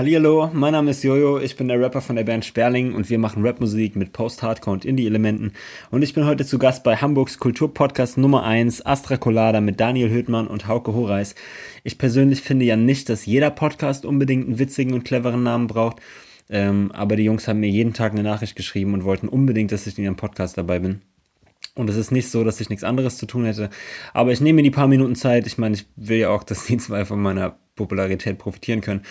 Hallihallo, mein Name ist Jojo, ich bin der Rapper von der Band Sperling und wir machen Rapmusik mit Post-Hardcore und Indie-Elementen und ich bin heute zu Gast bei Hamburgs Kulturpodcast Nummer 1 Astra Colada mit Daniel Höhtmann und Hauke Horeis. Ich persönlich finde ja nicht, dass jeder Podcast unbedingt einen witzigen und cleveren Namen braucht, ähm, aber die Jungs haben mir jeden Tag eine Nachricht geschrieben und wollten unbedingt, dass ich in ihrem Podcast dabei bin. Und es ist nicht so, dass ich nichts anderes zu tun hätte. Aber ich nehme mir die paar Minuten Zeit. Ich meine, ich will ja auch, dass die zwei von meiner Popularität profitieren können.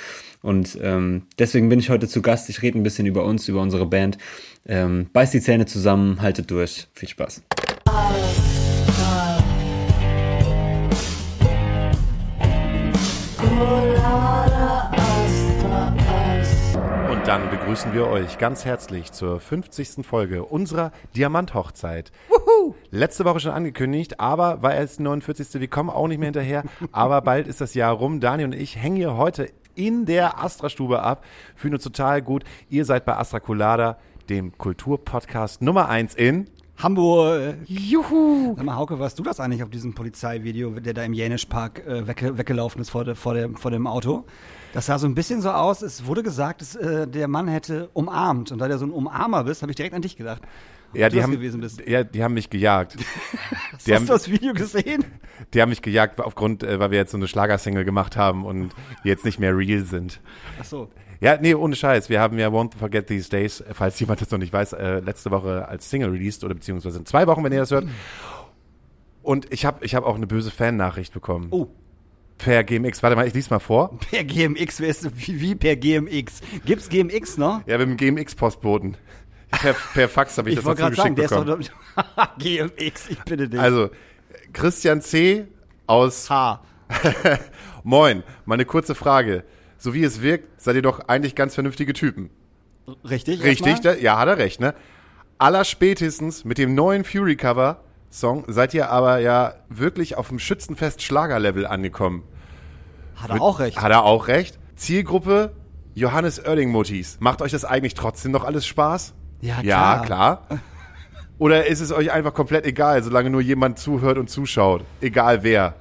Und ähm, deswegen bin ich heute zu Gast. Ich rede ein bisschen über uns, über unsere Band. Ähm, beißt die Zähne zusammen, haltet durch. Viel Spaß. Begrüßen wir euch ganz herzlich zur 50. Folge unserer Diamanthochzeit. Letzte Woche schon angekündigt, aber weil es die 49. Wir kommen auch nicht mehr hinterher. Aber bald ist das Jahr rum. Daniel und ich hängen hier heute in der Astra-Stube ab. Fühlen uns total gut. Ihr seid bei Astra Colada, dem Kulturpodcast Nummer 1 in Hamburg. Juhu! Sag mal, Hauke, warst du das eigentlich auf diesem Polizeivideo, der da im Jänischpark äh, wegge weggelaufen ist vor, de, vor, dem, vor dem Auto? Das sah so ein bisschen so aus, es wurde gesagt, dass äh, der Mann hätte umarmt. Und da du so ein Umarmer bist, habe ich direkt an dich gedacht. Ja, du die haben, gewesen bist. ja, die haben mich gejagt. Hast haben- du das Video gesehen? Die haben mich gejagt aufgrund, äh, weil wir jetzt so eine Schlagersingle gemacht haben und die jetzt nicht mehr real sind. Ach so. Ja, nee, ohne Scheiß. Wir haben ja Won't Forget These Days, falls jemand das noch nicht weiß, äh, letzte Woche als Single released oder beziehungsweise in zwei Wochen, wenn ihr das hört. Und ich habe ich hab auch eine böse Fan-Nachricht bekommen. Oh, Per GMX. Warte mal, ich lies mal vor. per GMX, wer ist wie, wie per GMX? Gibt's GMX noch? Ja, mit dem GMX-Postboten. Per, per Fax habe ich, Ich das dazu gerade sagen, geschickt der bekommen. ist doch GMX, ich bitte dich. Also, Christian C. aus H. Moin. Mal eine kurze Frage. So wie es wirkt, seid ihr doch eigentlich ganz vernünftige Typen. Richtig? Richtig, da, ja, hat er recht, ne? Allerspätestens mit dem neuen Fury-Cover-Song seid ihr aber ja wirklich auf dem Schützenfest Schlagerlevel angekommen. Hat er auch recht. Hat er auch recht? Zielgruppe Johannes Oerding-Mutis. Macht euch das eigentlich trotzdem noch alles Spaß? Ja, Ja, klar. klar. Oder ist es euch einfach komplett egal, solange nur jemand zuhört und zuschaut? Egal wer.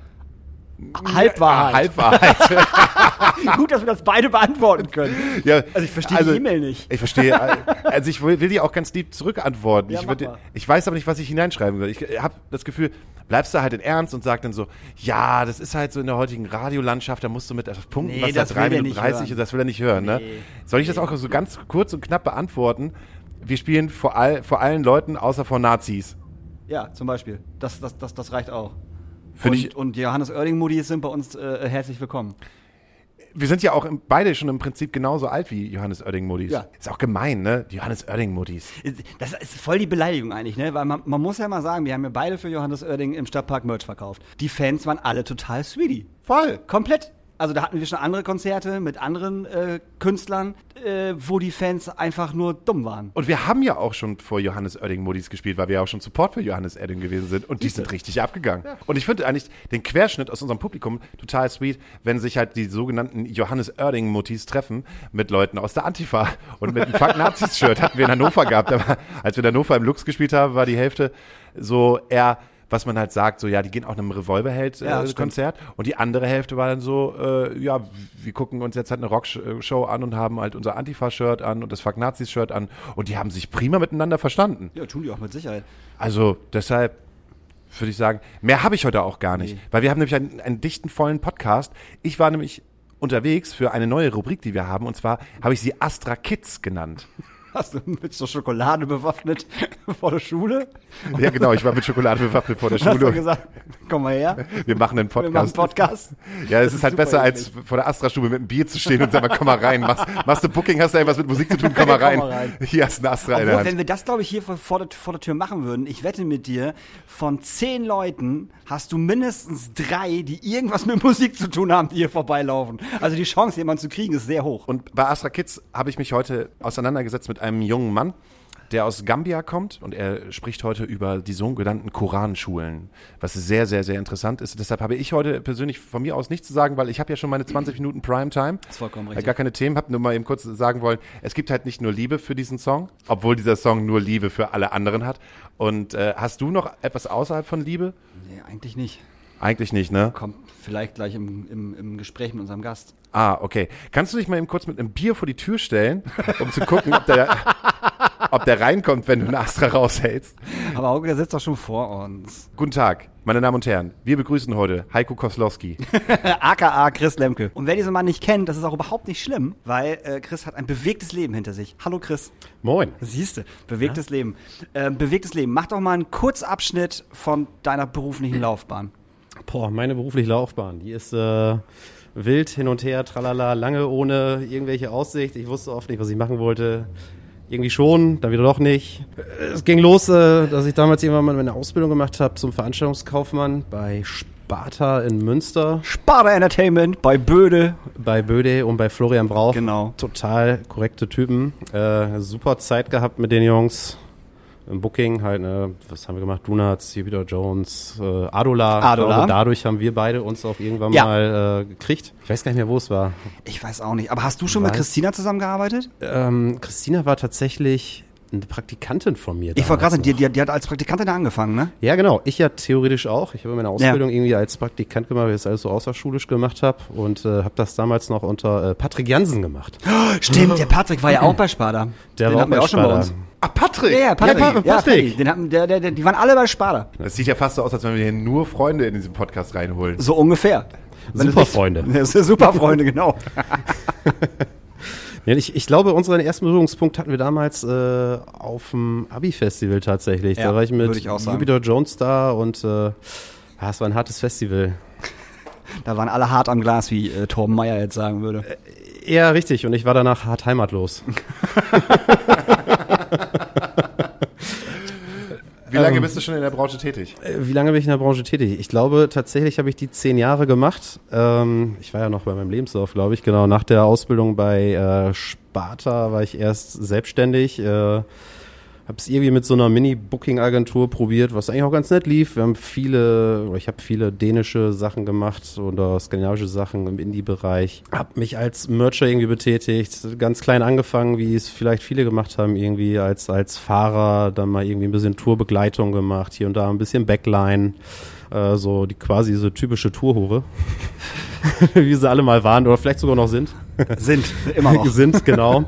Halbwahrheit. Halbwahrheit. Gut, dass wir das beide beantworten können. ja, Also ich verstehe die E-Mail nicht. Ich verstehe. Also ich will, will die auch ganz lieb zurückantworten. Ja, ich, würd, ich weiß aber nicht, was ich hineinschreiben will. Ich habe das Gefühl, bleibst du halt in Ernst und sag dann so, ja, das ist halt so in der heutigen Radiolandschaft, da musst du mit etwas punkten, Nee, was das da will 3 der Minuten nicht 30 hören. ist, das will er nicht hören. Ne? Nee. Soll ich das auch so ganz kurz und knapp beantworten? Wir spielen vor, all, vor allen Leuten, außer vor Nazis. Ja, zum Beispiel. Das, das, das, das reicht auch. Find und, ich- und Johannes Oerding-Mudis sind bei uns äh, herzlich willkommen. Wir sind ja auch im, beide schon im Prinzip genauso alt wie Johannes Oerding-Muttis. Ja. Ist auch gemein, ne? Johannes Oerding-Muttis. Das ist voll die Beleidigung eigentlich, ne? Weil man, man muss ja mal sagen, wir haben ja beide für Johannes Oerding im Stadtpark Merch verkauft. Die Fans waren alle total sweetie. Voll. Komplett. Also da hatten wir schon andere Konzerte mit anderen äh, Künstlern, äh, wo die Fans einfach nur dumm waren. Und wir haben ja auch schon vor Johannes Oerding Modis gespielt, weil wir ja auch schon Support für Johannes Oerding gewesen sind. Und die sind richtig abgegangen. Und ich finde eigentlich den Querschnitt aus unserem Publikum total sweet, wenn sich halt die sogenannten Johannes Oerding Mutis treffen mit Leuten aus der Antifa. Und mit einem Fuck Nazis Shirt hatten wir in Hannover gehabt. War, als wir in Hannover im Lux gespielt haben, war die Hälfte so eher was man halt sagt, so ja, die gehen auch einem Ja, Revolverheld-Konzert stimmt. Konzert und die andere Hälfte war dann so, äh, ja, wir gucken uns jetzt halt eine Rockshow an und haben halt unser Antifa-Shirt an und das Fuck Nazis-Shirt an und die haben sich prima miteinander verstanden. Ja, tun die auch mit Sicherheit. Also deshalb würde ich sagen, mehr habe ich heute auch gar nicht, weil wir haben nämlich einen, einen dichten, vollen Podcast. Ich war nämlich unterwegs für eine neue Rubrik, die wir haben und zwar habe ich sie Astra Kids genannt. Hast du mit so Schokolade bewaffnet vor der Schule? Ja genau, ich war mit Schokolade bewaffnet vor der Hast du Schule. gesagt, komm mal her, Wir machen einen wir machen Podcast. Podcast. Ja, es Das ist halt besser, als eklig. vor der Astra-Stube mit einem Bier zu stehen und sagen, komm mal rein. Machst, machst du Booking, hast du irgendwas mit Musik zu tun, komm mal Komm rein. mal rein. Hier hast du eine Astra in der Obwohl, Hand. wenn wir das, glaube ich, hier vor, vor, der, vor der Tür machen würden, ich wette mit dir, von zehn Leuten hast du mindestens drei, die irgendwas mit Musik zu tun haben, die hier vorbeilaufen. Also die Chance, jemanden zu kriegen, ist sehr hoch. Und bei Astra Kids habe ich mich heute auseinandergesetzt mit einem jungen Mann, der aus Gambia kommt und er spricht heute über die sogenannten Koranschulen, was sehr, sehr, sehr interessant ist. Deshalb habe ich heute persönlich von mir aus nichts zu sagen, weil ich habe ja schon meine 20 Minuten Primetime. ist vollkommen Äh, richtig. Gar keine Themen, habe nur mal eben kurz sagen wollen, es gibt halt nicht nur Liebe für diesen Song, obwohl dieser Song nur Liebe für alle anderen hat. Und äh, hast du noch etwas außerhalb von Liebe? Nee, eigentlich nicht. Eigentlich nicht, ne? Kommt vielleicht gleich im, im, im Gespräch mit unserem Gast. Ah, okay. Kannst du dich mal eben kurz mit einem Bier vor die Tür stellen, um zu gucken, ob der, ob der reinkommt, wenn du einen Astra raushältst? Aber Hauke, der sitzt doch schon vor uns. Guten Tag, meine Damen und Herren. Wir begrüßen heute Heiko Koslowski. AKA Chris Lemke. Und wer diesen Mann nicht kennt, das ist auch überhaupt nicht schlimm, weil äh, Chris hat ein bewegtes Leben hinter sich. Hallo Chris. Moin. Siehste, bewegtes Leben. Ähm, bewegtes Leben. Mach doch mal einen Kurzabschnitt von deiner beruflichen Laufbahn. Boah, meine berufliche Laufbahn, die ist äh, wild hin und her, tralala, lange ohne irgendwelche Aussicht. Ich wusste oft nicht, was ich machen wollte. Irgendwie schon, dann wieder doch nicht. Es ging los, äh, dass ich damals irgendwann mal meine Ausbildung gemacht habe zum Veranstaltungskaufmann bei Sparta in Münster, Sparta Entertainment bei Böde. bei Böde und bei Florian Brauch. Genau. Total korrekte Typen. Äh, super Zeit gehabt mit den Jungs. Im Booking halt, ne, was haben wir gemacht? Donuts, Jupiter Jones, äh, Adola. Adola. Glaube, dadurch haben wir beide uns auch irgendwann Ja. mal äh, gekriegt. Ich weiß gar nicht mehr, wo es war. Ich weiß auch nicht. Aber hast du schon mit Weiß- Christina zusammengearbeitet? Ähm, Christina war tatsächlich eine Praktikantin von mir. Ich wollte gerade sagen, die, die, die hat als Praktikantin da angefangen, ne? Ja, genau. Ich ja theoretisch auch. Ich habe meine Ausbildung irgendwie als Praktikant gemacht, weil ich das alles so außerschulisch gemacht habe und äh, habe das damals noch unter äh, Patrick Jansen gemacht. Stimmt, der Patrick war ja auch bei Sparta. Der Den war wir bei auch schon bei uns. Ah, Patrick! Ja, ja, Patrick. Ja, Ja, Pa- Patrick. Den hatten, der, der, der, die waren alle bei Sparta. Das sieht ja fast so aus, als wenn wir hier nur Freunde in diesen Podcast reinholen. So ungefähr. Super Freunde. Das sind super Freunde, genau. Ja, ich, ich glaube, unseren ersten Berührungspunkt hatten wir damals äh, auf dem Abi-Festival tatsächlich. Ja, da war ich mit ich. Jupiter Jones da und äh, ja, es war ein hartes Festival. Da waren alle hart am Glas, wie äh, Torben Meyer jetzt sagen würde. Ja, richtig. Und ich war danach hart heimatlos. Wie lange Ähm. bist du schon in der Branche tätig? Äh, Wie lange bin ich in der Branche tätig? Ich glaube, tatsächlich habe ich die zehn Jahre gemacht. Ähm, ich war ja noch bei meinem Lebenslauf, glaube ich. Genau, nach der Ausbildung bei äh, Sparta war ich erst selbstständig. Äh, habe es irgendwie mit so einer Mini-Booking-Agentur probiert, was eigentlich auch ganz nett lief. Wir haben viele, ich habe viele dänische Sachen gemacht oder skandinavische Sachen im Indie-Bereich. Habe mich als Mercher irgendwie betätigt, ganz klein angefangen, wie es vielleicht viele gemacht haben, irgendwie als, als Fahrer, dann mal irgendwie ein bisschen Tourbegleitung gemacht, hier und da ein bisschen Backline. Äh, so die quasi so typische Tourhure, wie sie alle mal waren oder vielleicht sogar noch sind Sind, immer noch. sind, genau.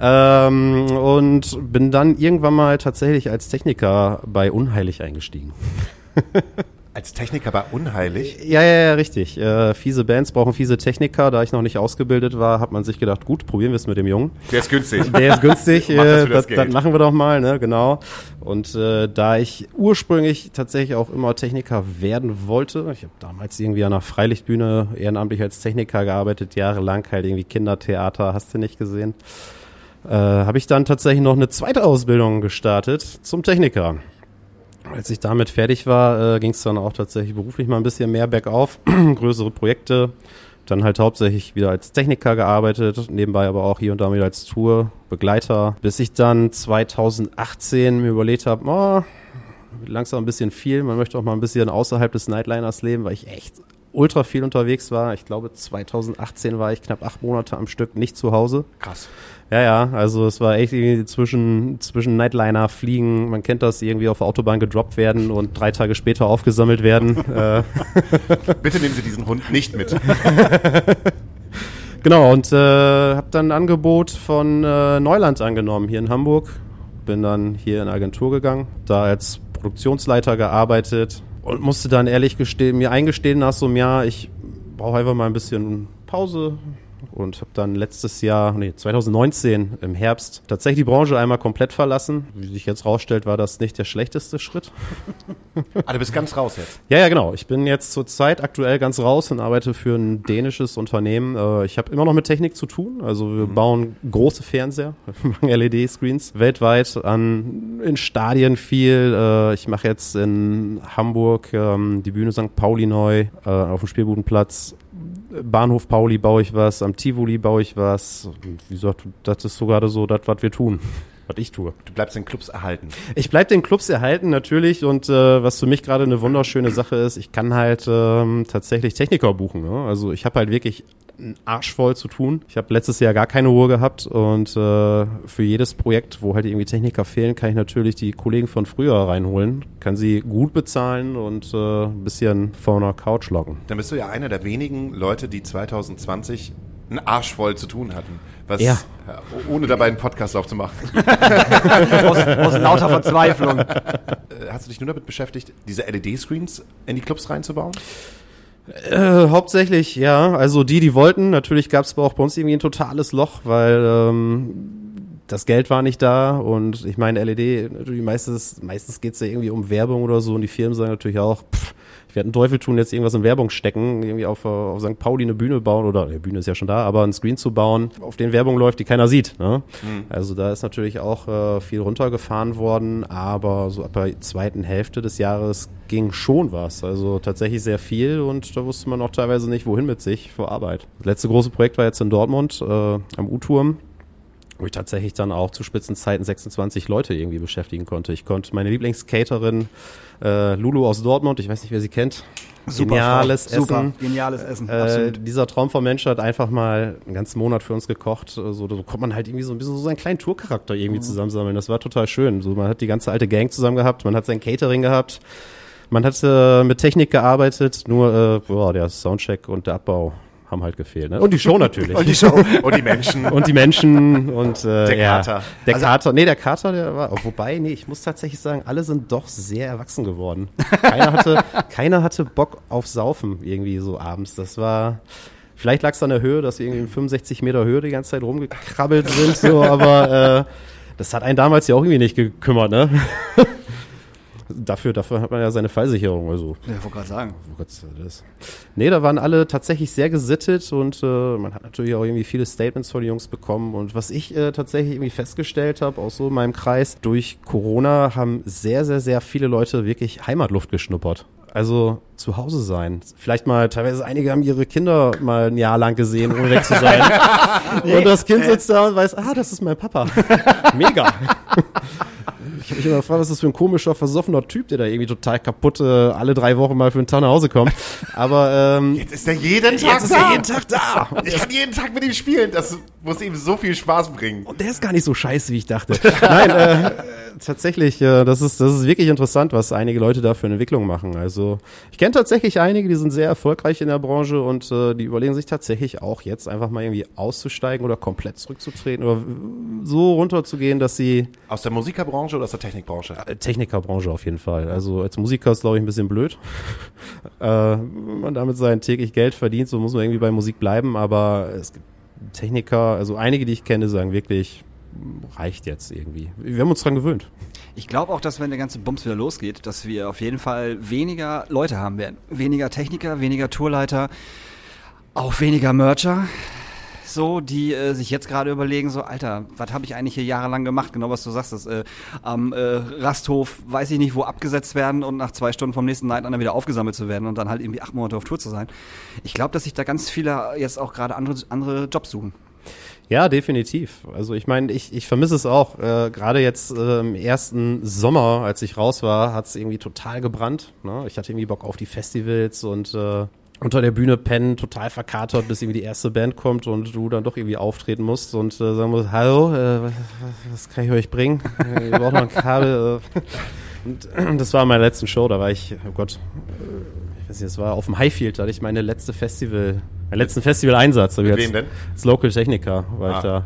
ähm, und bin dann irgendwann mal tatsächlich als Techniker bei Unheilig eingestiegen. Als Techniker bei Unheilig? Ja, ja, ja, richtig. Äh, fiese Bands brauchen fiese Techniker. Da ich noch nicht ausgebildet war, hat man sich gedacht, gut, probieren wir es mit dem Jungen. Der ist günstig. Der ist günstig, Mach das äh, das das, das, Geld. machen wir doch mal, ne, genau. Und äh, da ich ursprünglich tatsächlich auch immer Techniker werden wollte, ich habe damals irgendwie an einer Freilichtbühne ehrenamtlich als Techniker gearbeitet, jahrelang halt irgendwie Kindertheater, hast du nicht gesehen, äh, habe ich dann tatsächlich noch eine zweite Ausbildung gestartet zum Techniker. Als ich damit fertig war, äh, ging es dann auch tatsächlich beruflich mal ein bisschen mehr bergauf, größere Projekte, dann halt hauptsächlich wieder als Techniker gearbeitet, nebenbei aber auch hier und da wieder als Tourbegleiter, bis ich dann 2018 mir überlegt habe, oh, langsam ein bisschen viel, man möchte auch mal ein bisschen außerhalb des Nightliners leben, weil ich echt ultra viel unterwegs war. Ich glaube 2018 war ich knapp acht Monate am Stück nicht zu Hause. Krass. Ja, ja, also es war echt irgendwie zwischen, zwischen Nightliner, Fliegen, man kennt das, irgendwie auf der Autobahn gedroppt werden und drei Tage später aufgesammelt werden. äh, Bitte nehmen Sie diesen Hund nicht mit. genau, und äh, habe dann ein Angebot von äh, Neuland angenommen hier in Hamburg. Bin dann hier in Agentur gegangen, da als Produktionsleiter gearbeitet und musste dann ehrlich gestehen, mir eingestehen nach so einem Jahr, ich brauche einfach mal ein bisschen Pause und habe dann letztes Jahr, nee, 2019 im Herbst tatsächlich die Branche einmal komplett verlassen. Wie sich jetzt rausstellt, war das nicht der schlechteste Schritt. Ah, du bist ganz raus jetzt. Ja, ja, genau. Ich bin jetzt zurzeit aktuell ganz raus und arbeite für ein dänisches Unternehmen. Äh, ich habe immer noch mit Technik zu tun. Also wir bauen große Fernseher, LED-Screens weltweit an in Stadien viel. Äh, ich mache jetzt in Hamburg ähm, die Bühne St. Pauli neu äh, auf dem Spielbudenplatz. Bahnhof Pauli baue ich was, am Tivoli baue ich was. Wie gesagt, das ist so gerade so das, was wir tun. Was ich tue. Du bleibst den Clubs erhalten. Ich bleib den Clubs erhalten natürlich und äh, was für mich gerade eine wunderschöne Sache ist, ich kann halt ähm, tatsächlich Techniker buchen. Ne? Also ich habe halt wirklich einen Arsch voll zu tun. Ich habe letztes Jahr gar keine Ruhe gehabt und äh, für jedes Projekt, wo halt irgendwie Techniker fehlen, kann ich natürlich die Kollegen von früher reinholen, kann sie gut bezahlen und äh, ein bisschen vor einer Couch locken. Dann bist du ja einer der wenigen Leute, die 2020 einen Arsch voll zu tun hatten. Was, Ja. Ohne dabei einen Podcast aufzumachen. aus, aus lauter Verzweiflung. Äh, Hast du dich nur damit beschäftigt, diese LED-Screens in die Clubs reinzubauen? Äh, hauptsächlich, ja. Also die, die wollten. Natürlich gab es aber auch bei uns irgendwie ein totales Loch, weil ähm, das Geld war nicht da und ich meine LED, natürlich meistens, meistens geht's ja irgendwie um Werbung oder so und die Firmen sagen natürlich auch, pff, ich werde einen Teufel tun, jetzt irgendwas in Werbung stecken, irgendwie auf, auf St. Pauli eine Bühne bauen oder die Bühne ist ja schon da, aber einen Screen zu bauen, auf den Werbung läuft, die keiner sieht. Ne? Also da ist natürlich auch äh, viel runtergefahren worden, aber so ab der zweiten Hälfte des Jahres ging schon was. Also tatsächlich sehr viel und da wusste man auch teilweise nicht, wohin mit sich vor Arbeit. Das letzte große Projekt war jetzt in Dortmund äh, am U-Turm wo ich tatsächlich dann auch zu Spitzenzeiten 26 Leute irgendwie beschäftigen konnte. Ich konnte meine Lieblingsskaterin äh, Lulu aus Dortmund, ich weiß nicht, wer sie kennt, geniales Frau. Super, Essen. geniales Essen. Äh, dieser Traum vom Mensch hat einfach mal einen ganzen Monat für uns gekocht. So, so kommt man halt irgendwie so ein bisschen so seinen kleinen Tourcharakter irgendwie Mhm. zusammensammeln. Das war total schön. So, man hat die ganze alte Gang zusammen gehabt, man hat sein Catering gehabt, man hat äh, mit Technik gearbeitet, nur äh, boah, der Soundcheck und der Abbau haben halt gefehlt. Ne? Und die Show natürlich. Und die Show. Und die Menschen. und die Menschen und äh, Der ja, Kater. Der Kater, nee, der Kater, der war, oh, wobei, nee, ich muss tatsächlich sagen, alle sind doch sehr erwachsen geworden. Keiner hatte, keiner hatte Bock auf Saufen irgendwie so abends. Das war, vielleicht lag es an der Höhe, dass wir irgendwie in 65 Meter Höhe die ganze Zeit rumgekrabbelt sind, so, aber äh, das hat einen damals ja auch irgendwie nicht gekümmert, ne? Dafür, dafür hat man ja seine Fallsicherung, also Ja, wollte gerade sagen. Oh Gott, das. Nee, da waren alle tatsächlich sehr gesittet und äh, man hat natürlich auch irgendwie viele Statements von den Jungs bekommen. Und was ich äh, tatsächlich irgendwie festgestellt habe, auch so in meinem Kreis, durch Corona haben sehr, sehr, sehr viele Leute wirklich Heimatluft geschnuppert. Also zu Hause sein. Vielleicht mal, teilweise einige haben ihre Kinder mal ein Jahr lang gesehen, ohne weg zu sein. und das Kind sitzt da und weiß, ah, das ist mein Papa. Mega. Ich habe mich immer gefragt, was ist das für ein komischer, versoffener Typ, der da irgendwie total kaputt äh, alle drei Wochen mal für einen Tag nach Hause kommt. Aber ähm, Jetzt ist er jeden Tag jetzt ist da. er jeden Tag da. Ich kann jeden Tag mit ihm spielen. Das muss ihm so viel Spaß bringen. Und der ist gar nicht so scheiße, wie ich dachte. Nein, äh, tatsächlich, äh, das ist das ist wirklich interessant, was einige Leute da für eine Entwicklung machen. Also ich kenne tatsächlich einige, die sind sehr erfolgreich in der Branche und äh, die überlegen sich tatsächlich auch jetzt einfach mal irgendwie auszusteigen oder komplett zurückzutreten oder so runterzugehen, dass sie Aus der Musikerbranche oder aus der Technikbranche? Äh, Technikerbranche auf jeden Fall. Also als Musiker ist, glaube ich, ein bisschen blöd. äh, wenn man damit sein täglich Geld verdient, so muss man irgendwie bei Musik bleiben, aber es gibt Techniker, also einige, die ich kenne, sagen wirklich, reicht jetzt irgendwie. Wir haben uns dran gewöhnt. Ich glaube auch, dass wenn der ganze Bums wieder losgeht, dass wir auf jeden Fall weniger Leute haben werden. Weniger Techniker, weniger Tourleiter, auch weniger Mercher. So, die äh, sich jetzt gerade überlegen, so, Alter, was habe ich eigentlich hier jahrelang gemacht? Genau, was du sagst, das, äh, am äh, Rasthof, weiß ich nicht, wo abgesetzt werden und nach zwei Stunden vom nächsten Night dann wieder aufgesammelt zu werden und dann halt irgendwie acht Monate auf Tour zu sein. Ich glaube, dass sich da ganz viele jetzt auch gerade andere, andere Jobs suchen. Ja, definitiv. Also ich meine, ich, ich vermisse es auch. Äh, Gerade jetzt äh, im ersten Sommer, als ich raus war, hat es irgendwie total gebrannt. Ne? Ich hatte irgendwie Bock auf die Festivals und äh, unter der Bühne pennen, total verkatert, bis irgendwie die erste Band kommt und du dann doch irgendwie auftreten musst und äh, sagen musst, hallo, äh, was, kann ich euch bringen? Äh, Ihr braucht noch ein Kabel. Äh. Und äh, das war meine letzten Show, da war ich, oh Gott, ich weiß nicht, das war auf dem Highfield, da hatte ich meine letzte Festival, meinen letzten Festival-Einsatz. Mit wem denn? Als Local Techniker war ich Ah. da.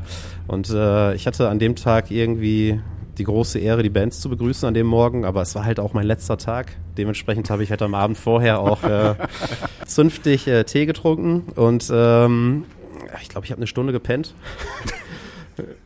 Und äh, ich hatte an dem Tag irgendwie die große Ehre, die Bands zu begrüßen an dem Morgen, aber es war halt auch mein letzter Tag. Dementsprechend habe ich halt am Abend vorher auch äh, zünftig äh, Tee getrunken und ähm, ich glaube, ich habe eine Stunde gepennt.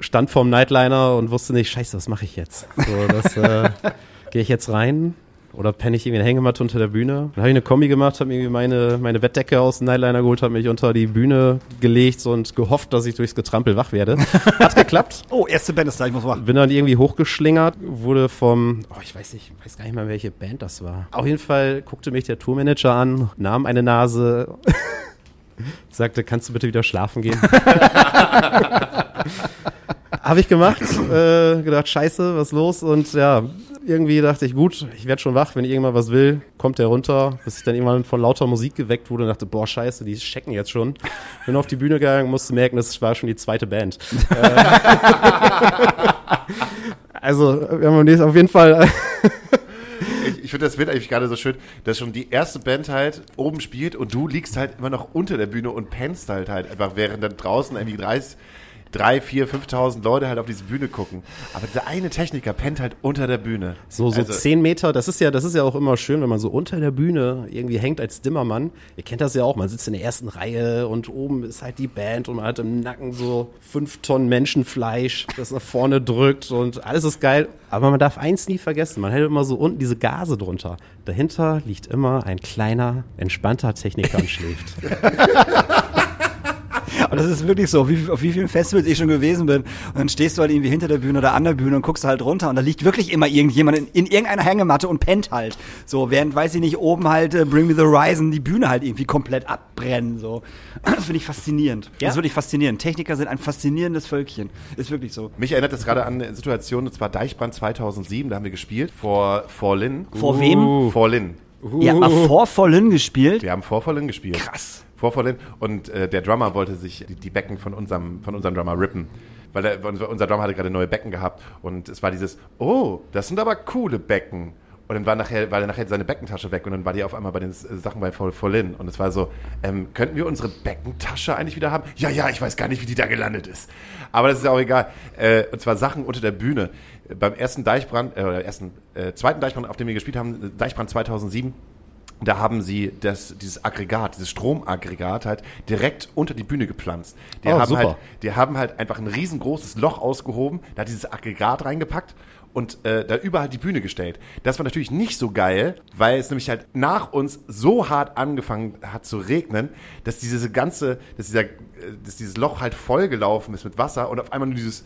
Stand vorm Nightliner und wusste nicht, scheiße, was mache ich jetzt? So, das äh, gehe ich jetzt rein oder penne ich irgendwie eine Hängematte unter der Bühne? Dann habe ich eine Kombi gemacht, habe irgendwie meine, meine Bettdecke aus dem Nightliner geholt, habe mich unter die Bühne gelegt und gehofft, dass ich durchs Getrampel wach werde. Hat geklappt. Oh, erste Band ist da, ich muss machen. Bin dann irgendwie hochgeschlingert, wurde vom, oh, ich weiß nicht, weiß gar nicht mal, welche Band das war. Auf jeden Fall guckte mich der Tourmanager an, nahm eine Nase, sagte, kannst du bitte wieder schlafen gehen? Habe ich gemacht, äh, gedacht, scheiße, was los? Und ja, irgendwie dachte ich, gut, ich werde schon wach, wenn ich irgendwann was will, kommt der runter, bis ich dann irgendwann von lauter Musik geweckt wurde und dachte, boah, scheiße, die checken jetzt schon. Bin auf die Bühne gegangen, musste merken, das war schon die zweite Band. Äh, also, wir haben auf jeden Fall ich, finde das wird eigentlich gerade so schön, dass schon die erste Band halt oben spielt und du liegst halt immer noch unter der Bühne und pennst halt halt einfach, während dann draußen irgendwie 30, drei, vier, 5.000 Leute halt auf diese Bühne gucken. Aber dieser eine Techniker pennt halt unter der Bühne. So, so also, zehn Meter, das ist ja, das ist ja auch immer schön, wenn man so unter der Bühne irgendwie hängt als Dimmermann. Ihr kennt das ja auch, man sitzt in der ersten Reihe und oben ist halt die Band und man hat im Nacken so fünf Tonnen Menschenfleisch, das nach vorne drückt und alles ist geil. Aber man darf eins nie vergessen, man hält immer so unten diese Gase drunter. Dahinter liegt immer ein kleiner, entspannter Techniker und schläft. Und das ist wirklich so, wie, auf wie vielen Festivals ich schon gewesen bin. Und dann stehst du halt irgendwie hinter der Bühne oder an der Bühne und guckst halt runter und da liegt wirklich immer irgendjemand in, in irgendeiner Hängematte und pennt halt. So, während, weiß ich nicht, oben halt äh, Bring Me the Horizon die Bühne halt irgendwie komplett abbrennen. So. Das finde ich faszinierend. Ja? Das ist wirklich faszinierend. Techniker sind ein faszinierendes Völkchen. Ist wirklich so. Mich erinnert das gerade an eine Situation, und zwar Deichbrand 2007, da haben wir gespielt, vor, vor Lin. Vor uh. wem? Vor Lin. Uh. Ihr habt mal vor Vollen gespielt? Wir haben vor Vollen gespielt. Krass. Vorvollen. Und äh, der Drummer wollte sich die, die, Becken von unserem, von unserem Drummer rippen. Weil der, unser Drummer hatte gerade neue Becken gehabt. Und es war dieses, oh, das sind aber coole Becken. Und dann war nachher, war nachher seine Beckentasche weg und dann war die auf einmal bei den Sachen bei Volin. Und es war so, ähm, könnten wir unsere Beckentasche eigentlich wieder haben? Ja, ja, ich weiß gar nicht, wie die da gelandet ist. Aber das ist auch egal. Äh, und zwar Sachen unter der Bühne. Beim ersten Deichbrand, äh, ersten, äh, zweiten Deichbrand, auf dem wir gespielt haben, Deichbrand 2007, da haben sie das, dieses Aggregat, dieses Stromaggregat halt direkt unter die Bühne gepflanzt. Die, oh, haben super. halt, die haben halt einfach ein riesengroßes Loch ausgehoben, da dieses Aggregat reingepackt und äh, da überall die Bühne gestellt. Das war natürlich nicht so geil, weil es nämlich halt nach uns so hart angefangen hat zu regnen, dass diese ganze, dass dieser, äh, dass dieses Loch halt vollgelaufen ist mit Wasser und auf einmal nur dieses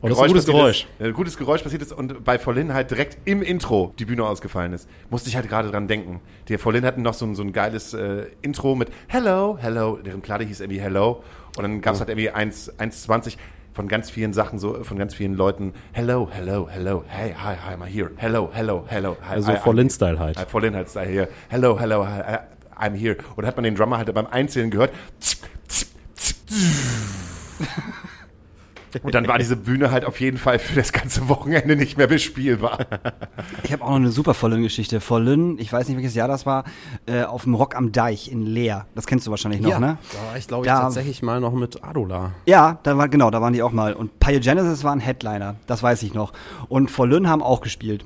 und das ist ein gutes Geräusch. Ist, ein gutes Geräusch passiert ist und bei Volin halt direkt im Intro die Bühne ausgefallen ist. Musste ich halt gerade dran denken. Der Volin hatten noch so ein, so ein geiles äh, Intro mit Hello, Hello, deren Platte hieß irgendwie Hello. Und dann gab es oh. halt irgendwie 1,20 von ganz vielen Sachen, so von ganz vielen Leuten, hello, hello, hello, hey, hi, hi, I'm here, hello, hello, hello. Hi, also Volin-Style halt. Volin halt Style hier, hello, hello, hi, I'm here. Und hat man den Drummer halt beim Einzählen gehört. Und dann war diese Bühne halt auf jeden Fall für das ganze Wochenende nicht mehr bespielbar. Ich habe auch noch eine super volle Geschichte. Vollen, ich weiß nicht, welches Jahr das war, äh, auf dem Rock am Deich in Leer. Das kennst du wahrscheinlich noch, ja, ne? Da war ich, glaube ich, da, tatsächlich mal noch mit Adola. Ja, da war, genau, da waren die auch mal. Und Pyogenesis war ein Headliner, das weiß ich noch. Und Vollen haben auch gespielt.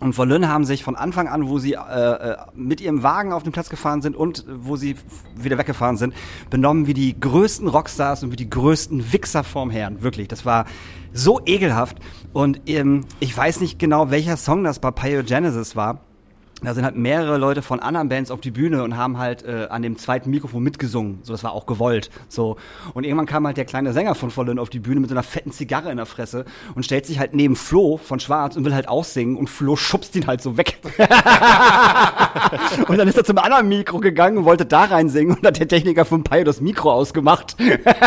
Und Volön haben sich von Anfang an, wo sie äh, äh, mit ihrem Wagen auf den Platz gefahren sind und wo sie wieder weggefahren sind, benommen wie die größten Rockstars und wie die größten Wichser vorm Herrn. Wirklich, das war so ekelhaft. Und ähm, ich weiß nicht genau, welcher Song das bei Pyogenesis war da sind halt mehrere Leute von anderen Bands auf die Bühne und haben halt äh, an dem zweiten Mikrofon mitgesungen. So, das war auch gewollt. So. Und irgendwann kam halt der kleine Sänger von Vollen auf die Bühne mit so einer fetten Zigarre in der Fresse und stellt sich halt neben Flo von Schwarz und will halt aussingen und Flo schubst ihn halt so weg. und dann ist er zum anderen Mikro gegangen und wollte da rein singen und hat der Techniker vom Pi das Mikro ausgemacht.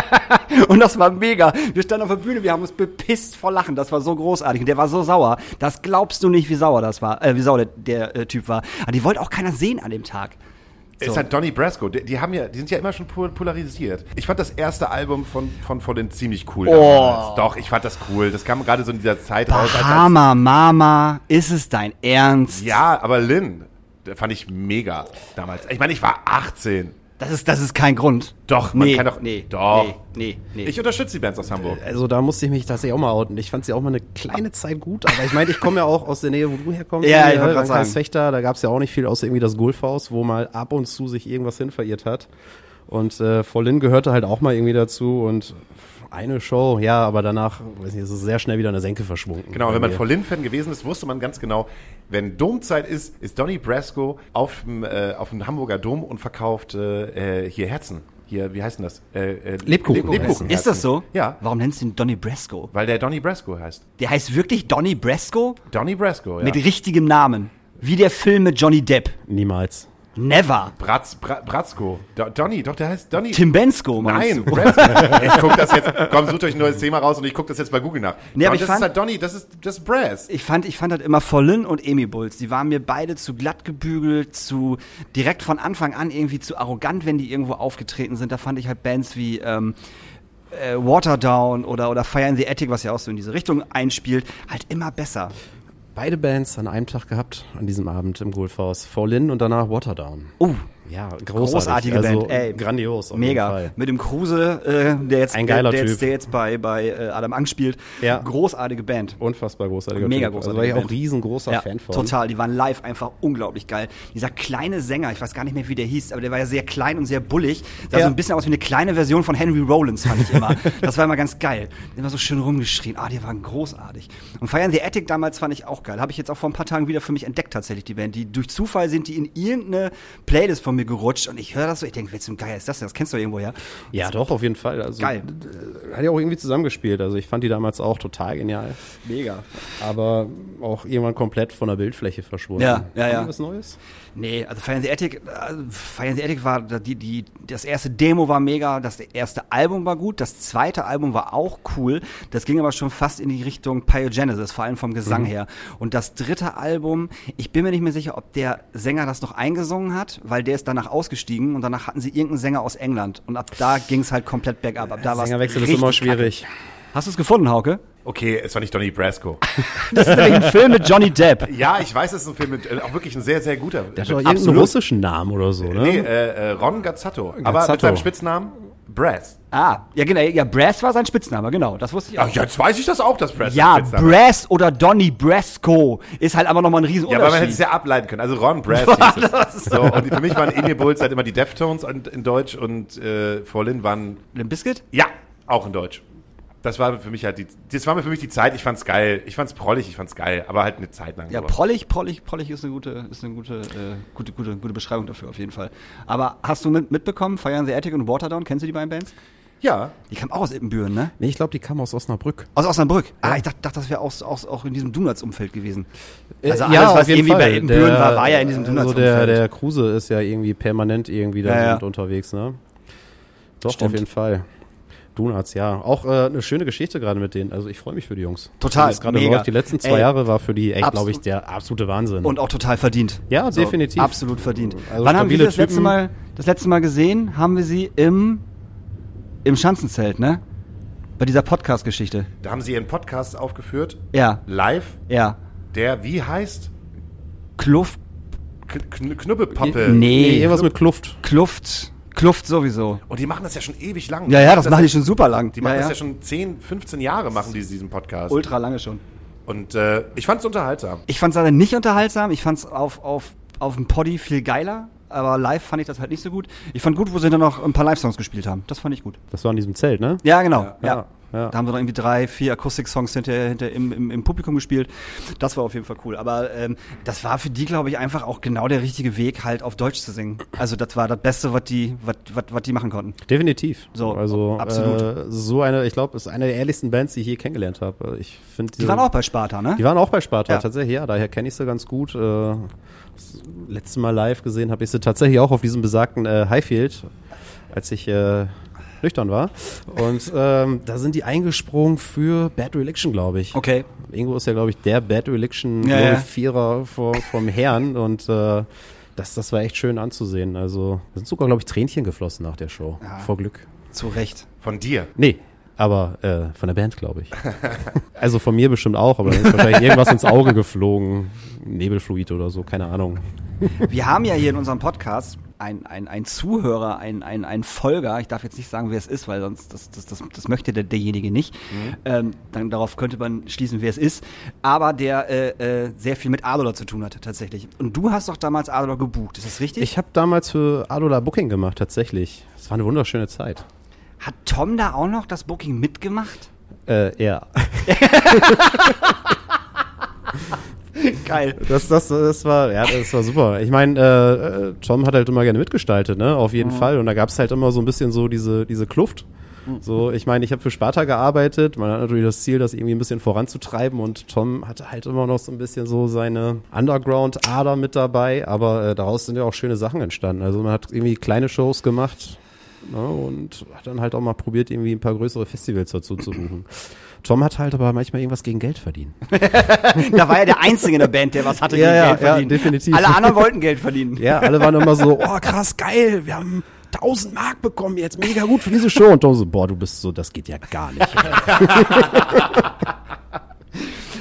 und das war mega. Wir standen auf der Bühne, wir haben uns bepisst vor Lachen. Das war so großartig und der war so sauer. Das glaubst du nicht, wie sauer das war, äh, wie sauer der, der äh, Typ Typ war. Aber die wollte auch keiner sehen an dem Tag. So. Ist halt Donny Brasco. Die, die, haben ja, die sind ja immer schon polarisiert. Ich fand das erste Album von, von, von den ziemlich cool. Oh. Damals. Doch, ich fand das cool. Das kam gerade so in dieser Zeit Bahama, raus. Bahama, Mama, ist es dein Ernst? Ja, aber Lynn, fand ich mega damals. Ich meine, ich war 18. Das ist, das ist kein Grund. Doch, man nee, kann doch. Nee, doch. Nee, nee, nee. Ich unterstütze die Bands aus Hamburg. Also da musste ich mich tatsächlich auch mal outen. Ich fand sie auch mal eine kleine Zeit gut, aber ich meine, ich komme ja auch aus der Nähe, wo du herkommst. ja, ich wollte sagen. Fechter, da gab es ja auch nicht viel außer irgendwie das Gulfhaus, wo mal ab und zu sich irgendwas hin verirrt hat. Und äh, Vollin gehörte halt auch mal irgendwie dazu und eine Show, ja, aber danach weiß nicht, ist es sehr schnell wieder in der Senke verschwunden. Genau, wenn man Vollin-Fan gewesen ist, wusste man ganz genau, wenn Domzeit ist, ist Donny Brasco auf dem, äh, auf dem Hamburger Dom und verkauft äh, hier Herzen. Hier, wie heißt denn das? Äh, äh, Lebkuchen. Lebkuchen. Ist das so? Ja. Warum nennst du ihn Donny Brasco? Weil der Donny Brasco heißt. Der heißt wirklich Donny Brasco? Donny Brasco, ja. Mit richtigem Namen. Wie der Film mit Johnny Depp. Niemals. Never. Bratz, Bra Bratzko. Do Donny, doch, der heißt Donny. Tim Bensko, meinst Nein, du? Bratzko. ich guck das jetzt, komm, sucht euch ein neues Thema raus und ich guck das jetzt bei Google nach. Nee, aber ich das fand- ist halt Donny, das ist, das ist Brass. Ich fand, ich fand halt immer Vollen und Amy Bulls. Die waren mir beide zu glatt gebügelt, zu direkt von Anfang an irgendwie zu arrogant, wenn die irgendwo aufgetreten sind. Da fand ich halt Bands wie ähm, äh, Waterdown oder, oder Fire in the Attic, was ja auch so in diese Richtung einspielt, halt immer besser. Beide Bands an einem Tag gehabt, an diesem Abend im Goldfaust. Fall In und danach Waterdown. Oh, Ja, großartig. großartige also, Band. Ey, Grandios. Mega. Mit dem Kruse, äh, der jetzt, Ein geiler der, der jetzt, der jetzt bei, bei äh, Adam Ang spielt. Ja. Großartige Band. Unfassbar großartiger Mega Typ. Also großartige war ich auch riesengroßer Ja, Fan von. total. Die waren live einfach unglaublich geil. Dieser kleine Sänger, ich weiß gar nicht mehr, wie der hieß, aber der war ja sehr klein und sehr bullig. Sah Ja. so ein bisschen aus wie eine kleine Version von Henry Rollins, fand ich immer. das war immer ganz geil. Immer so schön rumgeschrien. Ah, die waren großartig. Und Fire in the Attic damals fand ich auch geil. Habe ich jetzt auch vor ein paar Tagen wieder für mich entdeckt, tatsächlich, die Band. Die durch Zufall sind die in irgendeine Playlist von mir gerutscht und ich höre das so, ich denke, wer zum Geier ist das denn? Das kennst du irgendwo, ja? Ja, doch, auf jeden Fall. Also, Geil. äh, Hat ja auch irgendwie zusammengespielt. Also ich fand die damals auch total genial. Mega. Aber auch irgendwann komplett von der Bildfläche verschwunden. Ja, ja, ja. was Neues? Nee, also Fire in the Attic, also Fire in the Attic war, die, die, das erste Demo war mega, das erste Album war gut, das zweite Album war auch cool, das ging aber schon fast in die Richtung Pyogenesis, vor allem vom Gesang her. Und das dritte Album, ich bin mir nicht mehr sicher, ob der Sänger das noch eingesungen hat, weil der ist danach ausgestiegen und danach hatten sie irgendeinen Sänger aus England und ab da ging es halt komplett bergab. Ab da war's Sängerwechsel ist immer schwierig. Kacke. Hast du es gefunden, Hauke? Okay, es war nicht Donny Brasco. Das ist nämlich ein Film mit Johnny Depp. ja, ich weiß, es ist ein Film mit, äh, auch wirklich ein sehr, sehr guter. Der hat doch irgendeinen russischen Namen oder so, ne? Nee, äh, äh, Ron Gazzato. Aber mit seinem Spitznamen Brass. Ah, ja genau, ja, Brass war sein Spitzname, genau, das wusste ich auch. Ach, jetzt weiß ich das auch, dass Brass Ja. Brass oder Donny Brasco ist halt aber nochmal ein Ja, aber man hätte es ja ableiten können. Also Ron Brass hieß es. So, und für mich waren Emil Bulls halt immer die Deftones in Deutsch und äh, Vorlin waren, Limp Bizkit? ja, auch in Deutsch. Das war für mich halt die, das war mir für mich die Zeit. Ich fand's geil. Ich fand's prollig, ich fand's geil, aber halt eine Zeit lang. Ja, so. prollig, prollig, prollig ist eine gute, ist eine gute, äh, gute, gute, gute Beschreibung dafür auf jeden Fall. Aber hast du mit, mitbekommen, Fire in the Attic und Waterdown, kennst du die beiden Bands? ja. Die kamen auch aus Ippenbüren, ne? Nee, ich glaube, die kam aus Osnabrück. Aus Osnabrück. Ah, ich dachte, dachte das wäre auch, auch, auch in diesem Donuts-Umfeld gewesen. Also Äh, alles, was irgendwie bei Ippenbüren war, war ja in diesem Also der, Donuts-Umfeld. der Kruse ist ja irgendwie permanent irgendwie da Ja, ja. unterwegs, ne? Doch, Stimmt. auf jeden Fall. Donuts, ja. Auch äh, eine schöne Geschichte gerade mit denen. Also ich freue mich für die Jungs. Total, gerade läuft. Die letzten zwei Ey, Jahre war für die echt, glaube ich, der absolute Wahnsinn. Und auch total verdient. ja, definitiv. Absolut verdient. Also Wann haben wir das letzte. Mal, das letzte Mal gesehen? Haben wir sie im, im Schanzenzelt, ne? Bei dieser Podcast-Geschichte. Da haben sie ihren Podcast aufgeführt, Ja, live, ja. der wie heißt? Kluft, K Kn Knubbelpappe. Nee, nee, irgendwas mit Kluft. Kluft, Kluft sowieso. Und die machen das ja schon ewig lang. Ja, ja, das machen die schon super lang. Die machen ja, das ja. ja schon 10, 15 Jahre, machen die diesen Podcast. ultra lange schon. Und äh, ich fand's unterhaltsam. Ich fand es leider nicht unterhaltsam. Ich fand es auf, auf, auf dem Poddy viel geiler. Aber live fand ich das halt nicht so gut. Ich fand gut, wo sie dann noch ein paar Live-Songs gespielt haben. Das fand ich gut. Das war in diesem Zelt, ne? Ja, genau. Ja, Ja, ja. Da haben sie noch irgendwie drei, vier Akustik-Songs hinter, hinter im, im, im Publikum gespielt. Das war auf jeden Fall cool. Aber ähm, das war für die, glaube ich, einfach auch genau der richtige Weg, halt auf Deutsch zu singen. Also das war das Beste, was die, was, was, was die machen konnten. Definitiv. So, also absolut. Äh, so eine, ich glaube, ist eine der ehrlichsten Bands, die ich je kennengelernt habe. Ich finde Die waren auch bei Sparta, ne? Die waren auch bei Sparta, Ja. tatsächlich, ja. Daher kenne ich sie ganz gut. Äh, das letzte Mal live gesehen habe ich sie tatsächlich auch auf diesem besagten äh, Highfield, als ich äh, nüchtern war. Und ähm, da sind die eingesprungen für Bad Religion, glaube ich. Okay. Ingo ist ja, glaube ich, der Bad Religion Ja, ja. Vierer vor, vom Herrn und äh, das, das war echt schön anzusehen. Also da sind sogar, glaube ich, Tränchen geflossen nach der Show. Ja. Vor Glück. Zu Recht. Von dir. Nee, aber äh, von der Band, glaube ich. also von mir bestimmt auch, aber dann ist wahrscheinlich irgendwas ins Auge geflogen. Nebelfluid oder so, keine Ahnung. Wir haben ja hier in unserem Podcast ein, ein, ein Zuhörer, ein, ein, ein Folger, ich darf jetzt nicht sagen, wer es ist, weil sonst das, das, das, das möchte der, derjenige nicht. Ähm, dann darauf könnte man schließen, wer es ist. Aber der äh, äh, sehr viel mit Adola zu tun hat, tatsächlich. Und du hast doch damals Adola gebucht, ist das richtig? Ich habe damals für Adola Booking gemacht, tatsächlich. Es war eine wunderschöne Zeit. Hat Tom da auch noch das Booking mitgemacht? Äh, ja. Geil. Das, das, das war, ja, das war super. Ich meine, äh, äh, Tom hat halt immer gerne mitgestaltet, ne? Auf jeden Fall. Und da gab es halt immer so ein bisschen so diese, diese Kluft. So, ich meine, ich habe für Sparta gearbeitet. Man hat natürlich das Ziel, das irgendwie ein bisschen voranzutreiben. Und Tom hatte halt immer noch so ein bisschen so seine Underground-Ader mit dabei. Aber äh, daraus sind ja auch schöne Sachen entstanden. Also man hat irgendwie kleine Shows gemacht ne, und hat dann halt auch mal probiert, irgendwie ein paar größere Festivals dazu zu buchen. Tom hat halt aber manchmal irgendwas gegen Geld verdienen. Da war er der Einzige in der Band, der was hatte Ja, gegen ja, Geld ja, verdienen. definitiv. Alle anderen wollten Geld verdienen. Ja, alle waren immer so, oh krass, geil, wir haben 1000 Mark bekommen jetzt, mega gut für diese Show. Und Tom so, boah, du bist so, das geht ja gar nicht.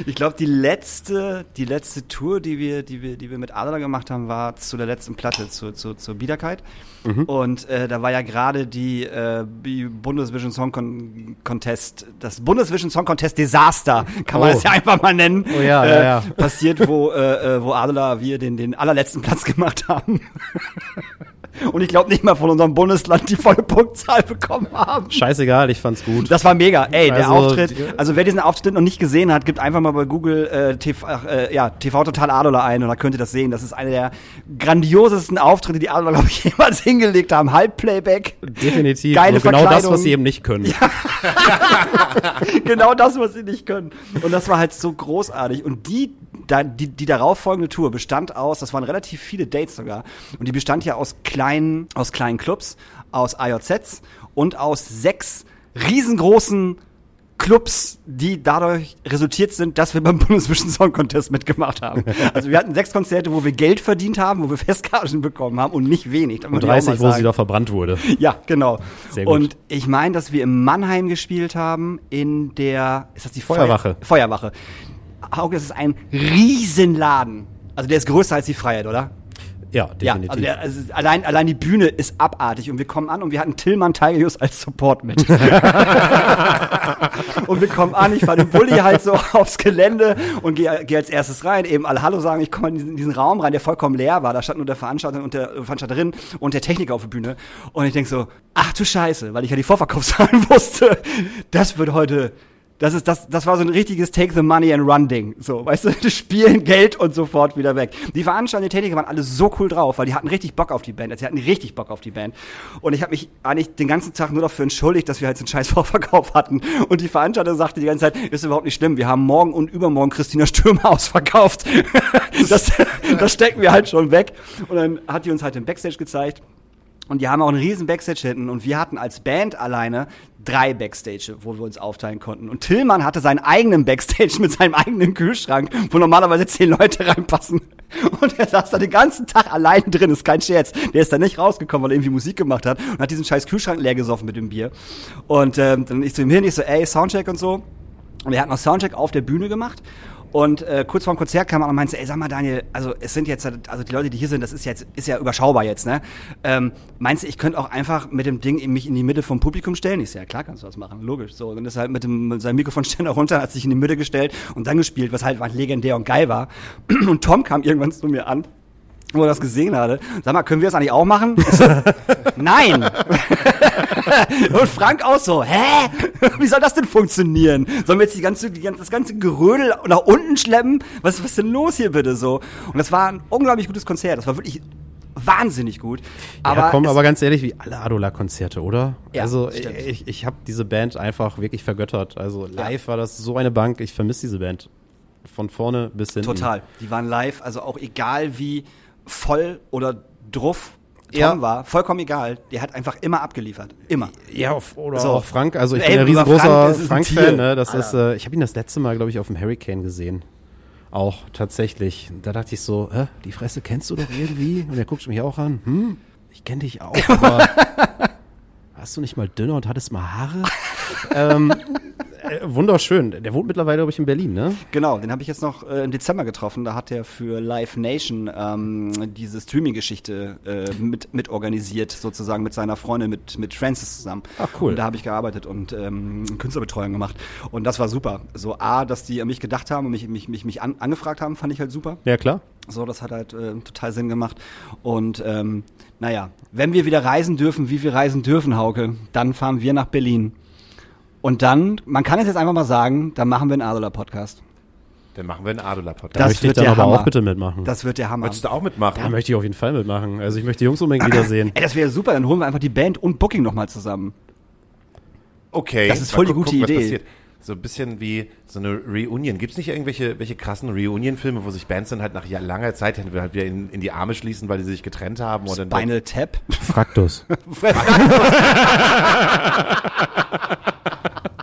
Ich glaube, die letzte, die letzte Tour, die wir, die wir, die wir mit Adler gemacht haben, war zu der letzten Platte, zu, zu, zur Biederkeit. Und äh, da war ja gerade die, äh, die Bundesvision Song Con Contest, das Bundesvision Song Contest Desaster, kann man Oh. das ja einfach mal nennen. Oh ja, äh, ja, ja. Passiert, wo, äh, äh, wo Adler wir den, den allerletzten Platz gemacht haben. Und ich glaube nicht mal von unserem Bundesland die volle Punktzahl bekommen haben. Scheißegal, ich fand's gut. Das war mega. Ey, der Also, Auftritt. Also wer diesen Auftritt noch nicht gesehen hat, gibt einfach mal bei Google äh, TV, äh, ja, TV Total Adola ein und da könnt ihr das sehen. Das ist einer der grandiosesten Auftritte, die Adola, glaube ich, jemals hingelegt haben. Halbplayback. Definitiv. Geile so genau das, was sie eben nicht können. genau das, was sie nicht können. Und das war halt so großartig. Und die, die, die darauffolgende Tour bestand aus, das waren relativ viele Dates sogar. Und die bestand ja aus kleinen, aus kleinen Clubs, aus AJZs und aus sechs riesengroßen Clubs, die dadurch resultiert sind, dass wir beim Bundesvision Song Contest mitgemacht haben. Also wir hatten sechs Konzerte, wo wir Geld verdient haben, wo wir Festgagen bekommen haben und nicht wenig. Und ich auch 30, mal wo sie da verbrannt wurde. Ja, genau. Sehr gut. Und ich meine, dass wir in Mannheim gespielt haben, in der, ist das die Feuer- Feuerwache. Feuerwache. Auge, das ist ein Riesenladen. Also der ist größer als die Freiheit, oder? Ja, Ja, definitiv. also, der, also allein, allein die Bühne ist abartig und wir kommen an und wir hatten Tillmann Tigerius als Support mit. und wir kommen an, ich fahre den Bulli halt so aufs Gelände und gehe geh als erstes rein, eben alle Hallo sagen, ich komme in diesen, diesen Raum rein, der vollkommen leer war, da stand nur der Veranstalter und der Veranstalterin und der Techniker auf der Bühne und ich denk so, ach du Scheiße, weil ich ja die Vorverkaufszahlen wusste, das wird heute das ist das, das war so ein richtiges Take the Money and Run Ding. So, weißt du, spielen Geld und sofort wieder weg. Die Veranstalter, die Techniker waren alle so cool drauf, weil die hatten richtig Bock auf die Band. Also, die hatten richtig Bock auf die Band. Und ich habe mich eigentlich den ganzen Tag nur dafür entschuldigt, dass wir halt so einen scheiß Vorverkauf hatten. Und die Veranstalter sagte die ganze Zeit, ist überhaupt nicht schlimm. Wir haben morgen und übermorgen Christina Stürmer ausverkauft. das, das stecken wir halt schon weg. Und dann hat die uns halt den Backstage gezeigt. Und die haben auch einen riesen Backstage hinten. Und wir hatten als Band alleine drei Backstage, wo wir uns aufteilen konnten. Und Tillmann hatte seinen eigenen Backstage mit seinem eigenen Kühlschrank, wo normalerweise zehn Leute reinpassen. Und er saß da den ganzen Tag allein drin, ist kein Scherz. Der ist da nicht rausgekommen, weil er irgendwie Musik gemacht hat und hat diesen scheiß Kühlschrank leer gesoffen mit dem Bier. Und ähm, dann ich zu ihm hin, ich so, ey, Soundcheck und so. Und er hat noch Soundcheck auf der Bühne gemacht. Und äh, kurz vor dem Konzert kam er und meinte, ey, sag mal Daniel, also es sind jetzt, also die Leute, die hier sind, das ist jetzt, ist ja überschaubar jetzt, ne? Ähm, meinst du, ich könnte auch einfach mit dem Ding in mich in die Mitte vom Publikum stellen? Ich so, ja klar kannst du das machen, logisch. So, dann ist halt mit dem mit seinem Mikrofonständer runter, hat sich in die Mitte gestellt und dann gespielt, was halt, was legendär und geil war. Und Tom kam irgendwann zu mir an wo er das gesehen hatte. Sag mal, können wir das eigentlich auch machen? So, Nein! Und Frank auch so, hä? Wie soll das denn funktionieren? Sollen wir jetzt die ganze, die ganze, das ganze Gerödel nach unten schleppen? Was, was ist denn los hier bitte so? Und das war ein unglaublich gutes Konzert. Das war wirklich wahnsinnig gut. Aber, ja, komm, aber ganz ehrlich, wie alle Adola-Konzerte, oder? Ja, also stimmt. ich, ich habe diese Band einfach wirklich vergöttert. Also live war das so eine Bank. Ich vermisse diese Band. Von vorne bis hinten. Total. Die waren live, also auch egal wie voll oder druff Tom Ja. war, vollkommen egal. Der hat einfach immer abgeliefert. Immer. Ja, oder So. auch Frank. Also ich Ey, bin ein Frank, riesengroßer. Frank-Fan. ne? Das Alter. ist, äh, ich habe ihn das letzte Mal, glaube ich, auf dem Hurricane gesehen. Auch tatsächlich. Da dachte ich so, Hä, die Fresse kennst du doch irgendwie? Und er guckt mich auch an. Hm, ich kenne dich auch, aber warst du nicht mal dünner und hattest mal Haare? ähm, äh, wunderschön. Der wohnt mittlerweile, glaube ich, in Berlin, ne? Genau, den habe ich jetzt noch äh, im Dezember getroffen. Da hat er für Live Nation ähm, diese Streaming-Geschichte äh, mit, mit organisiert, sozusagen mit seiner Freundin, mit, mit Francis zusammen. Ach, cool. Und da habe ich gearbeitet und ähm, Künstlerbetreuung gemacht. Und das war super. So A, dass die an mich gedacht haben und mich, mich, mich, mich an, angefragt haben, fand ich halt super. Ja, klar. So, das hat halt äh, total Sinn gemacht. Und ähm, naja, wenn wir wieder reisen dürfen, wie wir reisen dürfen, Hauke, dann fahren wir nach Berlin. Und dann, man kann es jetzt einfach mal sagen, dann machen wir einen Adola-Podcast. Dann machen wir einen Adola-Podcast. Da Das möchte ich wird dann der aber Hammer. auch bitte mitmachen. Das wird der Hammer. Möchtest du auch mitmachen? da möchte ich auf jeden Fall mitmachen. Also ich möchte die Jungs unbedingt wiedersehen. Ey, das wäre super, dann holen wir einfach die Band und Booking nochmal zusammen. Okay. Das ist voll die gu- gute gucken, Idee. So ein bisschen wie so eine Reunion. Gibt es nicht irgendwelche welche krassen Reunion-Filme, wo sich Bands dann halt nach langer Zeit halt wieder in, in die Arme schließen, weil die sich getrennt haben? Oder Spinal Tap. Fraktus.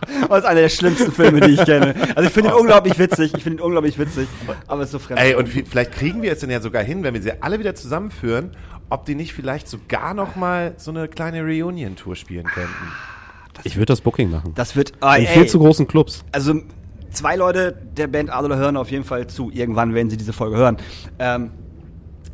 Das ist einer der schlimmsten Filme, die ich kenne. Also ich finde ihn unglaublich witzig. Ich finde ihn unglaublich witzig. Aber es ist so fremd. Ey, und vielleicht kriegen wir es dann ja sogar hin, wenn wir sie alle wieder zusammenführen, ob die nicht vielleicht sogar noch mal so eine kleine Reunion-Tour spielen könnten. Ich würde das Booking machen. das wird. Ah, In ey, viel zu großen Clubs. also zwei Leute der Band Adler hören auf jeden Fall zu. Irgendwann werden sie diese Folge hören. Ähm,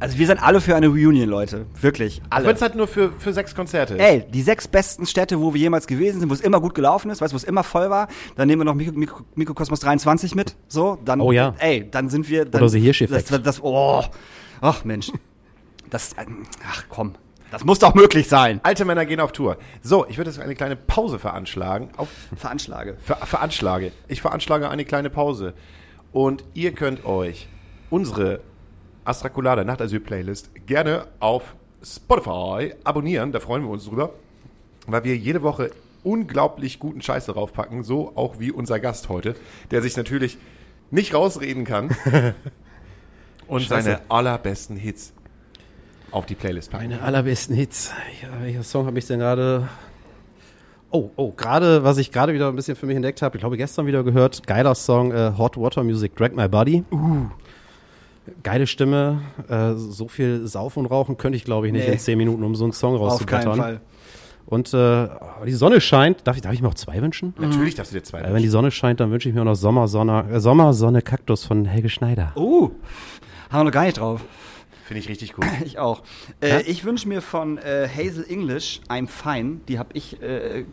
also wir sind alle für eine Reunion, Leute. Wirklich. Alle. Wenn es halt nur für, für sechs Konzerte ist. Ey, die sechs besten Städte, wo wir jemals gewesen sind, wo es immer gut gelaufen ist, weißt du, wo es immer voll war, dann nehmen wir noch Mikro, Mikro, Mikrokosmos 23 mit, so, dann, Oh ja. ey, dann sind wir, dann, Oder The Hirsch-Effekt. das, das, oh, ach Mensch, das, ähm, ach komm, das muss doch möglich sein. Alte Männer gehen auf Tour. So, ich würde jetzt eine kleine Pause veranschlagen. Auf, Veranschlage. ver, veranschlage. Ich veranschlage eine kleine Pause. Und ihr könnt euch unsere Astrakulada Nachtasyl-Playlist gerne auf Spotify abonnieren. Da freuen wir uns drüber. Weil wir jede Woche unglaublich guten Scheiß darauf packen. So auch wie unser Gast heute, der sich natürlich nicht rausreden kann. und Scheiße. seine allerbesten Hits auf die Playlist packen. Meine allerbesten Hits. Ja, welcher Song habe ich denn gerade? Oh, oh, gerade, was ich gerade wieder ein bisschen für mich entdeckt habe, ich glaube gestern wieder gehört, geiler Song, äh, Hot Water Music, Drag My Body. Uh. Geile Stimme, äh, so viel Saufen und Rauchen könnte ich glaube ich nicht Nee. in zehn Minuten, um so einen Song Auf keinen. Fall. Und äh, die Sonne scheint, darf ich, darf ich mir auch zwei wünschen? Natürlich darfst du dir zwei Äh, wenn die Sonne scheint, dann wünsche ich mir auch noch Sommersonne, äh, Sommersonne Kaktus von Helge Schneider. Uh, haben wir noch gar nicht drauf. Finde ich richtig gut. Ich auch. Äh, ich wünsche mir von äh, Hazel English I'm Fine. Die habe ich äh,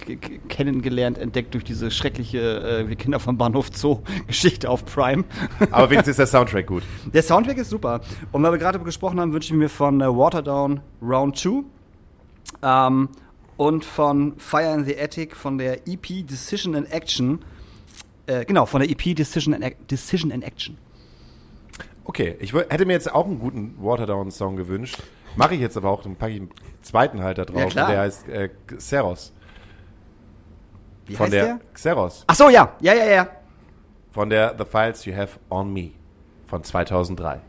kennengelernt, entdeckt durch diese schreckliche äh, Wir Kinder vom Bahnhof Zoo Geschichte auf Prime. Aber wenigstens ist der Soundtrack gut. Der Soundtrack ist super. Und weil wir gerade gesprochen haben, wünsche ich mir von äh, Waterdown Round 2 ähm, und von Fire in the Attic von der EP Decision in Action. Äh, genau, von der EP Decision in, Decision in Action. Okay, ich hätte mir jetzt auch einen guten Waterdown-Song gewünscht. Mache ich jetzt aber auch, dann packe ich einen zweiten halt da drauf. Ja, klar. Der heißt äh, Xeros. Wie Von heißt der, der? Xeros. Ach so, ja. Ja, ja, ja. Von der The Files You Have on Me von 2003.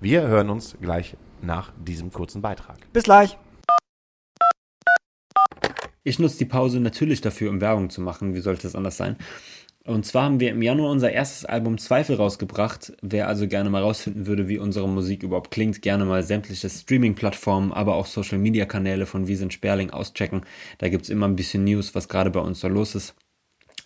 Wir hören uns gleich nach diesem kurzen Beitrag. Bis gleich. Ich nutze die Pause natürlich dafür, um Werbung zu machen. Wie sollte es anders sein? Und zwar haben wir im Januar unser erstes Album Zweifel rausgebracht. Wer also gerne mal rausfinden würde, wie unsere Musik überhaupt klingt, gerne mal sämtliche Streaming-Plattformen, aber auch Social-Media-Kanäle von Wir sind Sperling auschecken. Da gibt es immer ein bisschen News, was gerade bei uns so los ist.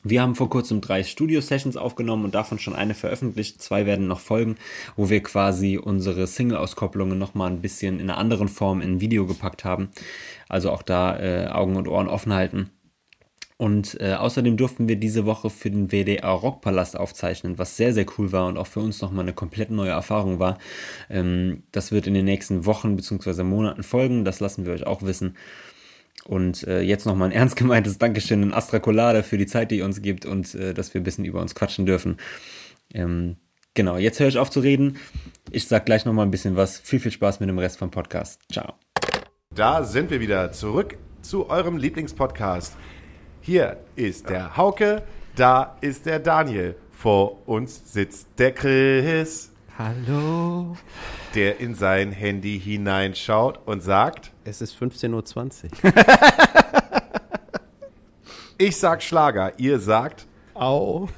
Wir haben vor kurzem drei Studio-Sessions aufgenommen und davon schon eine veröffentlicht. Zwei werden noch folgen, wo wir quasi unsere Single-Auskopplungen nochmal ein bisschen in einer anderen Form in ein Video gepackt haben. Also auch da äh, Augen und Ohren offen halten. Und äh, außerdem durften wir diese Woche für den WDR Rockpalast aufzeichnen, was sehr, sehr cool war und auch für uns nochmal eine komplett neue Erfahrung war. Ähm, das wird in den nächsten Wochen bzw. Monaten folgen, das lassen wir euch auch wissen. Und äh, jetzt nochmal ein ernst gemeintes Dankeschön an Astra Colada für die Zeit, die ihr uns gibt und äh, dass wir ein bisschen über uns quatschen dürfen. Ähm, genau, jetzt höre ich auf zu reden. Ich sag gleich nochmal ein bisschen was. Viel, viel Spaß mit dem Rest vom Podcast. Ciao. Da sind wir wieder zurück zu eurem Lieblingspodcast. Hier ist der Hauke, da ist der Daniel. Vor uns sitzt der Chris, Hallo. der in sein Handy hineinschaut und sagt, Es ist 15.20 Uhr. ich sag Schlager, ihr sagt, Au.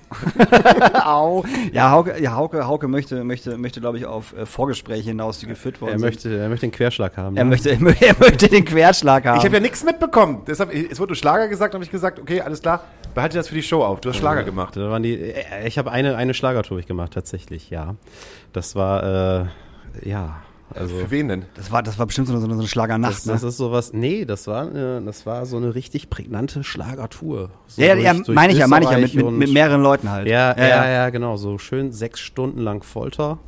Au. Ja, Hauke, ja, Hauke, Hauke möchte, möchte, möchte glaube ich, auf äh, Vorgespräche hinaus, die geführt worden Er sind. möchte, er möchte den Querschlag haben. Er ne? möchte, er mö- er möchte den Querschlag haben. ich habe ja nichts mitbekommen. Deshalb, es wurde Schlager gesagt, habe ich gesagt, okay, alles klar, behalte das für die Show auf. Du hast Schlager gemacht. Da waren die, äh, ich habe eine, eine Schlagertour gemacht, tatsächlich, ja. Das war, äh, ja, also. Für wen denn? das, war, das war bestimmt so eine, so eine Schlagernacht. Das, das ne? ist sowas, nee, das war, eine, das war so eine richtig prägnante Schlagertour. So ja, durch- ja, durch meine ich ja, meine ich ja, mit, mit, mit mehreren Leuten halt. Ja, ja, ja, genau, so schön sechs Stunden lang Folter.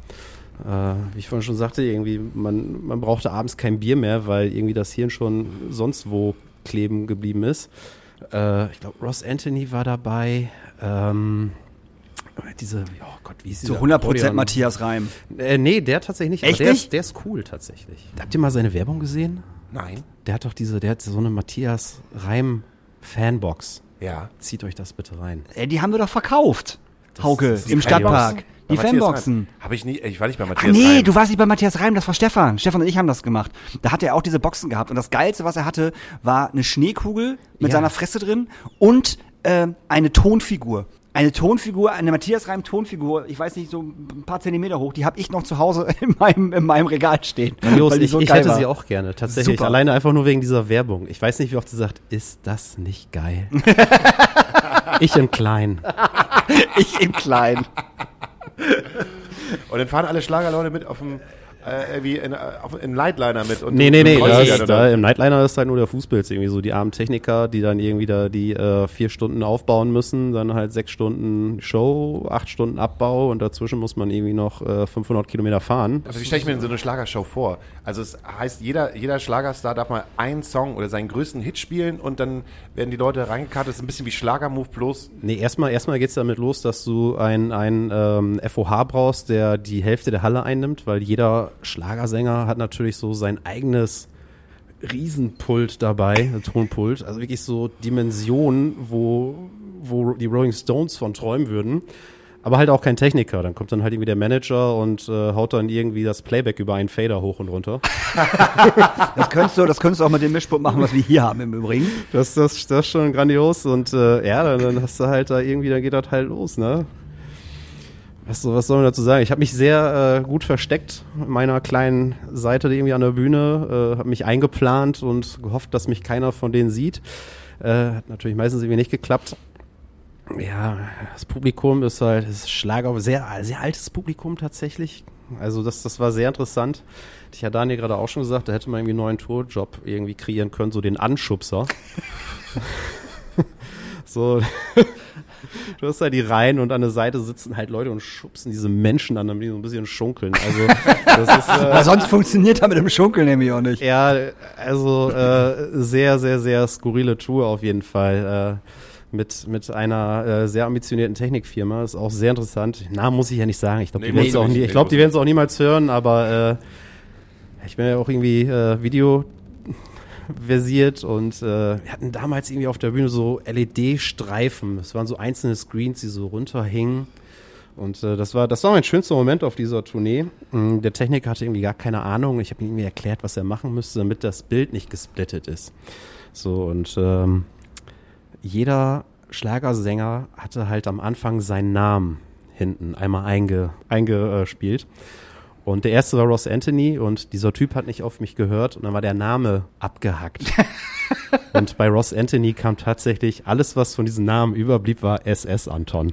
Äh, wie ich vorhin schon sagte, irgendwie, man, man brauchte abends kein Bier mehr, weil irgendwie das Hirn schon sonst wo kleben geblieben ist. Äh, ich glaube, Ross Anthony war dabei. Ähm, diese, oh Gott, wie ist Zu dieser 100% Akkordeon? Matthias Reim. Äh, nee, der tatsächlich nicht. Echt aber der nicht? Ist, der ist cool tatsächlich. Habt ihr mal seine Werbung gesehen? Nein. Der hat doch diese, der hat so eine Matthias Reim Fanbox. Ja. Zieht euch das bitte rein. Ey, die haben wir doch verkauft. Hauke, das ist im? Stadtpark. Die Fanboxen. Reim. Hab ich nie, ich war nicht bei Ah, Matthias nee, Reim. du warst nicht bei Matthias Reim, das war Stefan. Stefan und ich haben das gemacht. Da hat er auch diese Boxen gehabt. Und das Geilste, was er hatte, war eine Schneekugel mit Ja. seiner Fresse drin und ähm, eine Tonfigur. Eine Tonfigur, eine Matthias Reim Tonfigur, ich weiß nicht, so ein paar Zentimeter hoch, die habe ich noch zu Hause in meinem, in meinem Regal stehen. Grandios, ich, so ich hätte war. sie auch gerne, tatsächlich. Super. Alleine einfach nur wegen dieser Werbung. Ich weiß nicht, wie oft sie sagt, ist das nicht geil? ich in klein. Ich im Kleinen. Und dann fahren alle Schlagerleute mit auf dem, äh, wie in, äh, auf, im Nightliner mit. Und Nee, nee, nee, da ist, da, im Nightliner ist halt nur der Fußpilz irgendwie so, die armen Techniker, die dann irgendwie da die äh, vier Stunden aufbauen müssen, dann halt sechs Stunden Show, acht Stunden Abbau und dazwischen muss man irgendwie noch äh, 500 Kilometer fahren. Also wie stelle ich mir denn so eine Schlagershow vor? Also es heißt, jeder, jeder Schlagerstar darf mal einen Song oder seinen größten Hit spielen und dann werden die Leute reingekartet. Das ist ein bisschen wie Schlagermove bloß. Nee, erstmal erstmal geht's damit los, dass du ein, ein ähm, FOH brauchst, der die Hälfte der Halle einnimmt, weil jeder Schlagersänger hat natürlich so sein eigenes Riesenpult dabei, Tonpult, also wirklich so Dimensionen, wo, wo die Rolling Stones von träumen würden. Aber halt auch kein Techniker. Dann kommt dann halt irgendwie der Manager und äh, haut dann irgendwie das Playback über einen Fader hoch und runter. Das könntest du, das könntest du auch mit dem Mischpult machen, was wir hier haben im Übrigen. Das, das, das ist schon grandios und äh, ja, dann, dann hast du halt da irgendwie, dann geht das halt los, ne? Was, was soll man dazu sagen? Ich habe mich sehr äh, gut versteckt in meiner kleinen Seite irgendwie an der Bühne, äh, habe mich eingeplant und gehofft, dass mich keiner von denen sieht. Äh, hat natürlich meistens irgendwie nicht geklappt. Ja, das Publikum ist halt, ist Schlager, sehr, sehr altes Publikum tatsächlich. Also das, das war sehr interessant. Ich ja Daniel gerade auch schon gesagt, da hätte man irgendwie einen neuen Tourjob irgendwie kreieren können, so den Anschubser. so, du hast da die Reihen und an der Seite sitzen halt Leute und schubsen diese Menschen an, damit die so ein bisschen schunkeln. Also das ist, äh, sonst funktioniert er mit dem Schunkeln nämlich auch nicht. ja, also äh, sehr, sehr, sehr skurrile Tour auf jeden Fall. Äh, mit, mit einer äh, sehr ambitionierten Technikfirma. Ist auch sehr interessant. Namen muss ich ja nicht sagen. Ich glaube, Nee, die werden es auch nie, Nee, ich die es auch niemals hören, aber äh, ich bin ja auch irgendwie äh, Video versiert und äh, wir hatten damals irgendwie auf der Bühne so LED-Streifen. Es waren so einzelne Screens, die so runterhingen. Und äh, das war das war mein schönster Moment auf dieser Tournee. Mm, Der Techniker hatte irgendwie gar keine Ahnung. Ich habe ihm irgendwie erklärt, was er machen müsste, damit das Bild nicht gesplittet ist. So und ähm, jeder Schlagersänger hatte halt am Anfang seinen Namen hinten einmal einge, eingespielt. Und der erste war Ross Anthony und dieser Typ hat nicht auf mich gehört und dann war der Name abgehackt. und bei Ross Anthony kam tatsächlich alles, was von diesem Namen überblieb, war SS Anton.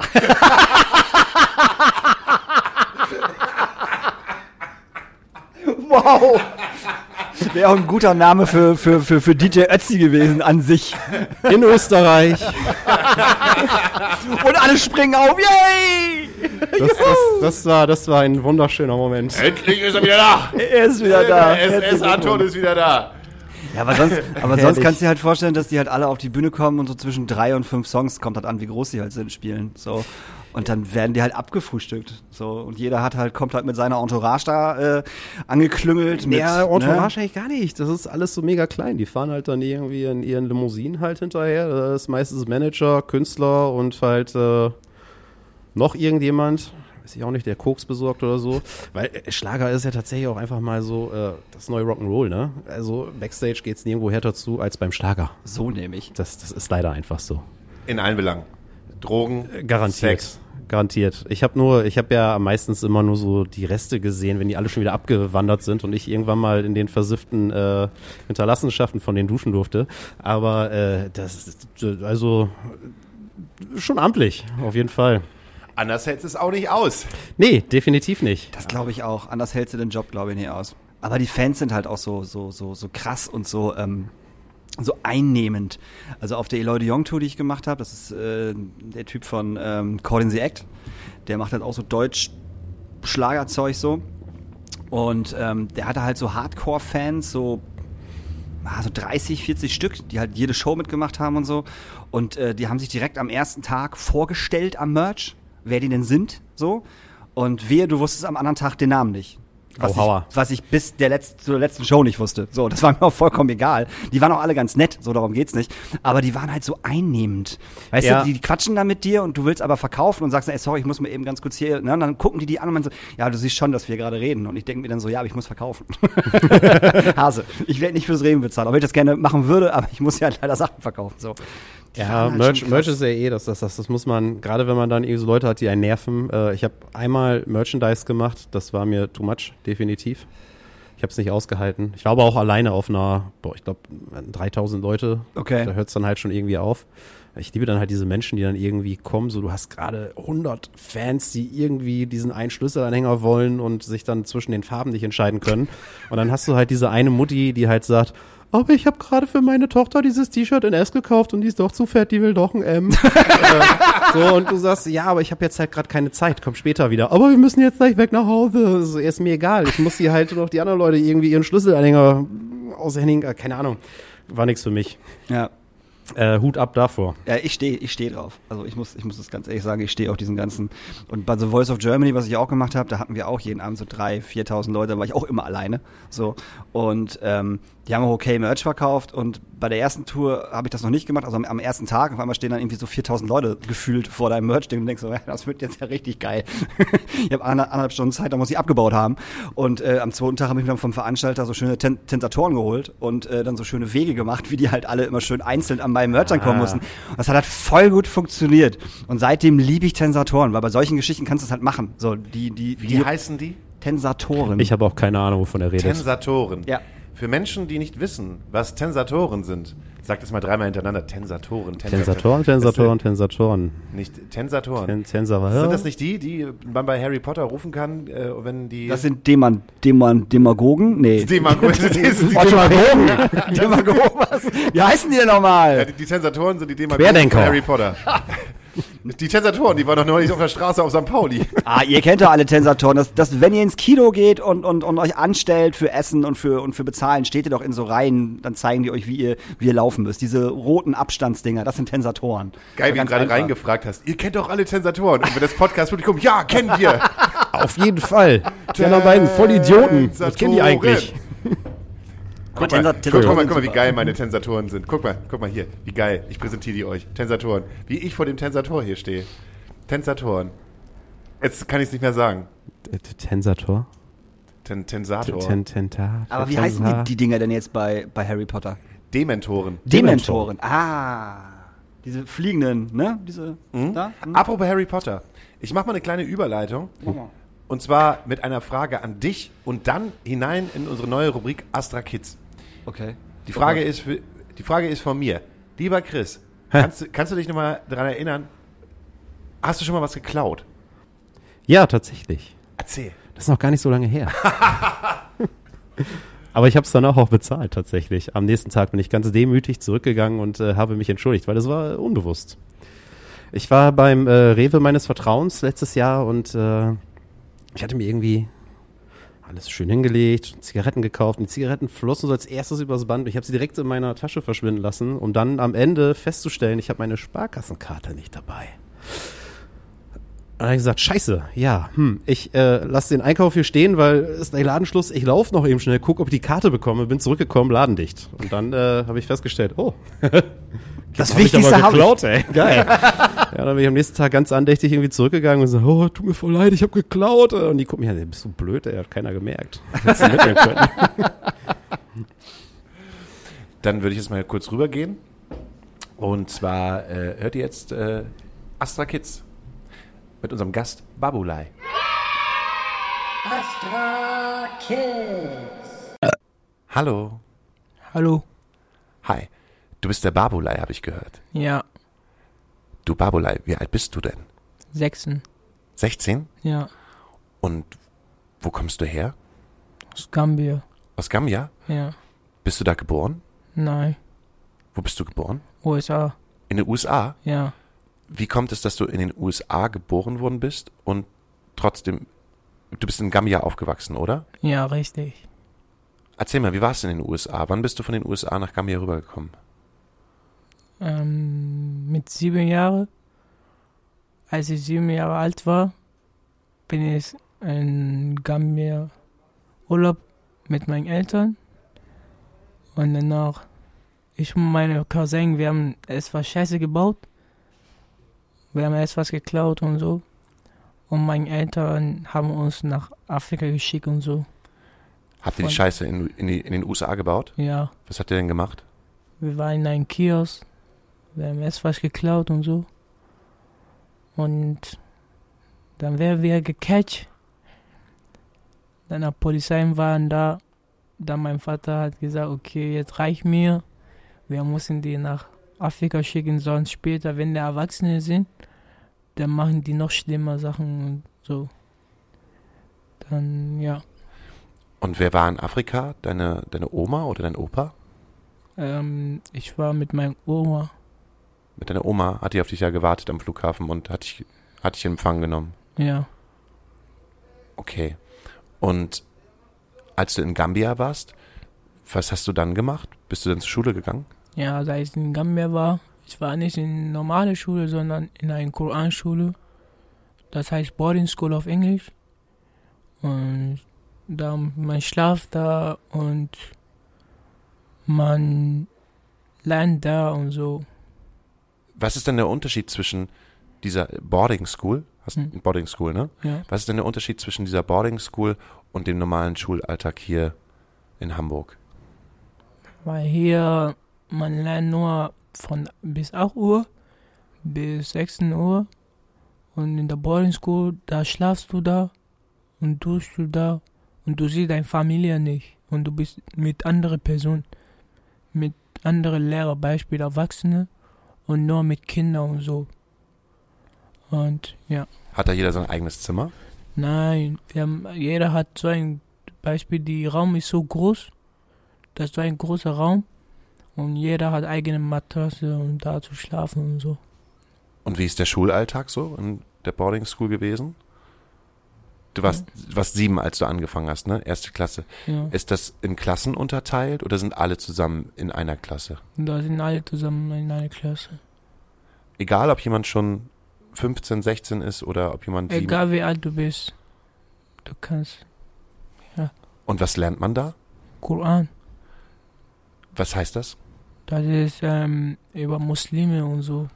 Wow! Wäre auch ein guter Name für, für, für, für DJ Ötzi gewesen an sich. In Österreich. Und alle springen auf, yay! Das, das, das, war, das war ein wunderschöner Moment. Endlich ist er wieder da! Er ist wieder da. Der SS Anton ist wieder da! Ja, aber sonst, aber sonst kannst du dir halt vorstellen, dass die halt alle auf die Bühne kommen und so zwischen drei und fünf Songs kommt halt an, wie groß die halt sind, spielen. So. Und dann werden die halt abgefrühstückt. So. Und jeder hat halt, kommt halt mit seiner Entourage da äh, angeklüngelt. Mit, Ja, Entourage ne? eigentlich gar nicht. Das ist alles so mega klein. Die fahren halt dann irgendwie in ihren Limousinen halt hinterher. Das ist meistens Manager, Künstler und halt äh, noch irgendjemand. Weiß ich auch nicht, der Koks besorgt oder so. Weil äh, Schlager ist ja tatsächlich auch einfach mal so äh, das neue Rock'n'Roll, ne? Also Backstage geht's nirgendwo härter zu als beim Schlager. So nämlich. Das, das ist leider einfach so. In allen Belangen. Drogen, Garantiert. Sex. Garantiert. Ich habe nur, ich habe ja meistens immer nur so die Reste gesehen, wenn die alle schon wieder abgewandert sind und ich irgendwann mal in den versifften äh, Hinterlassenschaften von denen duschen durfte. Aber äh, das ist also schon amtlich, auf jeden Fall. Anders hält es auch nicht aus. Nee, definitiv nicht. Das glaube ich auch. Anders hältst du den Job, glaube ich, nicht aus. Aber die Fans sind halt auch so, so, so, so krass und so, ähm, so einnehmend. Also auf der Eloy de Jong Tour, die ich gemacht habe, das ist äh, der Typ von ähm, Caught in the Act. Der macht halt auch so Deutsch-Schlagerzeug so. Und ähm, der hatte halt so Hardcore-Fans, so, ah, so 30, 40 Stück, die halt jede Show mitgemacht haben und so. Und äh, die haben sich direkt am ersten Tag vorgestellt am Merch, wer die denn sind, so. Und wehe, du wusstest am anderen Tag den Namen nicht. Was, Hauhauer. ich, was ich bis der letzten, zur letzten Show nicht wusste. So, das war mir auch vollkommen egal. Die waren auch alle ganz nett, so darum geht's nicht. Aber die waren halt so einnehmend. Weißt Ja. du, die, die quatschen da mit dir und du willst aber verkaufen und sagst, ey, sorry, ich muss mir eben ganz kurz hier, ne? Und dann gucken die die an und man so, ja, du siehst schon, dass wir gerade reden. Und ich denke mir dann so, ja, aber ich muss verkaufen. Hase, ich werde nicht fürs Reden bezahlen, wenn ich das gerne machen würde, aber ich muss ja leider Sachen verkaufen. So. Die Ja, halt Merch, Merch ist ja eh, das, das, das, das muss man, gerade wenn man dann irgendwie so Leute hat, die einen nerven. Äh, ich habe einmal Merchandise gemacht, das war mir too much, definitiv. Ich habe es nicht ausgehalten. Ich war aber auch alleine auf einer, boah, ich glaube, 3000 Leute. Okay. Da hört es dann halt schon irgendwie auf. Ich liebe dann halt diese Menschen, die dann irgendwie kommen, so du hast gerade 100 Fans, die irgendwie diesen einen Schlüsselanhänger wollen und sich dann zwischen den Farben nicht entscheiden können. Und dann hast du halt diese eine Mutti, die halt sagt, aber ich habe gerade für meine Tochter dieses T-Shirt in S gekauft und die ist doch zu fett, die will doch ein M. äh, so, und du sagst, ja, aber ich habe jetzt halt gerade keine Zeit, komm später wieder. Aber wir müssen jetzt gleich weg nach Hause. So, ist mir egal. Ich muss hier halt noch die anderen Leute irgendwie ihren Schlüsselanhänger aushändigen. Äh, Keine Ahnung. War nichts für mich. Ja. Äh, Hut ab davor. Ja, ich stehe ich steh drauf. Also ich muss, ich muss das ganz ehrlich sagen, ich stehe auf diesen ganzen. Und bei The Voice of Germany, was ich auch gemacht habe, da hatten wir auch jeden Abend so drei, 4.000 Leute, da war ich auch immer alleine. So. Und ähm, die haben auch okay Merch verkauft und bei der ersten Tour habe ich das noch nicht gemacht, also am, am ersten Tag, auf einmal stehen dann irgendwie so 4000 Leute gefühlt vor deinem Merch und denkst so, das wird jetzt ja richtig geil. ich habe anderthalb, Stunden Zeit, da muss ich abgebaut haben und äh, am zweiten Tag habe ich mir dann vom Veranstalter so schöne Ten Tentatoren geholt und äh, dann so schöne Wege gemacht, wie die halt alle immer schön einzeln an meinem Merch ankommen Ah. mussten. Und das hat halt voll gut funktioniert und seitdem liebe ich Tensatoren, weil bei solchen Geschichten kannst du es halt machen. So, die, die, Wie die heißen die? Tensatoren. Ich habe auch keine Ahnung, wovon er redet. Tensatoren. Ja. Für Menschen, die nicht wissen, was Tensatoren sind, sag das mal dreimal hintereinander. Tensatoren, Tensatoren, Tensatoren, Tensatoren. Das, nicht Tensatoren. Ten, Tensor, sind das nicht die, die man bei Harry Potter rufen kann, äh, wenn die... das sind Deman, Deman, Demagogen? Nee. Demagogen. Demagogen? Demagogen, was? Wie heißen die denn Ja, nochmal? die, die Tensatoren sind die Demagogen Querdenker. von Harry Potter. die Tensatoren, die waren doch neulich auf der Straße auf St. Pauli. Ah, ihr kennt doch alle Tensatoren. Das, das, wenn ihr ins Kino geht und, und, und euch anstellt für Essen und für, und für Bezahlen, steht ihr doch in so Reihen, dann zeigen die euch, wie ihr, wie ihr laufen müsst. Diese roten Abstandsdinger, das sind Tensatoren. Geil, wie du gerade reingefragt hast. Ihr kennt doch alle Tensatoren. Und wenn das Podcast-Publikum, ja, kennen wir. Auf jeden Fall. Die anderen beiden Vollidioten. Was kennen die eigentlich? Guck mal, guck, Tensatoren guck mal, guck mal, wie geil meine Tensatoren sind. Guck mal, guck mal hier, wie geil. Ich präsentiere die euch. Tensatoren. Wie ich vor dem Tensator hier stehe. Tensatoren. Jetzt kann ich es nicht mehr sagen. Tensator? Ten, Tensator. Ten, Tenta. Aber wie heißen die, die Dinger denn jetzt bei, bei Harry Potter? Dementoren. Dementoren. Ah. Diese fliegenden, ne? Diese, da? Hm? Apropos Harry Potter. Ich mache mal eine kleine Überleitung. Mach mal. Und zwar mit einer Frage an dich und dann hinein in unsere neue Rubrik Astra Kids. Okay. Die Frage, ist, für, die Frage ist von mir. Lieber Chris, kannst, du- kannst du dich nochmal daran erinnern, hast du schon mal was geklaut? Ja, tatsächlich. Erzähl. Das ist noch gar nicht so lange her. Aber ich habe es danach auch bezahlt tatsächlich. Am nächsten Tag bin ich ganz demütig zurückgegangen und äh, habe mich entschuldigt, weil das war unbewusst. Ich war beim äh, Rewe meines Vertrauens letztes Jahr und äh, ich hatte mir irgendwie alles schön hingelegt, Zigaretten gekauft. Und die Zigaretten flossen so als erstes übers Band. und Ich habe sie direkt in meiner Tasche verschwinden lassen, um dann am Ende festzustellen, ich habe meine Sparkassenkarte nicht dabei. Dann habe ich gesagt, scheiße, ja, hm, ich äh, lasse den Einkauf hier stehen, weil es ist der Ladenschluss. Ich laufe noch eben schnell, guck, ob ich die Karte bekomme, bin zurückgekommen, Laden dicht. Und dann äh, habe ich festgestellt, oh, Das hab ich Wichtigste habe geklaut, ich. ey. Geil. ja, dann bin ich am nächsten Tag ganz andächtig irgendwie zurückgegangen und so, oh, tut mir voll leid, ich habe geklaut. Und die gucken mich an, bist du blöd, ey, hat keiner gemerkt. Dann würde ich jetzt mal kurz rübergehen. Und zwar äh, hört ihr jetzt äh, Astra Kids mit unserem Gast Babulai. Astra Kids. Hallo. Hallo. Hi. Du bist der Babulai, habe ich gehört. Ja, Du Babulai, wie alt bist du denn? Sechsen. 16? Ja, Und wo kommst du her? aus Gambia. Aus Gambia? Ja, Bist du da geboren? nein. Wo bist du geboren? USA. In den USA? Ja, Wie kommt es, dass du in den USA geboren worden bist und trotzdem, du bist in Gambia aufgewachsen, oder? ja, richtig. Erzähl mal, wie war es in den USA? Wann bist du von den USA nach Gambia rübergekommen? Ähm, mit sieben Jahren, als ich sieben Jahre alt war, bin ich in Gambia Urlaub mit meinen Eltern. Und danach, ich und meine Cousin, wir haben etwas Scheiße gebaut. Wir haben etwas geklaut und so. Und meine Eltern haben uns nach Afrika geschickt und so. Habt ihr die Scheiße in, in, die, in den USA gebaut? Ja, Was habt ihr denn gemacht? wir waren in einem Kiosk. Wir haben etwas geklaut und so. Und dann werden wir gecatcht. Dann die Polizei waren da. Dann mein Vater hat gesagt, okay, jetzt reicht mir. Wir müssen die nach Afrika schicken, sonst später, wenn die Erwachsene sind, dann machen die noch schlimmer Sachen und so. Dann, ja. Und wer war in Afrika? Deine, deine Oma oder dein Opa? Ähm, ich war mit meinem Oma. Mit deiner Oma hat die auf dich ja gewartet am Flughafen und hat dich, hat dich in Empfang genommen. Ja. Okay. Und als du in Gambia warst, was hast du dann gemacht? Bist du dann zur Schule gegangen? Ja, da ich in Gambia war, ich war nicht in normale Schule, sondern in einer Koranschule. Das heißt Boarding School auf Englisch. Und da man schlaft da und man lernt da und so. Was ist denn der Unterschied zwischen dieser Boarding School? Hast Hm. Boarding School, ne? Ja. Was ist denn der Unterschied zwischen dieser Boarding School und dem normalen Schulalltag hier in Hamburg? Weil hier man lernt nur von bis 8 Uhr bis 16 Uhr. Und in der Boarding School, da schlafst du da und tust du da und du siehst deine Familie nicht. Und du bist mit anderen Personen, mit anderen Lehrern, Beispiel Erwachsene und nur mit Kindern und so. Und ja, Hat da jeder sein eigenes Zimmer? nein, haben, jeder hat so ein Beispiel, die Raum ist so groß, das ist so ein großer Raum und jeder hat eigene Matratze und da zu schlafen und so. Und wie ist der Schulalltag so in der Boarding School gewesen? Du warst, du warst sieben, als du angefangen hast, ne? Erste Klasse. Ja, Ist das in Klassen unterteilt oder sind alle zusammen in einer Klasse? da sind alle zusammen in einer Klasse. Egal, ob jemand schon 15, 16 ist oder ob jemand. Egal wie alt du bist, du kannst Und was lernt man da? Koran. Was heißt das? Das ist ähm, über Muslime und so.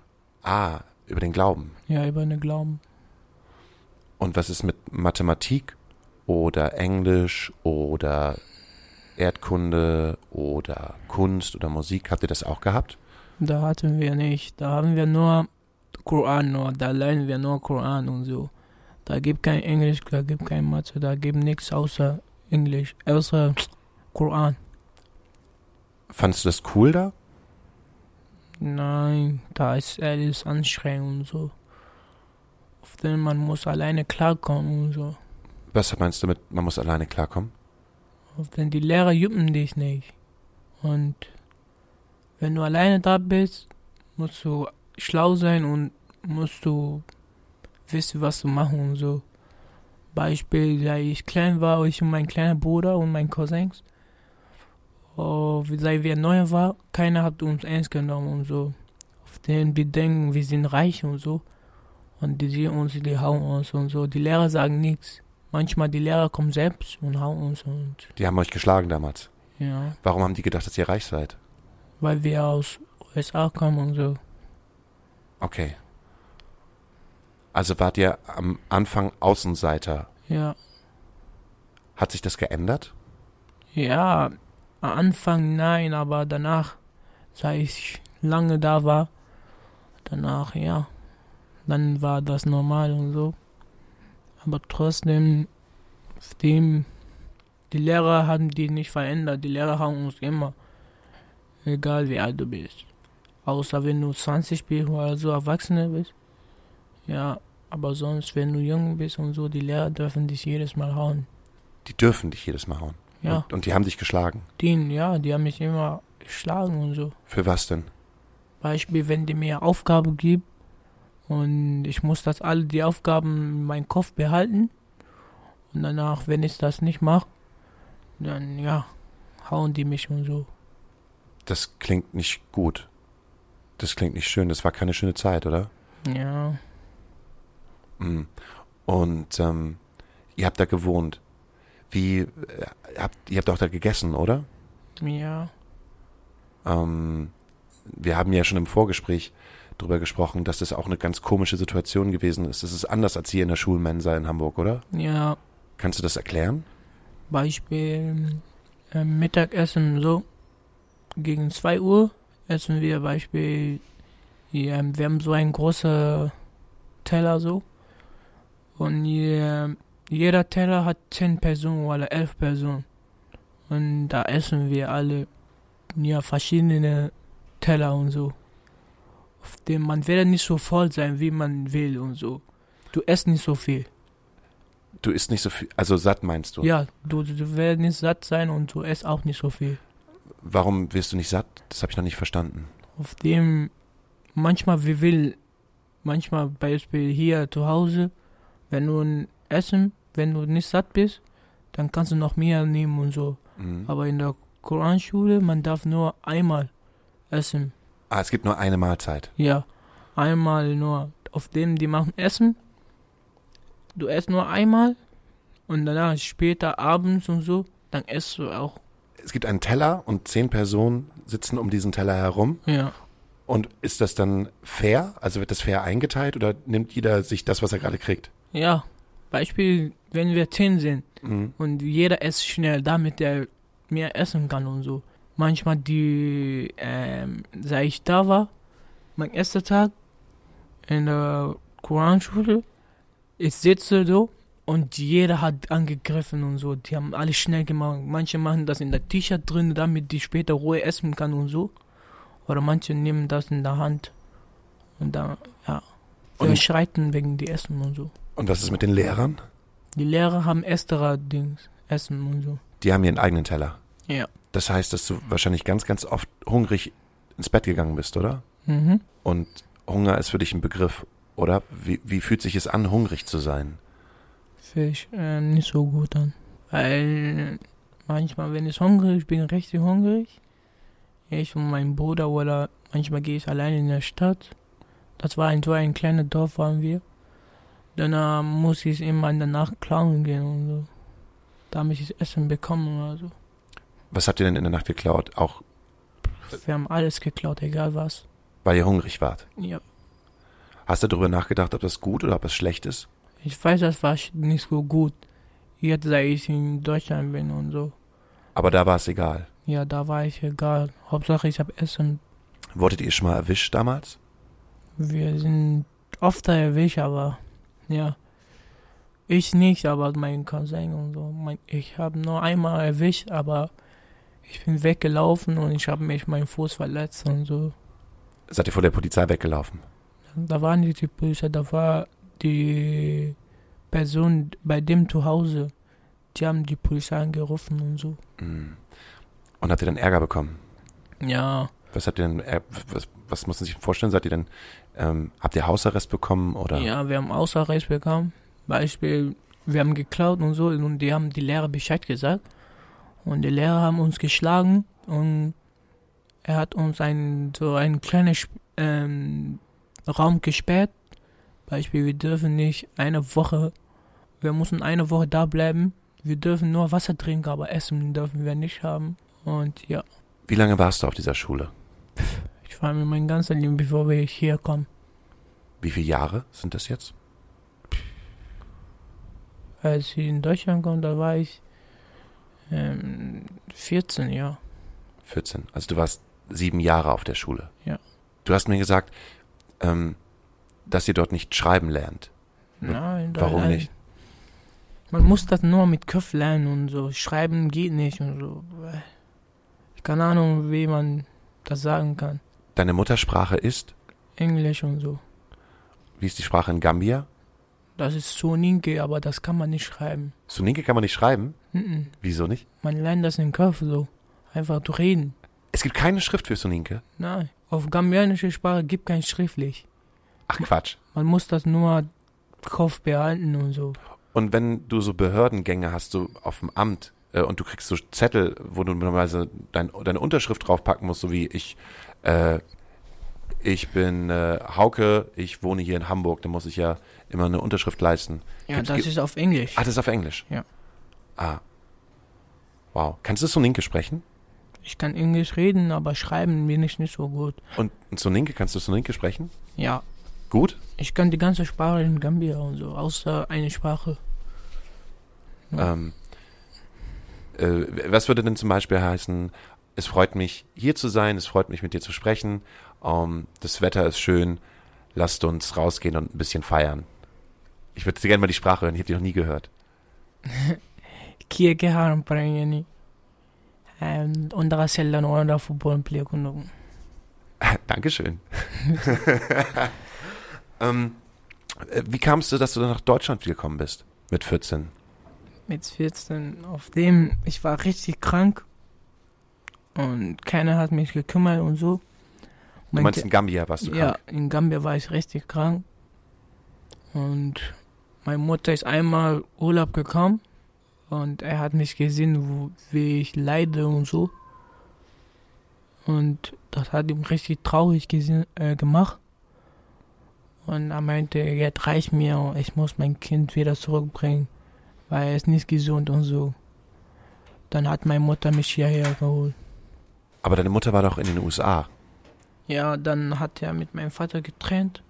Ah, über den Glauben. Ja, über den Glauben. Und was ist mit Mathematik oder Englisch oder Erdkunde oder Kunst oder Musik? Habt ihr das auch gehabt? Da hatten wir nicht. Da haben wir nur Koran nur. Da lernen wir nur Koran und so. Da gibt kein Englisch, da gibt kein Mathe, da gibt nichts außer Englisch, außer Koran. Fandest du das cool da? Nein, da ist alles anstrengend und so. Auf den man muss alleine klarkommen und so. Was meinst du mit, man muss alleine klarkommen? Auf den die Lehrer juppen dich nicht. Und wenn du alleine da bist, musst du schlau sein und musst du wissen, was du machen und so. Beispiel, da ich klein war, ich und mein kleiner Bruder und mein Cousins. Oh, seit wir neu war, keiner hat uns ernst genommen und so. Auf den wir denken, wir sind reich und so. Und die sehen uns, die hauen uns und so. Die Lehrer sagen nichts. Manchmal die Lehrer kommen selbst und hauen uns und Die haben euch geschlagen damals. ja, Warum haben die gedacht, dass ihr reich seid? weil wir aus USA kommen und so. Okay. Also wart ihr am Anfang Außenseiter. Ja, Hat sich das geändert? ja, am Anfang nein, aber danach, seit ich lange da war, danach ja, dann war das normal und so. Aber trotzdem, dem, die Lehrer haben die nicht verändert. Die Lehrer haben uns immer, egal wie alt du bist. Außer wenn du 20 bist oder so Erwachsene bist. Ja, aber sonst, wenn du jung bist und so, die Lehrer dürfen dich jedes Mal hauen. Die dürfen dich jedes Mal hauen. Ja, Und, und die haben dich geschlagen. die, ja, die haben mich immer geschlagen und so. Für was denn? Beispiel, wenn die mir Aufgabe gibt und ich muss das alle die Aufgaben in meinem Kopf behalten und danach, wenn ich das nicht mache, dann ja, hauen die mich und so. Das klingt nicht gut. Das klingt nicht schön. Das war keine schöne Zeit, oder? Ja, Mhm. Und ähm, ihr habt da gewohnt. Wie, äh, habt, ihr habt auch da gegessen, oder? Ja. Ähm, wir haben ja schon im Vorgespräch drüber gesprochen, dass das auch eine ganz komische Situation gewesen ist. Das ist anders als hier in der Schulmensa in Hamburg, oder? Ja. Kannst du das erklären? Beispiel äh, Mittagessen so gegen 2 Uhr essen wir Beispiel ja, wir haben so einen großen Teller so und je, jeder Teller hat 10 Personen oder 11 Personen und da essen wir alle ja verschiedene Teller und so auf dem man wird nicht so voll sein wie man will und so du isst nicht so viel Du isst nicht so viel, also satt meinst du? ja du, du wirst nicht satt sein und du isst auch nicht so viel Warum wirst du nicht satt? Das habe ich noch nicht verstanden. auf dem manchmal wie will, manchmal Beispiel hier zu Hause, wenn du ein Essen, wenn du nicht satt bist, dann kannst du noch mehr nehmen und so. Mhm. Aber in der Koranschule, man darf nur einmal essen. Ah, es gibt nur eine Mahlzeit. Ja, einmal nur. Auf dem, die machen Essen. Du isst nur einmal und danach später abends und so, dann isst du auch. Es gibt einen Teller und zehn Personen sitzen um diesen Teller herum. Ja. Und ist das dann fair? Also wird das fair eingeteilt oder nimmt jeder sich das, was er gerade kriegt? Ja. Beispiel, wenn wir zehn sind. Mhm. Und jeder isst schnell, damit er mehr essen kann und so. Manchmal die, ähm, seit ich da war, mein erster Tag in der Koranschule, ich sitze so und jeder hat angegriffen und so. Die haben alles schnell gemacht. Manche machen das in der T-Shirt drin, damit die später Ruhe essen kann und so. Oder manche nehmen das in der Hand. Und da, ja. Und- schreiten wegen die Essen und so. Und was ist mit den Lehrern? Die Lehrer haben extra Dings, Essen und so. Die haben ihren eigenen Teller. Ja. Das heißt, dass du wahrscheinlich ganz, ganz oft hungrig ins Bett gegangen bist, oder? Mhm. Und Hunger ist für dich ein Begriff, oder? Wie, wie fühlt sich es an, hungrig zu sein? Fühle ich äh, nicht so gut an. Weil manchmal, wenn ich hungrig bin, richtig hungrig, ich und mein Bruder oder manchmal gehe ich alleine in der Stadt. Das war ein, so ein kleines Dorf waren wir. Dann äh, muss ich immer in der Nacht klauen gehen und so. Damit ich Essen bekommen oder so. Was habt ihr denn in der Nacht geklaut? Auch Wir haben alles geklaut, egal was. weil ihr hungrig wart. Ja. Hast du darüber nachgedacht, ob das gut oder ob das schlecht ist? Ich weiß, das war nicht so gut. Jetzt, seit ich in Deutschland bin und so. Aber da war es egal. Ja, da war ich egal. Hauptsache, ich habe Essen. Wurdet ihr schon mal erwischt damals? Wir sind oft erwischt, aber ja. Ich nicht, aber mein Cousin und so. Mein, ich habe nur einmal erwischt, aber ich bin weggelaufen und ich habe mich meinen Fuß verletzt und so. Seid ihr vor der Polizei weggelaufen? Da war nicht die Polizei, da war die Person bei dem zu Hause. Die haben die Polizei angerufen und so. Mhm. Und habt ihr dann Ärger bekommen? Ja, Was habt ihr denn, äh, was, was muss man sich vorstellen? Seid ihr denn, ähm, habt ihr Hausarrest bekommen oder? Ja, wir haben Ausrecht bekommen. Beispiel, wir haben geklaut und so und die haben die Lehrer Bescheid gesagt. Und die Lehrer haben uns geschlagen und er hat uns ein, so einen kleinen ähm, Raum gesperrt. Beispiel, wir dürfen nicht eine Woche, wir müssen eine Woche da bleiben. Wir dürfen nur Wasser trinken, aber Essen dürfen wir nicht haben. Und ja, Wie lange warst du auf dieser Schule? ich war mir mein ganzes Leben, bevor wir hier kommen. Wie viele Jahre sind das jetzt? Als ich in Deutschland kam, da war ich ähm, 14, ja. 14. Also du warst sieben Jahre auf der Schule. Ja. Du hast mir gesagt, ähm, dass ihr dort nicht schreiben lernt. Nein, da Warum lernen- nicht? Man muss das nur mit Kopf lernen und so. Schreiben geht nicht und so. Keine Ahnung, wie man das sagen kann. Deine Muttersprache ist? Englisch und so. Wie ist die Sprache in Gambia? Das ist Soninke, aber das kann man nicht schreiben. Suninke kann man nicht schreiben. Mhm. Wieso nicht? Man lernt das im Kopf so. Einfach zu reden. Es gibt keine Schrift für Suninke. Nein. Auf gambianische Sprache gibt kein schriftlich. Ach Quatsch. Man muss das nur Kopf behalten und so. Und wenn du so Behördengänge hast, so auf dem Amt, äh, und du kriegst so Zettel, wo du normalerweise dein, deine Unterschrift draufpacken musst, so wie ich, äh, ich bin äh, Hauke, ich wohne hier in Hamburg, dann muss ich ja immer eine Unterschrift leisten. Ja, Gibt's- das ist auf Englisch. Ah, das ist auf Englisch? Ja. Ah, Wow. Kannst du Soninke sprechen? Ich kann Englisch reden, aber schreiben bin ich nicht so gut. Und Soninke, kannst du Soninke sprechen? Ja, Gut? ich kann die ganze Sprache in Gambia und so, außer eine Sprache. Ja. Ähm, äh, was würde denn zum Beispiel heißen, es freut mich, hier zu sein, es freut mich, mit dir zu sprechen, ähm, das Wetter ist schön, lasst uns rausgehen und ein bisschen feiern. Ich würde gerne mal die Sprache hören, ich habe die noch nie gehört. And on the sella no on the football play kuno. Dankeschön. ähm, äh, wie kamst du, dass du dann nach Deutschland gekommen bist? Mit 14. Mit 14, auf dem, ich war richtig krank. Und keiner hat mich gekümmert und so. Du Mein meinst in Gambia warst du Ja, krank? in Gambia war ich richtig krank. Und meine Mutter ist einmal Urlaub gekommen und er hat mich gesehen, wo, wie ich leide und so. Und das hat ihm richtig traurig gesehen, äh, gemacht. Und er meinte, jetzt reicht mir, ich muss mein Kind wieder zurückbringen, weil er ist nicht gesund und so. Dann hat meine Mutter mich hierher geholt. Aber deine Mutter war doch in den USA. Ja, dann hat er mit meinem Vater getrennt.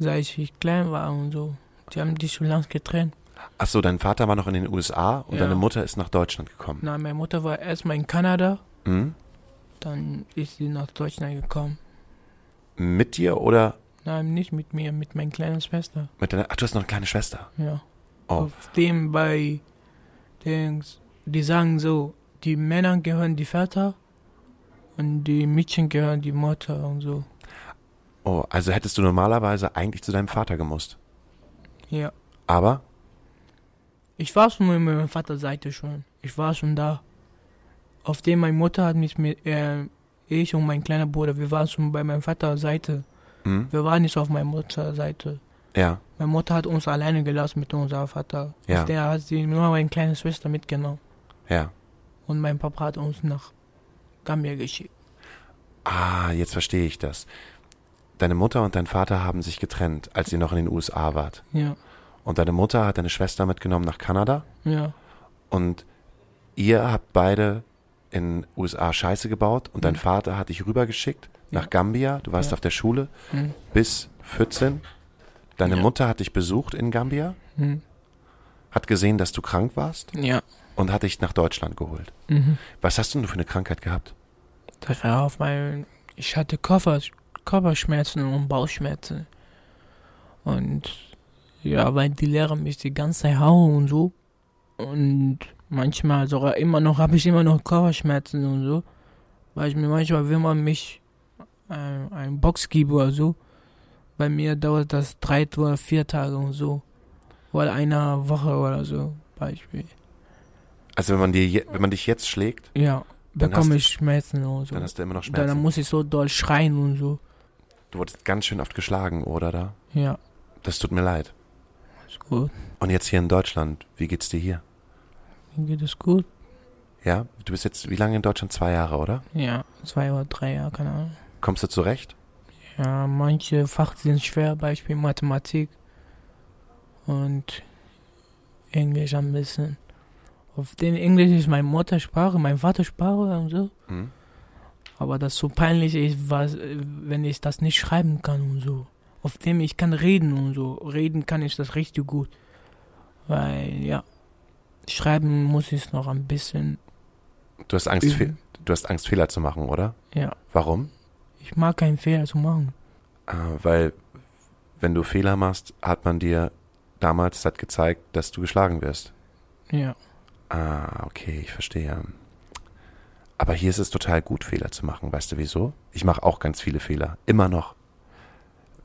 Seit ich klein war und so. Die haben die schon lange getrennt. Achso, dein Vater war noch in den USA und Ja. deine Mutter ist nach Deutschland gekommen. Na, meine Mutter war erstmal in Kanada, Mhm. dann ist sie nach Deutschland gekommen. Mit dir oder Nein, nicht mit mir, mit meiner kleinen Schwester. mit deiner. Ach, du hast noch eine kleine Schwester. Ja. Oh. Auf dem bei Dings, die sagen so, die Männer gehören die Väter und die Mädchen gehören die Mutter und so. Oh, also hättest du normalerweise eigentlich zu deinem Vater gemusst. Ja. Aber Ich war schon mit meiner Vaterseite schon. Ich war schon da. Auf dem meine Mutter hat mich mit, äh, ich und mein kleiner Bruder, wir waren schon bei meiner Vaterseite. hm, Wir waren nicht auf meiner Mutterseite. ja, Meine Mutter hat uns alleine gelassen mit unserem Vater. Ja. Der hat sie nur meine kleine Schwester mitgenommen. ja. Und mein Papa hat uns nach Gambia geschickt. Ah, jetzt verstehe ich das. Deine Mutter und dein Vater haben sich getrennt, als ihr noch in den USA wart. Ja, Und deine Mutter hat deine Schwester mitgenommen nach Kanada ja, und ihr habt beide in USA Scheiße gebaut und dein Mhm. Vater hat dich rübergeschickt nach Ja. Gambia. Du warst Ja. auf der Schule hm, bis 14. Deine Ja. Mutter hat dich besucht in Gambia, hm, hat gesehen, dass du krank warst ja. und hat dich nach Deutschland geholt. Mhm. Was hast denn du für eine Krankheit gehabt? Das war auf mein, ich hatte Körper, Körperschmerzen und Bauchschmerzen. Und ja, weil die Lehrer mich die ganze Zeit hauen und so. Und manchmal sogar immer noch, habe ich immer noch Körperschmerzen und so. Weil ich mir manchmal, wenn man mich äh, einen Box gibt oder so, bei mir dauert das drei oder vier Tage und so. Oder eine Woche oder so, Beispiel. Also wenn man dir, wenn man dich jetzt schlägt, Ja, bekomme ich Schmerzen und so. dann hast du immer noch Schmerzen. Dann muss ich so doll schreien und so. Du wurdest ganz schön oft geschlagen, oder da? Ja, Das tut mir leid. ist gut. Und jetzt hier in Deutschland, wie geht's dir hier? Mir geht es gut. Ja, du bist jetzt wie lange in Deutschland? Zwei Jahre, oder? Ja, zwei oder drei Jahre, keine Ahnung. Kommst du zurecht? Ja, manche Fach sind schwer, Beispiel Mathematik und Englisch ein bisschen. Auf dem Englisch ist meine Muttersprache, meine Vatersprache und so. Hm? Aber das so peinlich ist, was, wenn ich das nicht schreiben kann und so. Auf dem ich kann reden und so. Reden kann ich das richtig gut. Weil, ja, schreiben muss ich noch ein bisschen Du hast Angst, üben. du hast Angst, Fehler zu machen, oder? Ja, Warum? ich mag keinen Fehler zu machen. Äh, weil, wenn du Fehler machst, hat man dir damals hat gezeigt, dass du geschlagen wirst. Ja, Ah, okay, ich verstehe. Aber hier ist es total gut, Fehler zu machen. Weißt du wieso? Ich mache auch ganz viele Fehler. Immer noch.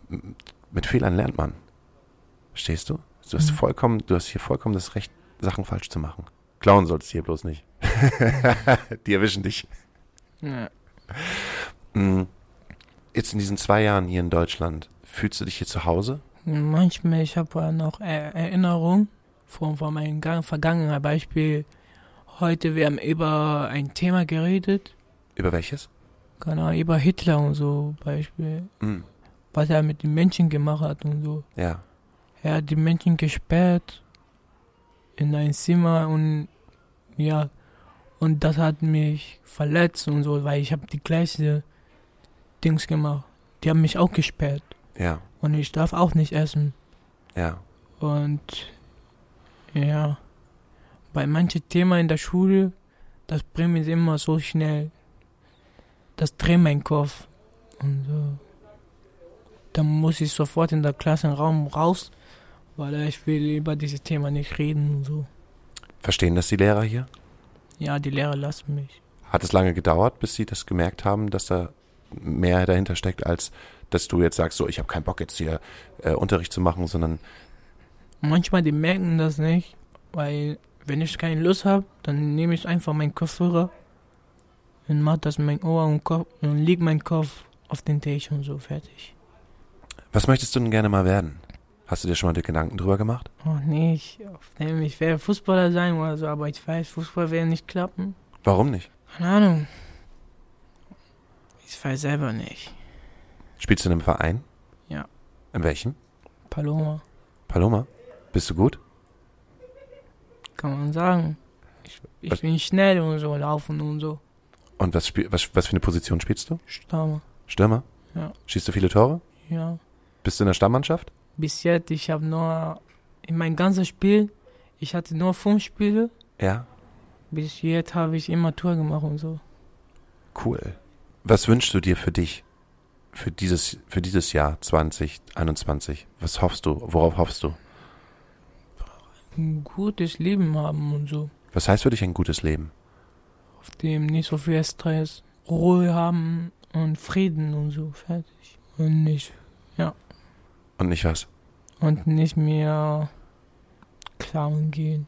M- Mit Fehlern lernt man. Verstehst du? Du hast Mhm. vollkommen, du hast hier vollkommen das Recht, Sachen falsch zu machen. Klauen sollst du hier bloß nicht. Die erwischen dich. ja. Mm. Jetzt in diesen zwei Jahren hier in Deutschland, fühlst du dich hier zu Hause? Manchmal, ich habe noch Er- Erinnerungen von, von meinen Gang- Vergangenheit. Beispiel, heute, wir haben über ein Thema geredet, Über welches? Ahnung, über Hitler und so, Beispiel, Mm. was er mit den Menschen gemacht hat und so. Ja. Er hat die Menschen gesperrt in ein Zimmer und ja, Und das hat mich verletzt und so, weil ich habe die gleiche Dings gemacht. Die haben mich auch gesperrt. Ja, Und ich darf auch nicht essen. ja. Und ja, bei manchen Themen in der Schule, das bringt mich immer so schnell. Das dreht meinen Kopf. Und so. Dann muss ich sofort in der Klassenraum raus, weil ich will über dieses Thema nicht reden und so. Verstehen das die Lehrer hier? Ja, die Lehrer lassen mich. Hat es lange gedauert, bis sie das gemerkt haben, dass da mehr dahinter steckt, als dass du jetzt sagst, so, ich habe keinen Bock jetzt hier äh, Unterricht zu machen, sondern Manchmal, die merken das nicht, weil wenn ich keine Lust habe, dann nehme ich einfach meinen Kopfhörer und mache das in mein Ohr und, Kopf, und leg meinen Kopf auf den Tisch und so fertig. was möchtest du denn gerne mal werden? Hast du dir schon mal Gedanken drüber gemacht? Oh nee, ich, ich werde Fußballer sein oder so, aber ich weiß, Fußball wird nicht klappen. Warum nicht? Keine Ahnung. Ich weiß selber nicht. Spielst du in einem Verein? Ja. In welchem? Paloma, Paloma? Bist du gut? Kann man sagen. Ich, ich Was- bin schnell und so, laufen und so. Und was, spiel, was, was für eine Position spielst du? Stürmer, Stürmer? Ja. Schießt du viele Tore? ja. Bist du in der Stammmannschaft? Bis jetzt, ich habe nur, in meinem ganzen Spiel, ich hatte nur fünf Spiele. Ja. Bis jetzt habe ich immer Tor gemacht und so. Cool. Was wünschst du dir für dich? Für dieses, für dieses Jahr 2021? Was hoffst du? Worauf hoffst du? Ein gutes Leben haben und so. Was heißt für dich ein gutes Leben? Auf dem nicht so viel Stress, Ruhe haben und Frieden und so. Fertig. Und nicht, Und nicht was? und nicht mehr klauen gehen.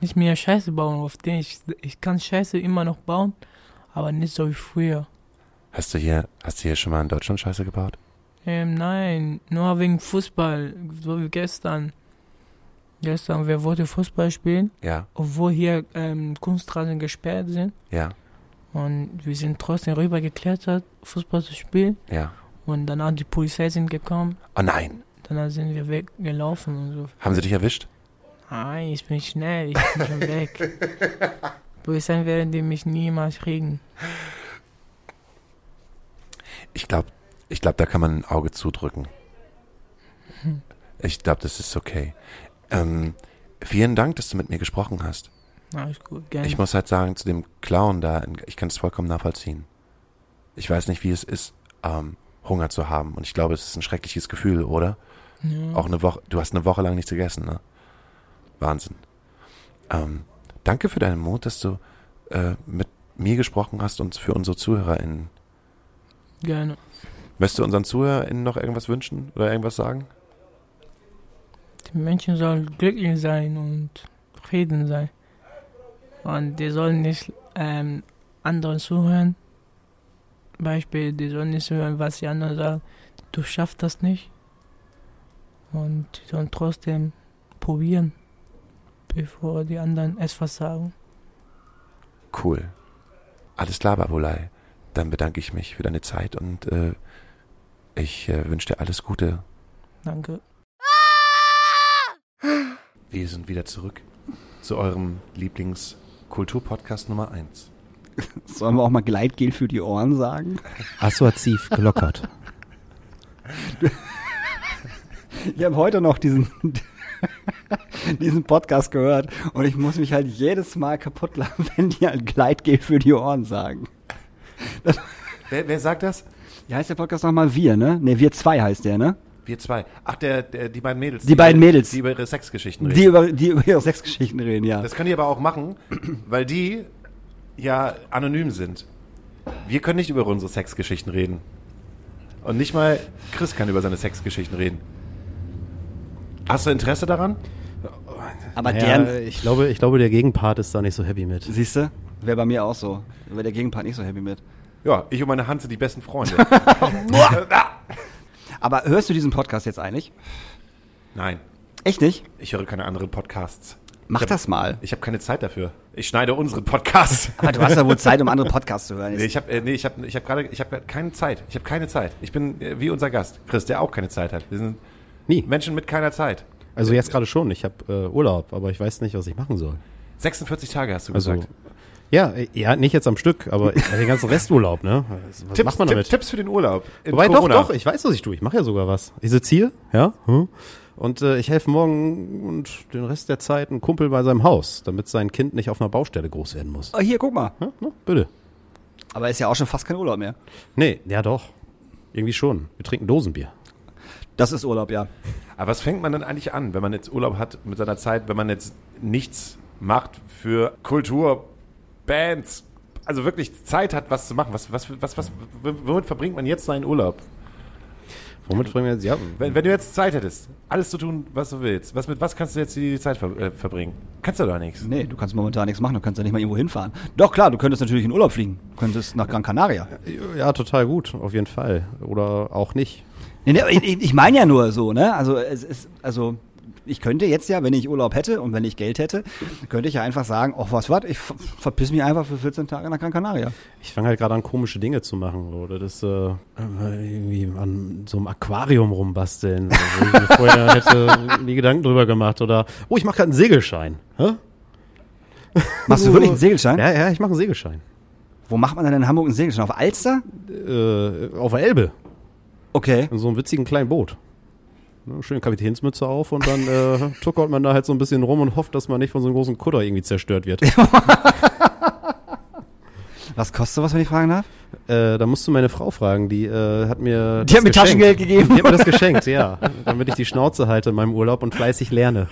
Nicht mehr Scheiße bauen, auf den ich, ich kann Scheiße immer noch bauen, aber nicht so wie früher. Hast du hier, hast du hier schon mal in Deutschland Scheiße gebaut? Ähm, nein, nur wegen Fußball, so wie gestern. Gestern, wer wollte Fußball spielen, Ja, obwohl hier ähm, Kunstrasen gesperrt sind. ja, Und wir sind trotzdem rübergeklettert, Fußball zu spielen. ja. Und danach die Polizei sind gekommen. Oh nein. Danach sind wir weggelaufen und so. Haben sie dich erwischt? Nein, ich bin schnell, ich bin schon weg. Polizei werden die mich niemals kriegen. Ich glaube, ich glaube, da kann man ein Auge zudrücken. Ich glaube, das ist okay. Ähm, vielen Dank, dass du mit mir gesprochen hast. Alles gut, gerne. Ich muss halt sagen, zu dem Clown da, ich kann es vollkommen nachvollziehen. Ich weiß nicht, wie es ist, ähm, Hunger zu haben. Und ich glaube, es ist ein schreckliches Gefühl, oder? ja. Auch eine Woche, du hast eine Woche lang nichts gegessen, ne? Wahnsinn. Ähm, danke für deinen Mut, dass du äh, mit mir gesprochen hast und für unsere ZuhörerInnen. Gerne. Möchtest du unseren ZuhörerInnen noch irgendwas wünschen oder irgendwas sagen? Die Menschen sollen glücklich sein und Frieden sein. Und die sollen nicht ähm, anderen zuhören. Beispiel, die sollen nicht hören, was die anderen sagen. Du schaffst das nicht. Und die sollen trotzdem probieren, bevor die anderen etwas sagen. Cool. Alles klar, Babulai. Dann bedanke ich mich für deine Zeit und äh, ich äh, wünsche dir alles Gute. Danke. Wir sind wieder zurück zu eurem Lieblingskulturpodcast Nummer 1. Sollen wir auch mal Gleitgel für die Ohren sagen? Assoziativ gelockert. Ich habe heute noch diesen, diesen Podcast gehört und ich muss mich halt jedes Mal kaputt lachen, wenn die halt Gleitgel für die Ohren sagen. Wer, wer sagt das? Wie heißt der Podcast nochmal? Wir, ne? Ne, wir zwei heißt der, ne? Wir zwei. Ach, der, der, die beiden Mädels. Die beiden Mädels. Die über ihre Sexgeschichten reden. Die über, die über ihre Sexgeschichten reden, ja. Das können die aber auch machen, weil die ja anonym sind. Wir können nicht über unsere Sexgeschichten reden. Und nicht mal Chris kann über seine Sexgeschichten reden. Hast du Interesse daran? Aber Ja, deren, ich glaube, ich glaube, der Gegenpart ist da nicht so happy mit. siehst du, wäre bei mir auch so. Wäre der Gegenpart nicht so happy mit. Ja, ich und meine Hand sind die besten Freunde. Aber hörst du diesen Podcast jetzt eigentlich? Nein, Echt nicht? ich höre keine anderen Podcasts. Mach hab, das mal. Ich habe keine Zeit dafür. Ich schneide unseren Podcast. Aber du hast ja wohl Zeit, um andere Podcasts zu hören. Nee, ich habe äh, nee, ich hab, ich hab gerade ich habe keine Zeit. Ich habe keine Zeit. Ich bin äh, wie unser Gast, Chris, der auch keine Zeit hat. Wir sind Nie. Menschen mit keiner Zeit. Also jetzt gerade schon. Ich habe äh, Urlaub, aber ich weiß nicht, was ich machen soll. 46 Tage hast du Also gesagt. Ja, ja, nicht jetzt am Stück, aber den ganzen Resturlaub, ne? Was Tipps, macht man Tipp- damit? Tipps für den Urlaub. in Wobei, doch, Corona. doch, ich weiß, was ich tue. Ich mache ja sogar was. Ich sitze hier, ja, hm, und äh, ich helfe morgen und den Rest der Zeit einem Kumpel bei seinem Haus, damit sein Kind nicht auf einer Baustelle groß werden muss. Oh, hier, guck mal. Ja, na, bitte. Aber ist ja auch schon fast kein Urlaub mehr. Nee, ja doch. Irgendwie schon. Wir trinken Dosenbier. Das ist Urlaub, ja. Aber was fängt man denn eigentlich an, wenn man jetzt Urlaub hat mit seiner Zeit, wenn man jetzt nichts macht für Kultur, Bands, also wirklich Zeit hat, was zu machen? Was, was, was, was, womit verbringt man jetzt seinen Urlaub? Womit bringen wir jetzt? Ja, Wenn, wenn du jetzt Zeit hättest, alles zu tun, was du willst, was, mit was kannst du jetzt die Zeit ver äh, verbringen? Kannst du doch nichts. Nee, du kannst momentan nichts machen, du kannst ja nicht mal irgendwo hinfahren. Doch, klar, du könntest natürlich in Urlaub fliegen. Du könntest nach Gran Canaria. ja, total gut, auf jeden Fall. Oder auch nicht. Nee, nee, ich, ich meine ja nur so, ne? Also es ist, also ich könnte jetzt ja, wenn ich Urlaub hätte und wenn ich Geld hätte, könnte ich ja einfach sagen, ach was, was, ich ver- verpiss mich einfach für 14 Tage nach Gran Canaria. Ich fange halt gerade an, komische Dinge zu machen. Oder das äh, irgendwie an so einem Aquarium rumbasteln, wo ich mir vorher hätte nie Gedanken drüber gemacht. Oder, oh, ich mache gerade einen Segelschein. Hä? Machst du wirklich einen Segelschein? Ja, ja, ich mache einen Segelschein. Wo macht man denn in Hamburg einen Segelschein? Auf Alster? Äh, auf der Elbe. Okay. In so einem witzigen kleinen Boot. Ne, schöne Kapitänsmütze auf und dann äh, tuckert man da halt so ein bisschen rum und hofft, dass man nicht von so einem großen Kutter irgendwie zerstört wird. Was kostet sowas, wenn ich fragen darf? äh, da musst du meine Frau fragen, die äh, hat mir Die hat mir geschenkt. Taschengeld gegeben. Die hat mir das geschenkt, ja. Damit ich die Schnauze halte in meinem Urlaub und fleißig lerne.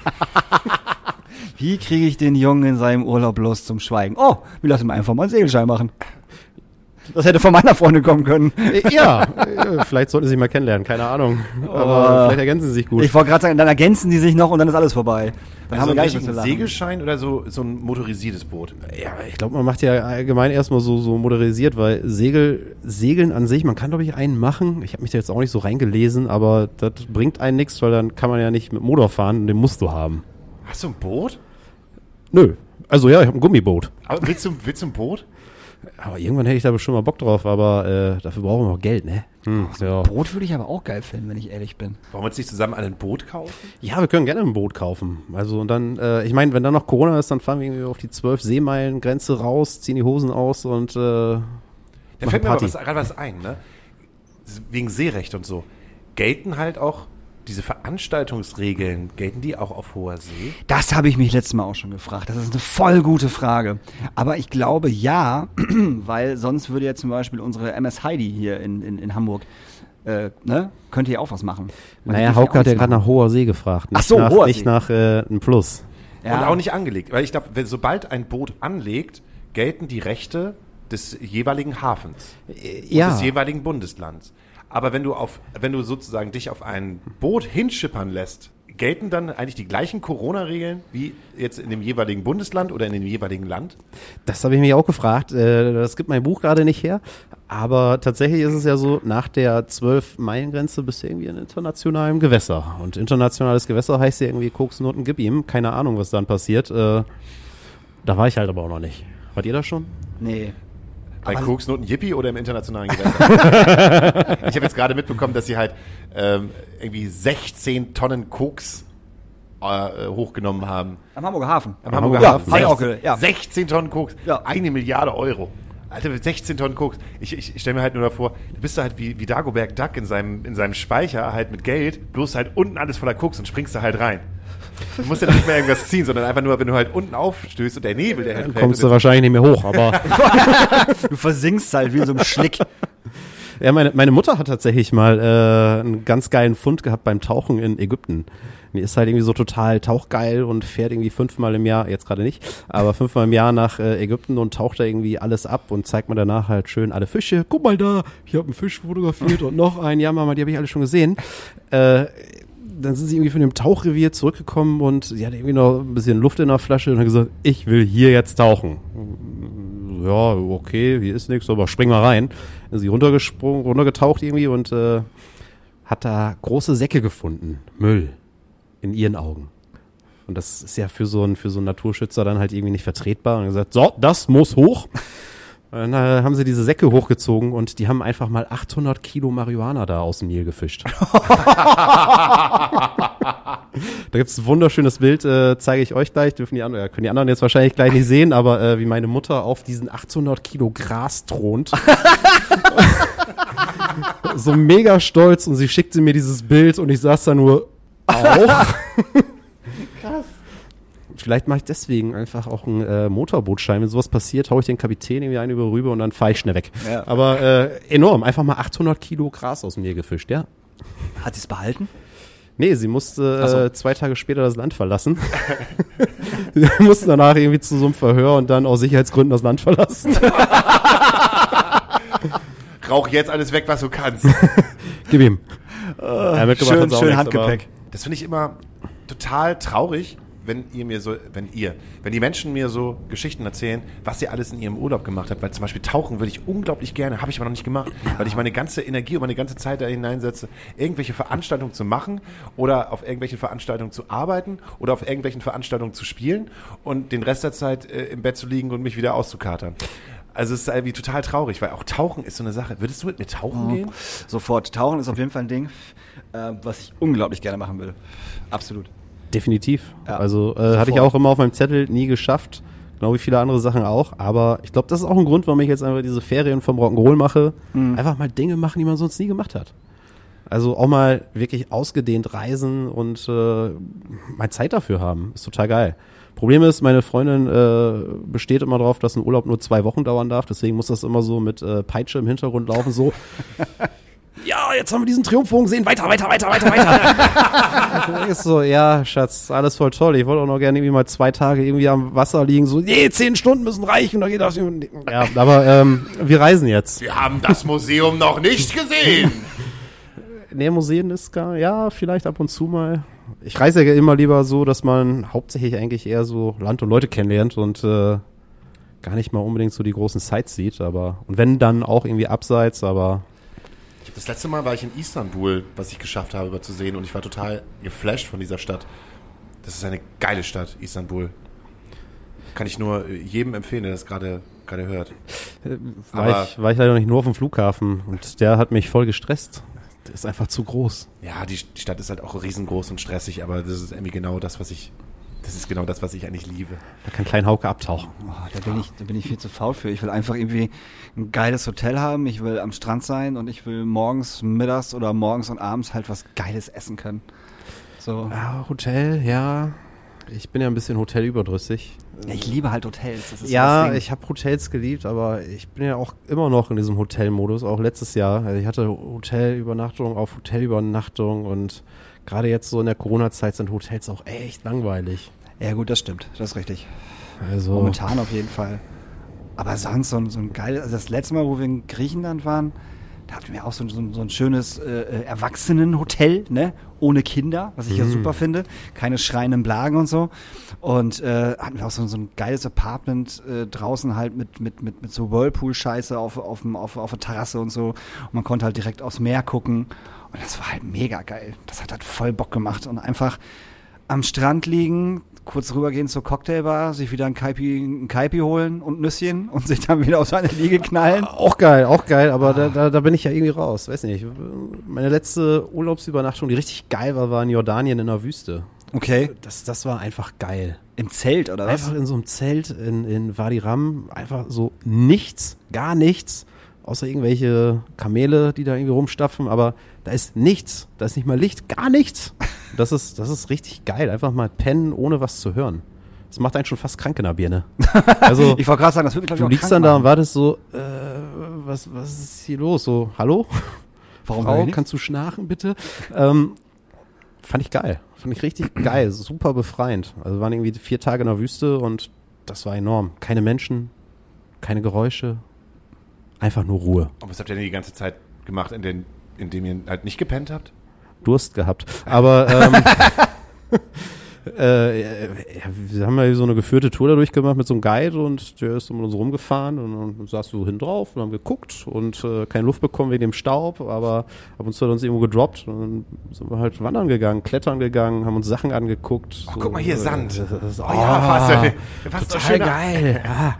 Wie kriege ich den Jungen in seinem Urlaub los zum Schweigen? Oh, wir lassen ihm einfach mal einen Segelschein machen. Das hätte von meiner Freundin kommen können. Äh, ja, äh, vielleicht sollten sie sich mal kennenlernen, keine Ahnung. Aber Oh. vielleicht ergänzen sie sich gut. Ich wollte gerade sagen, dann ergänzen die sich noch und dann ist alles vorbei. Dann haben wir gar nicht mehr zu einen lachen. Segelschein oder so, so ein motorisiertes Boot? Ja, ich glaube, man macht ja allgemein erstmal so, so motorisiert, weil Segel, Segeln an sich, man kann glaube ich einen machen. Ich habe mich da jetzt auch nicht so reingelesen, aber das bringt einen nichts, weil dann kann man ja nicht mit Motor fahren und den musst du haben. Hast du ein Boot? Nö. Also ja, ich habe ein Gummiboot. Aber willst du, willst du ein Boot? Aber irgendwann hätte ich da bestimmt mal Bock drauf, aber äh, dafür brauchen wir noch Geld, ne? Hm, ja. Brot würde ich aber auch geil finden, wenn ich ehrlich bin. Wollen wir uns nicht zusammen ein Boot kaufen? ja, wir können gerne ein Boot kaufen. Also und dann, äh, ich meine, wenn dann noch Corona ist, dann fahren wir irgendwie auf die 12 Seemeilen Grenze raus, ziehen die Hosen aus und äh, Da fällt mir aber gerade was ein, ne? Wegen Seerecht und so. Gelten halt auch diese Veranstaltungsregeln, gelten die auch auf hoher See? Das habe ich mich letztes Mal auch schon gefragt. Das ist eine voll gute Frage. Aber ich glaube ja, weil sonst würde ja zum Beispiel unsere MS Heidi hier in, in, in Hamburg, äh, ne, könnte ja auch was machen. Die Naja, Hauke hat ja gerade nach hoher See gefragt. Nicht Ach so, nach, hoher Nicht See. nach äh, einem Plus. machen. Und auch nicht angelegt. Weil ich glaube, wenn- sobald ein Boot anlegt, gelten die Rechte des jeweiligen Hafens und Ja, des jeweiligen Bundeslands. Aber wenn du auf, wenn du sozusagen dich auf ein Boot hinschippern lässt, gelten dann eigentlich die gleichen Corona-Regeln wie jetzt in dem jeweiligen Bundesland oder in dem jeweiligen Land? das habe ich mich auch gefragt. Äh, das gibt mein Buch gerade nicht her. Aber tatsächlich ist es ja so, nach der 12-Meilen-Grenze bist du irgendwie in internationalem Gewässer. Und internationales Gewässer heißt ja irgendwie Koksnoten gib ihm. Keine Ahnung, was dann passiert. Äh, da war ich halt aber auch noch nicht. Wart ihr da schon? Nee. Bei Aber- Koksnoten Yippie oder im internationalen Gewässer? ich habe jetzt gerade mitbekommen, dass sie halt ähm, irgendwie 16 Tonnen Koks äh, hochgenommen haben. Am Hamburger Hafen. Am Am Hamburger Hamburger Hafen. Hafen. Ja, 16, auch gehört, ja. 16 Tonnen Koks. Ja. Eine Milliarde Euro. Alter, mit 16 Tonnen Koks. Ich, ich, ich stelle mir halt nur davor, du bist da halt wie, wie Dagobert Duck in seinem, in seinem Speicher halt mit Geld, bloß halt unten alles voller Koks und springst da halt rein. Du musst ja nicht mehr irgendwas ziehen, sondern einfach nur, wenn du halt unten aufstößt und der Nebel, der halt Dann kommst du wahrscheinlich nicht mehr hoch, aber Du versinkst halt wie in so einem Schlick. Ja, meine, meine Mutter hat tatsächlich mal äh, einen ganz geilen Fund gehabt beim Tauchen in Ägypten. Die ist halt irgendwie so total tauchgeil und fährt irgendwie fünfmal im Jahr, jetzt gerade nicht, aber fünfmal im Jahr nach äh, Ägypten und taucht da irgendwie alles ab und zeigt mir danach halt schön alle Fische. Guck mal da, ich habe einen Fisch fotografiert und noch einen. Ja, Mama, die habe ich alle schon gesehen. Äh, dann sind sie irgendwie von dem Tauchrevier zurückgekommen und sie hatte irgendwie noch ein bisschen Luft in der Flasche und hat gesagt, ich will hier jetzt tauchen. Ja, okay, hier ist nichts, aber spring mal rein. Dann ist sie runtergesprungen, runtergetaucht irgendwie und äh, hat da große Säcke gefunden. Müll. In ihren Augen. Und das ist ja für so einen, für so einen Naturschützer dann halt irgendwie nicht vertretbar. Und gesagt, so, das muss hoch. Und dann äh, haben sie diese Säcke hochgezogen und die haben einfach mal 800 Kilo Marihuana da aus dem Nil gefischt. Da gibt's ein wunderschönes Bild, äh, zeige ich euch gleich. Dürfen die anderen, ja, können die anderen jetzt wahrscheinlich gleich nicht sehen, aber äh, wie meine Mutter auf diesen 800 Kilo Gras thront. so mega stolz und sie schickte mir dieses Bild und ich saß da nur auch. Vielleicht mache ich deswegen einfach auch einen äh, Motorbootschein. Wenn sowas passiert, hau ich den Kapitän irgendwie einen über rüber und dann fahre ich schnell weg. Ja. Aber äh, enorm. Einfach mal 800 Kilo Gras aus mir gefischt, ja. Hat sie es behalten? Nee, sie musste so. äh, zwei Tage später das Land verlassen. sie musste danach irgendwie zu so einem Verhör und dann aus Sicherheitsgründen das Land verlassen. Rauch jetzt alles weg, was du kannst. Gib ihm. Ja, mitgebracht schön hat's auch schön nichts, Handgepäck. Das finde ich immer total traurig, wenn ihr mir so, wenn ihr, wenn die Menschen mir so Geschichten erzählen, was ihr alles in ihrem Urlaub gemacht habt. Weil zum Beispiel Tauchen würde ich unglaublich gerne, habe ich aber noch nicht gemacht, weil ich meine ganze Energie und meine ganze Zeit da hineinsetze, irgendwelche Veranstaltungen zu machen oder auf irgendwelchen Veranstaltungen zu arbeiten oder auf irgendwelchen Veranstaltungen zu spielen und den Rest der Zeit äh, im Bett zu liegen und mich wieder auszukatern. Also es ist irgendwie total traurig, weil auch Tauchen ist so eine Sache. Würdest du mit mir tauchen gehen? Sofort. Tauchen ist auf jeden Fall ein Ding, äh, was ich unglaublich gerne machen will. Absolut. Definitiv. Ja, also äh, hatte ich auch immer auf meinem Zettel, nie geschafft. Genau wie viele andere Sachen auch. Aber ich glaube, das ist auch ein Grund, warum ich jetzt einfach diese Ferien vom Rock'n'Roll mache. Mhm. Einfach mal Dinge machen, die man sonst nie gemacht hat. Also auch mal wirklich ausgedehnt reisen und äh, mal Zeit dafür haben. Ist total geil. Problem ist, meine Freundin äh, besteht immer darauf, dass ein Urlaub nur zwei Wochen dauern darf. Deswegen muss das immer so mit äh, Peitsche im Hintergrund laufen. So, ja, jetzt haben wir diesen Triumphbogen gesehen. Weiter, weiter, weiter, weiter, weiter. ist so, ja, Schatz, alles voll toll. Ich wollte auch noch gerne irgendwie mal zwei Tage irgendwie am Wasser liegen. So, nee, zehn Stunden müssen reichen. Dann geht das. Ja, aber ähm, wir reisen jetzt. Wir haben das Museum noch nicht gesehen. Nee, Museen ist gar, ja, vielleicht ab und zu mal. Ich reise ja immer lieber so, dass man hauptsächlich eigentlich eher so Land und Leute kennenlernt und äh, gar nicht mal unbedingt so die großen Sites sieht, aber und wenn dann auch irgendwie abseits, aber Das letzte Mal war ich in Istanbul, was ich geschafft habe, über zu sehen und ich war total geflasht von dieser Stadt. Das ist eine geile Stadt, Istanbul. Kann ich nur äh, jedem empfehlen, der das gerade gerade hört. war Aber- ich, war ich leider nicht nur auf dem Flughafen und der hat mich voll gestresst. Der ist einfach zu groß. Ja, die, die Stadt ist halt auch riesengroß und stressig, aber das ist irgendwie genau das, was ich das ist genau das, was ich eigentlich liebe. Da kann Klein Hauke abtauchen. Oh, da, bin ich, da bin ich viel zu faul für. Ich will einfach irgendwie ein geiles Hotel haben, ich will am Strand sein und ich will morgens, mittags oder morgens und abends halt was Geiles essen können. So. Ja, Hotel, ja. Ich bin ja ein bisschen hotelüberdrüssig. Ja, ich liebe halt Hotels. Das ist so Ja, ich habe Hotels geliebt, aber ich bin ja auch immer noch in diesem Hotelmodus, auch letztes Jahr. Also ich hatte Hotelübernachtung auf Hotelübernachtung und gerade jetzt so in der Corona-Zeit sind Hotels auch echt langweilig. Ja, gut, das stimmt. Das ist richtig. Also Momentan auf jeden Fall. Aber sonst so ein, so ein geiles, also das letzte Mal, wo wir in Griechenland waren, da hatten wir auch so, ein- so, so ein schönes äh, äh, Erwachsenenhotel, ne? Ohne Kinder, was ich ja super finde. Keine schreienden Blagen und so. Und äh, hatten wir auch so, so ein geiles Apartment äh, draußen halt mit, mit, mit, mit so Whirlpool-Scheiße auf, auf, auf, auf der Terrasse und so. Und man konnte halt direkt aufs Meer gucken. Und das war halt mega geil. Das hat halt voll Bock gemacht. Und einfach am Strand liegen, kurz rübergehen zur Cocktailbar, sich wieder ein Kaipi, ein Kaipi holen und Nüsschen und sich dann wieder auf seine Liege knallen. auch geil, auch geil, aber da, da, da bin ich ja irgendwie raus. Weiß nicht. Meine letzte Urlaubsübernachtung, die richtig geil war, war in Jordanien in der Wüste. Okay. Das, das war einfach geil. Im Zelt, oder was? Einfach in so einem Zelt in, in Wadi Ram, einfach so nichts, gar nichts, außer irgendwelche Kamele, die da irgendwie rumstapfen, aber da ist nichts, da ist nicht mal Licht, gar nichts. Das ist, das ist richtig geil, einfach mal pennen, ohne was zu hören. Das macht einen schon fast krank in der Birne. Also, Ich wollte gerade sagen, das würde mich, glaube ich, du auch liegst krank dann da und machen. wartest so, äh, was, was ist hier los? So, hallo? Warum Frau, kannst du schnarchen, bitte? ähm, fand ich geil. Fand ich richtig geil. Super befreiend. Also waren irgendwie vier Tage in der Wüste und das war enorm. Keine Menschen, keine Geräusche. Einfach nur Ruhe. Und was habt ihr denn die ganze Zeit gemacht, in, den, in dem ihr halt nicht gepennt habt? Durst gehabt. Aber ähm, äh, ja, wir haben ja so eine geführte Tour dadurch gemacht mit so einem Guide und der ist mit uns rumgefahren und dann saß so hin drauf und haben geguckt und äh, keine Luft bekommen wegen dem Staub, aber ab und zu hat uns irgendwo gedroppt und dann sind wir halt wandern gegangen, klettern gegangen, haben uns Sachen angeguckt. Ach, guck mal hier, äh, Sand. das- Oh ja, fast. fast Total geil. Ja.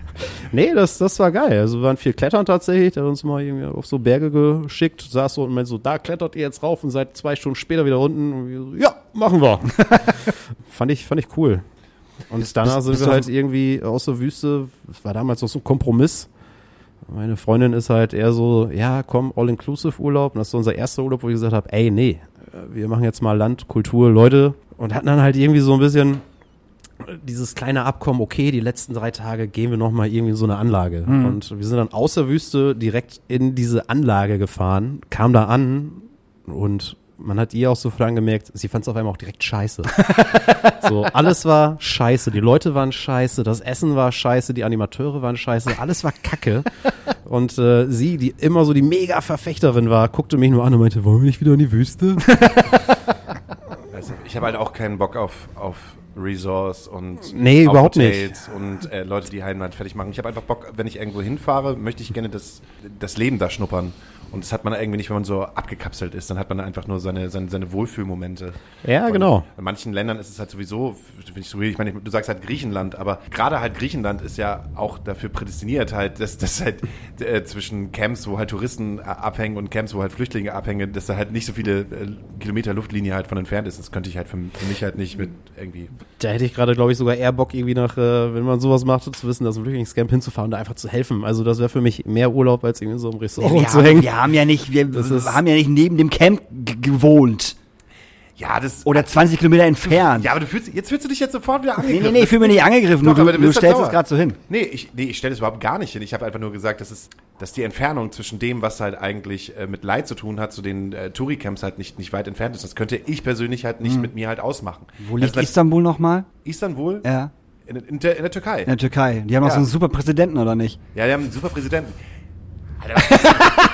Nee, das, das war geil. Also wir waren viel klettern tatsächlich. Der hat uns mal irgendwie auf so Berge geschickt, saß so und meinte so, da klettert ihr jetzt rauf und seid zwei Stunden später wieder unten. Und wir so, ja, machen wir. fand ich, fand ich cool. Und danach bist- sind bist wir halt irgendwie aus der Wüste, das war damals noch so ein Kompromiss. Meine Freundin ist halt eher so, ja, komm, All-Inclusive-Urlaub. Und das ist unser erster Urlaub, wo ich gesagt habe, ey, nee, wir machen jetzt mal Land, Kultur, Leute. Und hatten dann halt irgendwie so ein bisschen dieses kleine Abkommen, okay, die letzten drei Tage gehen wir nochmal irgendwie in so eine Anlage. Und wir sind dann aus der Wüste direkt in diese Anlage gefahren, kam da an und man hat ihr auch sofort angemerkt, sie fand es auf einmal auch direkt scheiße. so, alles war scheiße, die Leute waren scheiße, das Essen war scheiße, die Animateure waren scheiße, alles war kacke. Und äh, sie, die immer so die Mega-Verfechterin war, guckte mich nur an und meinte, wollen wir nicht wieder in die Wüste? Also, ich habe halt auch keinen Bock auf, auf Resorts und Nee, überhaupt Hotels und äh, Leute, die Heimat fertig machen. Ich habe einfach Bock, wenn ich irgendwo hinfahre, möchte ich gerne das, das Leben da schnuppern. Und das hat man irgendwie nicht, wenn man so abgekapselt ist. Dann hat man einfach nur seine, seine, seine Wohlfühlmomente. Ja, Und genau. In manchen Ländern ist es halt sowieso, finde ich so. Ich meine, du sagst halt Griechenland, aber gerade halt Griechenland ist ja auch dafür prädestiniert, halt, dass das halt äh, zwischen Camps, wo halt Touristen abhängen und Camps, wo halt Flüchtlinge abhängen, dass da halt nicht so viele äh, Kilometer Luftlinie halt von entfernt ist. Das könnte ich halt für, für mich halt nicht mit irgendwie. Da hätte ich gerade, glaube ich, sogar eher Bock, irgendwie nach, äh, wenn man sowas macht, zu wissen, dass ein Flüchtlingscamp hinzufahren und da einfach zu helfen. Also das wäre für mich mehr Urlaub, als irgendwie so im Restaurant wir, zu hängen. wir haben ja nicht, wir Das haben ja nicht neben dem Camp gewohnt. Ja, das. Oder 20 Kilometer entfernt. ja, aber du fühlst, jetzt fühlst du dich jetzt sofort wieder nee, angegriffen. nee, nee, ich fühle mich nicht angegriffen. Doch, nur aber du, du du stellst es gerade so hin. Nee, ich, nee, ich stelle es überhaupt gar nicht hin. Ich habe einfach nur gesagt, dass, es, dass die Entfernung zwischen dem, was halt eigentlich äh, mit Leid zu tun hat, zu den äh, Touri-Camps halt nicht, nicht weit entfernt ist. Das könnte ich persönlich halt nicht mit mir halt ausmachen. Wo Das liegt ist Istanbul nochmal? Istanbul? Ja. In, in, der, in der Türkei. In der Türkei. Die haben auch Ja. so einen super Präsidenten, oder nicht? Ja, die haben einen super Präsidenten. Alter,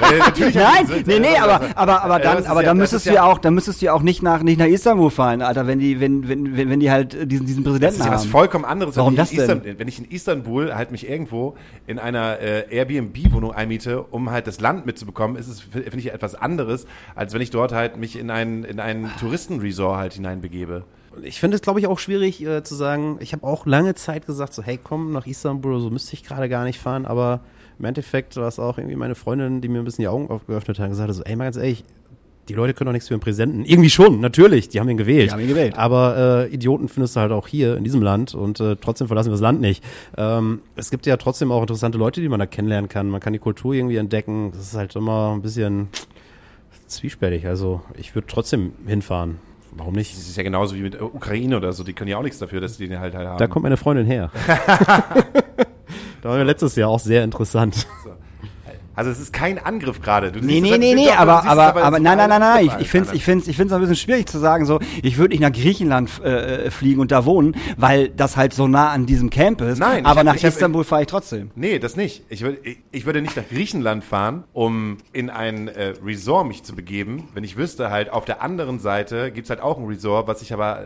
haben Nein, die- nee, nee, aber, aber, aber Ja, dann, das aber ja- dann das müsstest du ja ja- auch, dann müsstest du ja auch nicht nach, nicht nach Istanbul fahren, Alter, wenn die, wenn, wenn, wenn, wenn die halt äh, diesen, diesen Das Präsidenten ist ja was haben. vollkommen anderes. Warum wenn ich das in denn? Istan- wenn ich in Istanbul halt mich irgendwo in einer äh, Airbnb-Wohnung einmiete, um halt das Land mitzubekommen, ist es, finde ich, etwas anderes, als wenn ich dort halt mich in einen, in einen Touristenresort halt hineinbegebe. Ich finde es, glaube ich, auch schwierig äh, zu sagen, ich habe auch lange Zeit gesagt, so, hey, komm nach Istanbul, so müsste ich gerade gar nicht fahren, aber im Endeffekt war es auch irgendwie meine Freundin, die mir ein bisschen die Augen aufgeöffnet hat und gesagt hat, so, ey, mal ganz ehrlich, die Leute können doch nichts für den Präsidenten. Irgendwie schon, natürlich, die haben ihn gewählt. Die haben ihn gewählt. Aber äh, Idioten findest du halt auch hier in diesem Land und äh, trotzdem verlassen wir das Land nicht. Ähm, es gibt ja trotzdem auch interessante Leute, die man da kennenlernen kann. Man kann die Kultur irgendwie entdecken. Das ist halt immer ein bisschen zwiespältig. Also ich würde trotzdem hinfahren. Warum nicht? Das ist ja genauso wie mit äh, Ukraine oder so, die können ja auch nichts dafür, dass die den halt, halt haben. Da kommt meine Freundin her. da wir letztes Jahr auch sehr interessant. also es ist kein Angriff gerade. Du Nee, es nee, nee, nee, es aber, es aber, aber, nein, nein, nein, nein, ich, ich finde es ich find's, ich find's ein bisschen schwierig zu sagen, so, ich würde nicht nach Griechenland äh, fliegen und da wohnen, weil das halt so nah an diesem Camp ist, Nein, ich aber hab- nach ich Istanbul fahre ich trotzdem. Nee, das nicht. Ich, würd, ich, ich würde nicht nach Griechenland fahren, um in ein äh, Resort mich zu begeben, wenn ich wüsste, halt auf der anderen Seite gibt's halt auch ein Resort, was sich aber äh,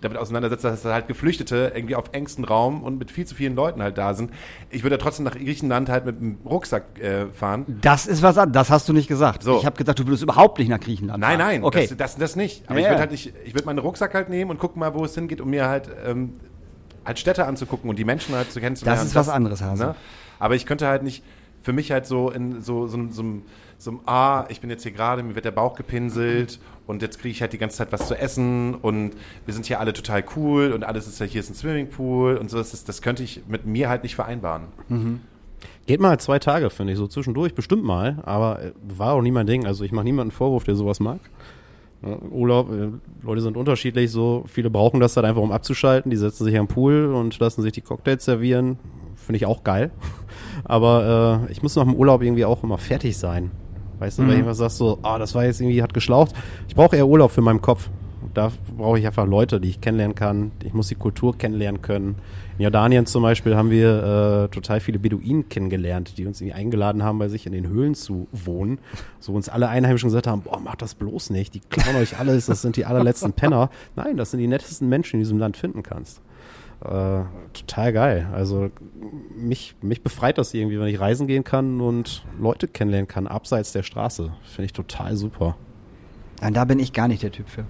damit auseinandersetzt, dass da halt Geflüchtete irgendwie auf engstem Raum und mit viel zu vielen Leuten halt da sind. Ich würde trotzdem nach Griechenland halt mit einem Rucksack äh, fahren. Das ist was an- das hast du nicht gesagt. So. Ich habe gesagt, du würdest überhaupt nicht nach Griechenland Nein, fahren. nein, Okay. das, das, das nicht. Aber Ja, ich würde ja. halt nicht, ich würde meinen Rucksack halt nehmen und gucken mal, wo es hingeht, um mir halt, ähm, halt Städte anzugucken und die Menschen halt zu kennenzulernen. Das ist was anderes, Hase. Ne? Aber ich könnte halt nicht, für mich halt so in so, so, so, so, so ah, ich bin jetzt hier gerade, mir wird der Bauch gepinselt und jetzt kriege ich halt die ganze Zeit was zu essen und wir sind hier alle total cool und alles ist ja, hier ist ein Swimmingpool und so, das, ist, das könnte ich mit mir halt nicht vereinbaren. Geht mal zwei Tage, finde ich, so zwischendurch, bestimmt mal, aber äh, war auch nie mein Ding. Also ich mache niemanden Vorwurf, der sowas mag. Urlaub, äh, Leute sind unterschiedlich, so viele brauchen das halt einfach, um abzuschalten. Die setzen sich am Pool und lassen sich die Cocktails servieren. Finde ich auch geil. Aber äh, ich muss nach dem Urlaub irgendwie auch immer fertig sein. Weißt du, wenn ich was sagst so, ah, das war jetzt irgendwie, hat geschlaucht. Ich brauche eher Urlaub für meinen Kopf. Da brauche ich einfach Leute, die ich kennenlernen kann. Ich muss die Kultur kennenlernen können. In Jordanien zum Beispiel haben wir äh, total viele Beduinen kennengelernt, die uns irgendwie eingeladen haben, bei sich in den Höhlen zu wohnen. So uns alle Einheimischen gesagt haben, boah, macht das bloß nicht. Die klauen euch alles, das sind die allerletzten Penner. Nein, das sind die nettesten Menschen, die du in diesem Land finden kannst. Äh, total geil. Also mich, mich befreit das irgendwie, wenn ich reisen gehen kann und Leute kennenlernen kann, abseits der Straße. Finde ich total super. Nein, da bin ich gar nicht der Typ für.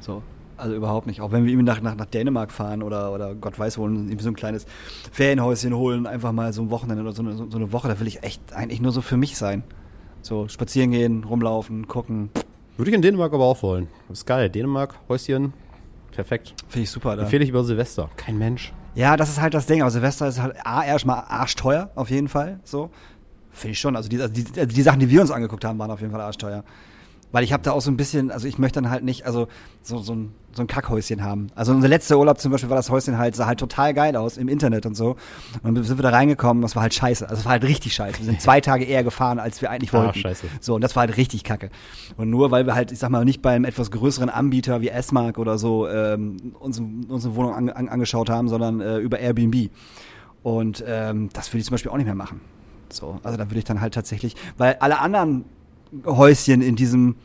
So. Also überhaupt nicht. Auch wenn wir irgendwie nach, nach, nach Dänemark fahren oder, oder Gott weiß wo, und irgendwie so ein kleines Ferienhäuschen holen, einfach mal so ein Wochenende oder so eine, so eine Woche, da will ich echt eigentlich nur so für mich sein. So spazieren gehen, rumlaufen, gucken. Würde ich in Dänemark aber auch wollen. ist geil. Dänemark, Häuschen, perfekt. Finde ich super. Da. Empfehle ich über Silvester. Kein Mensch. Ja, das ist halt das Ding. Aber Silvester ist halt A, erstmal arschteuer, auf jeden Fall. So. Finde ich schon. Also die, also die, also die Sachen, die wir uns angeguckt haben, waren auf jeden Fall arschteuer. Weil ich habe da auch so ein bisschen, also ich möchte dann halt nicht, also so, so, ein, so ein Kackhäuschen haben. Also unser letzter Urlaub zum Beispiel war das Häuschen halt, sah halt total geil aus im Internet und so. Und dann sind wir da reingekommen, das war halt scheiße. Also es war halt richtig scheiße. Wir sind zwei Tage eher gefahren, als wir eigentlich Ah, wollten. scheiße. So, und das war halt richtig kacke. Und nur weil wir halt, ich sag mal, nicht beim etwas größeren Anbieter wie S-Mark oder so ähm, uns, unsere Wohnung an, an, angeschaut haben, sondern äh, über Airbnb. Und ähm, das würde ich zum Beispiel auch nicht mehr machen. So, also da würde ich dann halt tatsächlich, weil alle anderen Häuschen in diesem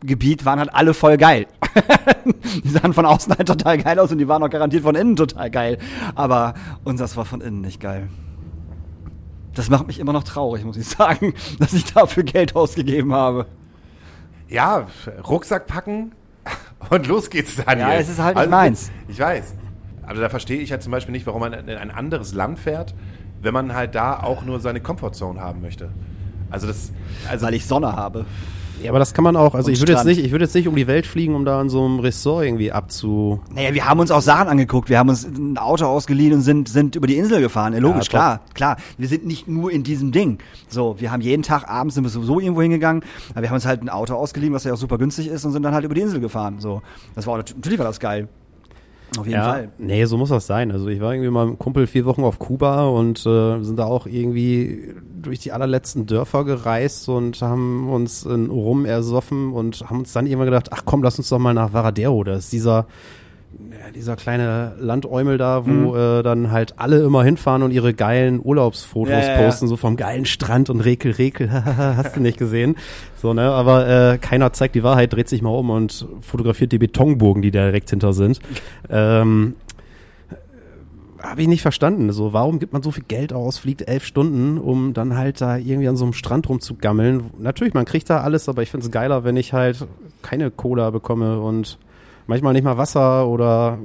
Gebiet waren halt alle voll geil. die sahen von außen halt total geil aus und die waren auch garantiert von innen total geil. Aber unseres war von innen nicht geil. Das macht mich immer noch traurig, muss ich sagen, dass ich dafür Geld ausgegeben habe. Ja, Rucksack packen und los geht's, Daniel. Ja, es ist halt nicht meins. Ich weiß. Also da verstehe ich halt zum Beispiel nicht, warum man in ein anderes Land fährt, wenn man halt da auch nur seine Comfortzone haben möchte. Also das, also Weil ich Sonne habe. Ja, aber das kann man auch. Also ich würde jetzt nicht, ich würde jetzt nicht um die Welt fliegen, um da in so einem Ressort irgendwie abzu. Naja, wir haben uns auch Sachen angeguckt. Wir haben uns ein Auto ausgeliehen und sind, sind über die Insel gefahren. Ja, logisch, top. klar, klar. Wir sind nicht nur in diesem Ding. So, wir haben jeden Tag abends sind wir sowieso irgendwo hingegangen. Aber wir haben uns halt ein Auto ausgeliehen, was ja auch super günstig ist und sind dann halt über die Insel gefahren. So, das war natürlich war das geil. Auf jeden Fall. Nee, so muss das sein. Also ich war irgendwie mal mit einem Kumpel vier Wochen auf Kuba und äh, sind da auch irgendwie durch die allerletzten Dörfer gereist und haben uns in Rum ersoffen und haben uns dann irgendwann gedacht, ach komm, lass uns doch mal nach Varadero. Das ist dieser ja, dieser kleine Landäumel da, wo Mhm. äh, dann halt alle immer hinfahren und ihre geilen Urlaubsfotos Ja, ja, ja. posten, so vom geilen Strand und Rekel, Rekel, hast du nicht gesehen. So, ne, aber äh, keiner zeigt die Wahrheit, dreht sich mal um und fotografiert die Betonburgen, die da direkt hinter sind. Ähm, habe ich nicht verstanden. So, warum gibt man so viel Geld aus, fliegt elf Stunden, um dann halt da irgendwie an so einem Strand rumzugammeln? Natürlich, man kriegt da alles, aber ich finde es geiler, wenn ich halt keine Cola bekomme und manchmal nicht mal Wasser oder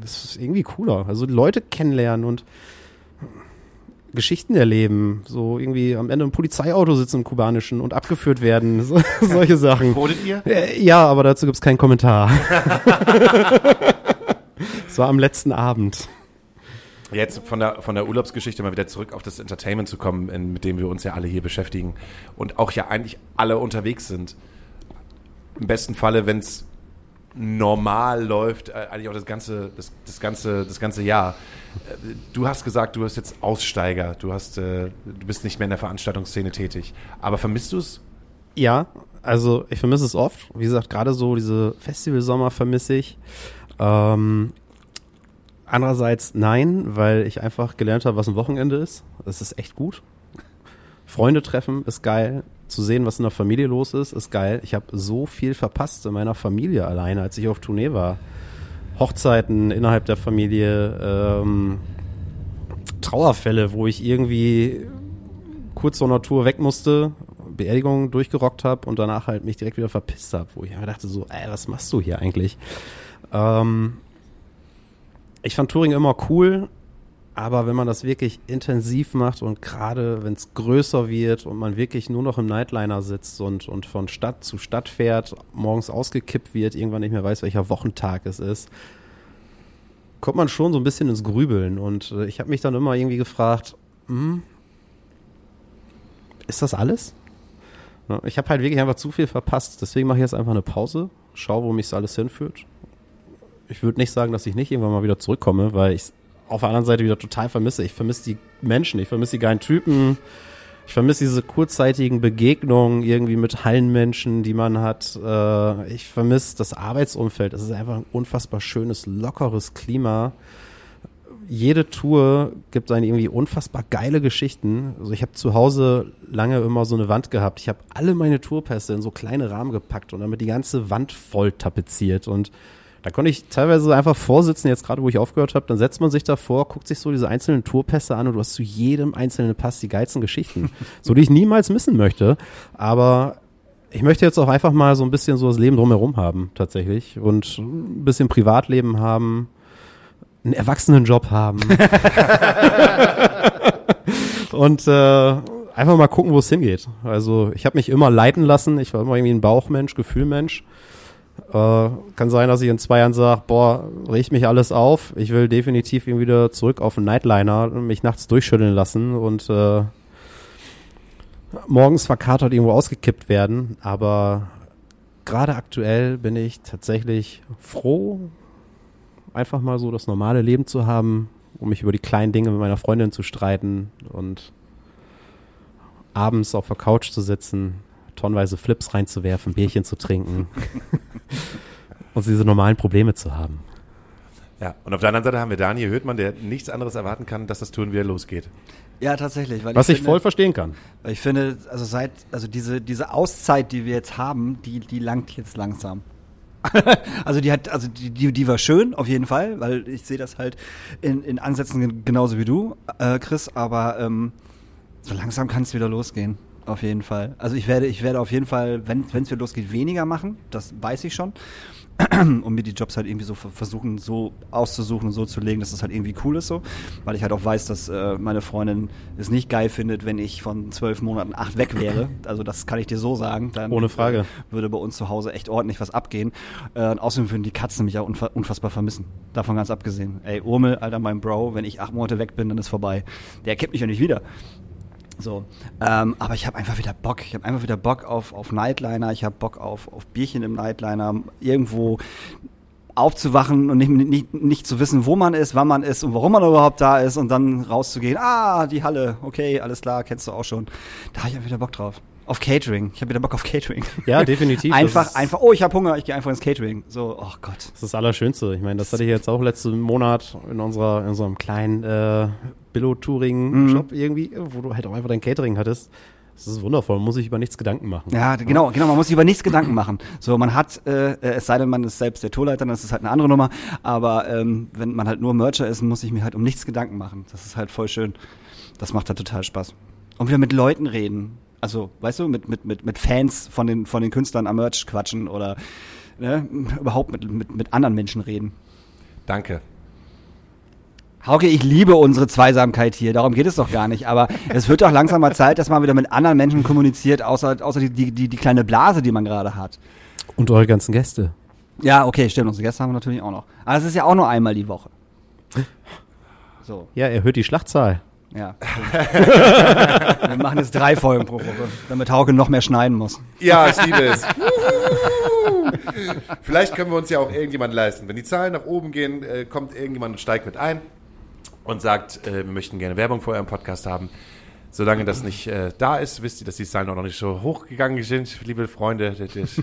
das ist irgendwie cooler. Also Leute kennenlernen und Geschichten erleben. So irgendwie am Ende im Polizeiauto sitzen im kubanischen und abgeführt werden. So, solche Sachen. wurdet ihr? Äh, Ja, aber dazu gibt's keinen Kommentar. Es war am letzten Abend. Jetzt von der, von der Urlaubsgeschichte mal wieder zurück auf das Entertainment zu kommen, in, mit dem wir uns ja alle hier beschäftigen und auch ja eigentlich alle unterwegs sind. Im besten Falle, wenn es normal läuft, äh, eigentlich auch das ganze, das, das ganze, das ganze Jahr. Äh, Du hast gesagt, du bist jetzt Aussteiger, du hast, äh, du bist nicht mehr in der Veranstaltungsszene tätig. Aber vermisst du es? Ja, also ich vermisse es oft. Wie gesagt, gerade so diese Festivalsommer vermisse ich. Ähm, andererseits nein, weil ich einfach gelernt habe, was ein Wochenende ist. Das ist echt gut. Freunde treffen ist geil. Zu sehen, was in der Familie los ist, ist geil. Ich habe so viel verpasst in meiner Familie alleine, als ich auf Tournee war. Hochzeiten innerhalb der Familie, ähm, Trauerfälle, wo ich irgendwie kurz vor einer Tour weg musste, Beerdigung durchgerockt habe und danach halt mich direkt wieder verpisst habe, wo ich mir dachte so, ey, was machst du hier eigentlich? Ähm, ich fand Touring immer cool, aber wenn man das wirklich intensiv macht und gerade wenn es größer wird und man wirklich nur noch im Nightliner sitzt und, und von Stadt zu Stadt fährt, morgens ausgekippt wird, irgendwann nicht mehr weiß, welcher Wochentag es ist, kommt man schon so ein bisschen ins Grübeln. Und äh, ich habe mich dann immer irgendwie gefragt, hm, ist das alles? Ne, Ich habe halt wirklich einfach zu viel verpasst. Deswegen mache ich jetzt einfach eine Pause, schau, wo mich das alles hinführt. Ich würde nicht sagen, dass ich nicht irgendwann mal wieder zurückkomme, weil ich auf der anderen Seite wieder total vermisse. Ich vermisse die Menschen, ich vermisse die geilen Typen, ich vermisse diese kurzzeitigen Begegnungen irgendwie mit Hallenmenschen, die man hat. Äh, ich vermisse das Arbeitsumfeld. Es ist einfach ein unfassbar schönes, lockeres Klima. Jede Tour gibt einen irgendwie unfassbar geile Geschichten. Also ich habe zu Hause lange immer so eine Wand gehabt. Ich habe alle meine Tourpässe in so kleine Rahmen gepackt und damit die ganze Wand voll tapeziert und da konnte ich teilweise einfach vorsitzen, jetzt gerade wo ich aufgehört habe, dann setzt man sich davor, guckt sich so diese einzelnen Tourpässe an und du hast zu jedem einzelnen Pass die geilsten Geschichten. so die ich niemals missen möchte. Aber ich möchte jetzt auch einfach mal so ein bisschen so das Leben drumherum haben, tatsächlich. Und ein bisschen Privatleben haben, einen Erwachsenenjob haben. und äh, einfach mal gucken, wo es hingeht. Also ich habe mich immer leiten lassen. Ich war immer irgendwie ein Bauchmensch, Gefühlmensch. Äh, kann sein, dass ich in zwei Jahren sage, boah, riecht mich alles auf. Ich will definitiv irgendwie wieder zurück auf den Nightliner und mich nachts durchschütteln lassen und äh, morgens verkatert irgendwo ausgekippt werden. Aber gerade aktuell bin ich tatsächlich froh, einfach mal so das normale Leben zu haben, um mich über die kleinen Dinge mit meiner Freundin zu streiten und abends auf der Couch zu sitzen, tonnenweise Flips reinzuwerfen, Bierchen zu trinken und diese normalen Probleme zu haben. Ja, und auf der anderen Seite haben wir Daniel Höhtmann, der nichts anderes erwarten kann, dass das Touren wieder losgeht. Ja, tatsächlich. Weil Was ich finde, voll verstehen kann. weil ich finde, also seit, also diese, diese Auszeit, die wir jetzt haben, die, die langt jetzt langsam. also die hat, also die, die, die war schön, auf jeden Fall, weil ich sehe das halt in, in Ansätzen gen- genauso wie du, äh, Chris, aber ähm, so langsam kann es wieder losgehen. Auf jeden Fall. Also ich werde, ich werde auf jeden Fall, wenn es wieder losgeht, weniger machen. Das weiß ich schon. und mir die Jobs halt irgendwie so ver- versuchen, so auszusuchen und so zu legen, dass das halt irgendwie cool ist so. Weil ich halt auch weiß, dass äh, meine Freundin es nicht geil findet, wenn ich von zwölf Monaten acht weg wäre. Also das kann ich dir so sagen. Dann Ohne Frage. würde bei uns zu Hause echt ordentlich was abgehen. Äh, und außerdem würden die Katzen mich auch unfa unfassbar vermissen. Davon ganz abgesehen. Ey, Urmel, Alter, mein Bro, wenn ich acht Monate weg bin, dann ist vorbei. Der kennt mich ja nicht wieder. So, ähm, aber ich habe einfach wieder Bock. Ich habe einfach wieder Bock auf, auf Nightliner. Ich habe Bock auf, auf Bierchen im Nightliner. Irgendwo aufzuwachen und nicht, nicht, nicht zu wissen, wo man ist, wann man ist und warum man überhaupt da ist und dann rauszugehen. Ah, die Halle. Okay, alles klar, kennst du auch schon. Da habe ich einfach wieder Bock drauf. Auf Catering. Ich habe wieder Bock auf Catering. Ja, definitiv. einfach, einfach, oh, ich habe Hunger, ich gehe einfach ins Catering. So, oh Gott. Das ist das Allerschönste. Ich meine, das hatte ich jetzt auch letzten Monat in unserer in unserem kleinen äh, Billo-Touring-Shop irgendwie, wo du halt auch einfach dein Catering hattest. Das ist wundervoll, man muss sich über nichts Gedanken machen. Ja, genau, genau, man muss sich über nichts Gedanken machen. So, man hat, äh, äh, es sei denn, man ist selbst der Tourleiter, dann ist es halt eine andere Nummer. Aber ähm, wenn man halt nur Mercher ist, muss ich mir halt um nichts Gedanken machen. Das ist halt voll schön. Das macht halt total Spaß. Und wieder mit Leuten reden. Also, weißt du, mit, mit, mit, mit Fans von den, von den Künstlern am Merch quatschen oder ne, überhaupt mit, mit, mit anderen Menschen reden. Danke. Hauke, ich liebe unsere Zweisamkeit hier, darum geht es doch gar nicht. Aber es wird doch langsam mal Zeit, dass man wieder mit anderen Menschen kommuniziert, außer, außer die, die, die, die kleine Blase, die man gerade hat. Und eure ganzen Gäste. Ja, okay, stimmt. Unsere Gäste haben wir natürlich auch noch. Aber es ist ja auch nur einmal die Woche. So, Ja, erhöht die Schlachtzahl. Ja. wir machen jetzt drei Folgen pro Woche, damit Hauke noch mehr schneiden muss. Ja, ich liebe es. Vielleicht können wir uns ja auch irgendjemand leisten. Wenn die Zahlen nach oben gehen, äh, kommt irgendjemand und steigt mit ein und sagt, äh, wir möchten gerne Werbung für euren Podcast haben. Solange das nicht äh, da ist, wisst ihr, dass die Zahlen auch noch nicht so hochgegangen sind, liebe Freunde des, des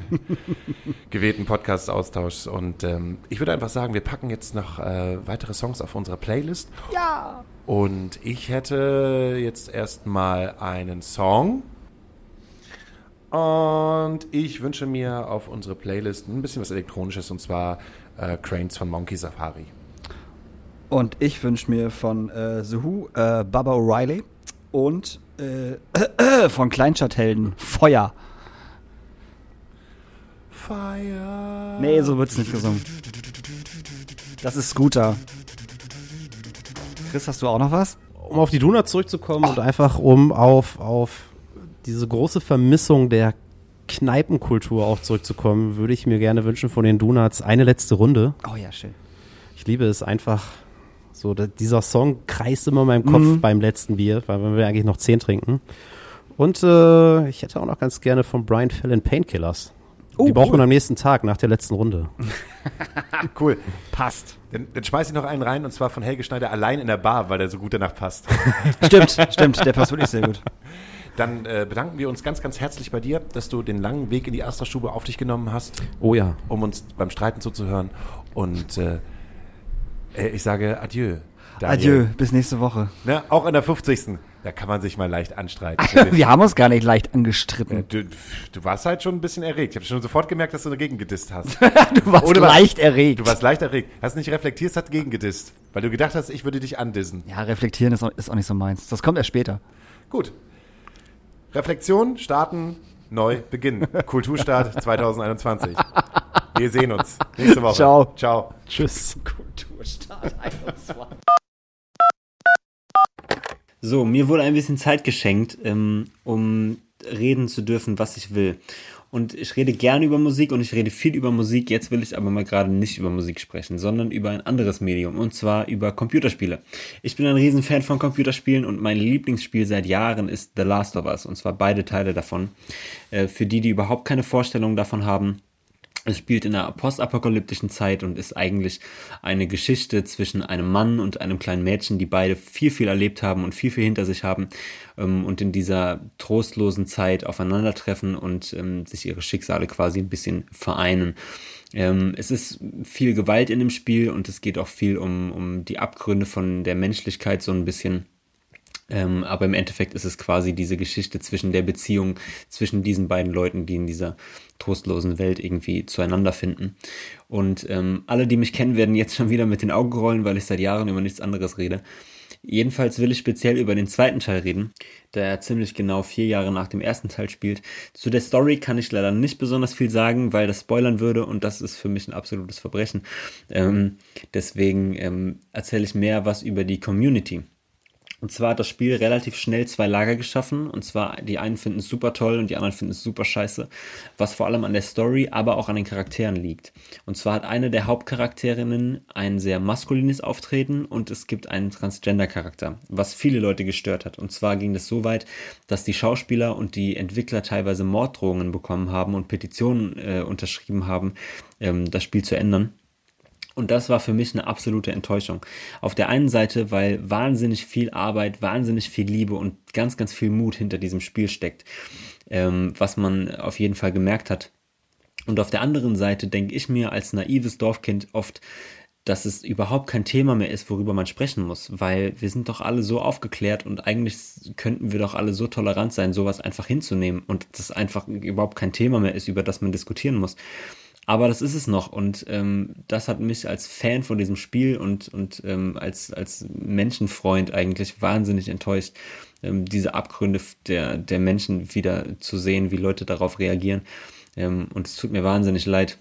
gewählten Podcast-Austauschs. Und ähm, ich würde einfach sagen, wir packen jetzt noch äh, weitere Songs auf unsere Playlist. Ja. Und ich hätte jetzt erstmal einen Song. Und ich wünsche mir auf unsere Playlist ein bisschen was Elektronisches und zwar äh, Cranes von Monkey Safari. Und ich wünsche mir von äh, The Who äh, Baba O'Reilly und äh, von Kleinstadthelden Feuer. Fire. Nee, so wird's nicht gesungen. Das ist Scooter. Chris, hast du auch noch was? Um auf die Donuts zurückzukommen und einfach um auf, auf diese große Vermissung der Kneipenkultur auch zurückzukommen, würde ich mir gerne wünschen von den Donuts eine letzte Runde. Oh ja, schön. Ich liebe es einfach. So, dieser Song kreist immer in meinem Kopf beim letzten Bier, weil wir eigentlich noch zehn trinken. Und äh, ich hätte auch noch ganz gerne von Brian Fallon Painkillers. Die braucht man am nächsten Tag nach der letzten Runde. Cool. Passt. Dann, dann schmeiß ich noch einen rein und zwar von Helge Schneider allein in der Bar, weil der so gut danach passt. Stimmt, stimmt, der passt wirklich sehr gut. Dann äh, bedanken wir uns ganz, ganz herzlich bei dir, dass du den langen Weg in die Astra-Stube auf dich genommen hast, Oh ja. um uns beim Streiten zuzuhören. Und äh, äh, ich sage Adieu. Daniel. Adieu, bis nächste Woche. Ne, auch in der 50. Da kann man sich mal leicht anstreiten. Wir haben uns gar nicht leicht angestritten. du, du warst halt schon ein bisschen erregt. Ich habe schon sofort gemerkt, dass du dagegen gedisst hast. Du warst was- leicht erregt. Du warst leicht erregt. Hast nicht reflektiert, hast gegen gedisst. Weil du gedacht hast, ich würde dich andissen. ja, reflektieren ist auch, ist auch nicht so meins. Das kommt erst später. Gut. Reflexion, starten, neu, beginnen. Kulturstart 2021. Wir sehen uns nächste Woche. Ciao. Ciao. Tschüss. Kulturstart 21. So, mir wurde ein bisschen Zeit geschenkt, ähm, um reden zu dürfen, was ich will. Und ich rede gerne über Musik und ich rede viel über Musik. Jetzt will ich aber mal gerade nicht über Musik sprechen, sondern über ein anderes Medium und zwar über Computerspiele. Ich bin ein Riesenfan von Computerspielen und mein Lieblingsspiel seit Jahren ist The Last of Us und zwar beide Teile davon. Äh, für die, die überhaupt keine Vorstellung davon haben, es spielt in einer postapokalyptischen Zeit und ist eigentlich eine Geschichte zwischen einem Mann und einem kleinen Mädchen, die beide viel, viel erlebt haben und viel, viel hinter sich haben ähm, und in dieser trostlosen Zeit aufeinandertreffen und ähm, sich ihre Schicksale quasi ein bisschen vereinen. Ähm, es ist viel Gewalt in dem Spiel und es geht auch viel um, um die Abgründe von der Menschlichkeit so ein bisschen. Ähm, aber im Endeffekt ist es quasi diese Geschichte zwischen der Beziehung zwischen diesen beiden Leuten, die in dieser trostlosen Welt irgendwie zueinander finden. Und ähm, alle, die mich kennen, werden jetzt schon wieder mit den Augen rollen, weil ich seit Jahren über nichts anderes rede. Jedenfalls will ich speziell über den zweiten Teil reden, der ziemlich genau vier Jahre nach dem ersten Teil spielt. Zu der Story kann ich leider nicht besonders viel sagen, weil das spoilern würde und das ist für mich ein absolutes Verbrechen. Ähm, deswegen ähm, erzähle ich mehr was über die Community. Und zwar hat das Spiel relativ schnell zwei Lager geschaffen. Und zwar, die einen finden es super toll und die anderen finden es super scheiße. Was vor allem an der Story, aber auch an den Charakteren liegt. Und zwar hat eine der Hauptcharakterinnen ein sehr maskulines Auftreten und es gibt einen Transgender-Charakter, was viele Leute gestört hat. Und zwar ging das so weit, dass die Schauspieler und die Entwickler teilweise Morddrohungen bekommen haben und Petitionen äh, unterschrieben haben, ähm, das Spiel zu ändern. Und das war für mich eine absolute Enttäuschung. Auf der einen Seite, weil wahnsinnig viel Arbeit, wahnsinnig viel Liebe und ganz, ganz viel Mut hinter diesem Spiel steckt, ähm, was man auf jeden Fall gemerkt hat. Und auf der anderen Seite denke ich mir als naives Dorfkind oft, dass es überhaupt kein Thema mehr ist, worüber man sprechen muss, weil wir sind doch alle so aufgeklärt und eigentlich könnten wir doch alle so tolerant sein, sowas einfach hinzunehmen und das einfach überhaupt kein Thema mehr ist, über das man diskutieren muss. Aber das ist es noch und ähm, das hat mich als Fan von diesem Spiel und, und ähm, als, als Menschenfreund eigentlich wahnsinnig enttäuscht, ähm, diese Abgründe der, der Menschen wieder zu sehen, wie Leute darauf reagieren. Ähm, und es tut mir wahnsinnig leid.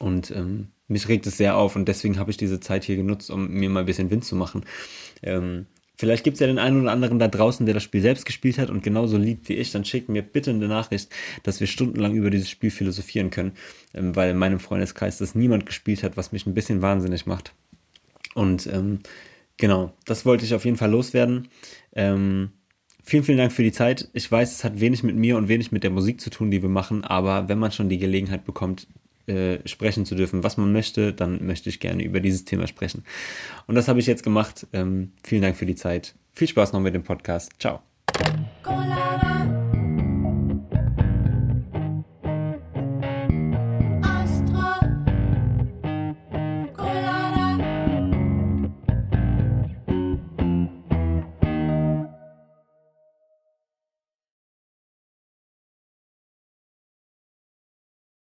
Und ähm, mich regt es sehr auf und deswegen habe ich diese Zeit hier genutzt, um mir mal ein bisschen Wind zu machen. Ähm, Vielleicht gibt es ja den einen oder anderen da draußen, der das Spiel selbst gespielt hat und genauso liebt wie ich. Dann schickt mir bitte eine Nachricht, dass wir stundenlang über dieses Spiel philosophieren können, ähm, weil in meinem Freundeskreis das niemand gespielt hat, was mich ein bisschen wahnsinnig macht. Und ähm, genau, das wollte ich auf jeden Fall loswerden. Ähm, vielen, vielen Dank für die Zeit. Ich weiß, es hat wenig mit mir und wenig mit der Musik zu tun, die wir machen, aber wenn man schon die Gelegenheit bekommt, äh, sprechen zu dürfen, was man möchte, dann möchte ich gerne über dieses Thema sprechen. Und das habe ich jetzt gemacht. Ähm, vielen Dank für die Zeit. Viel Spaß noch mit dem Podcast. Ciao. Colada.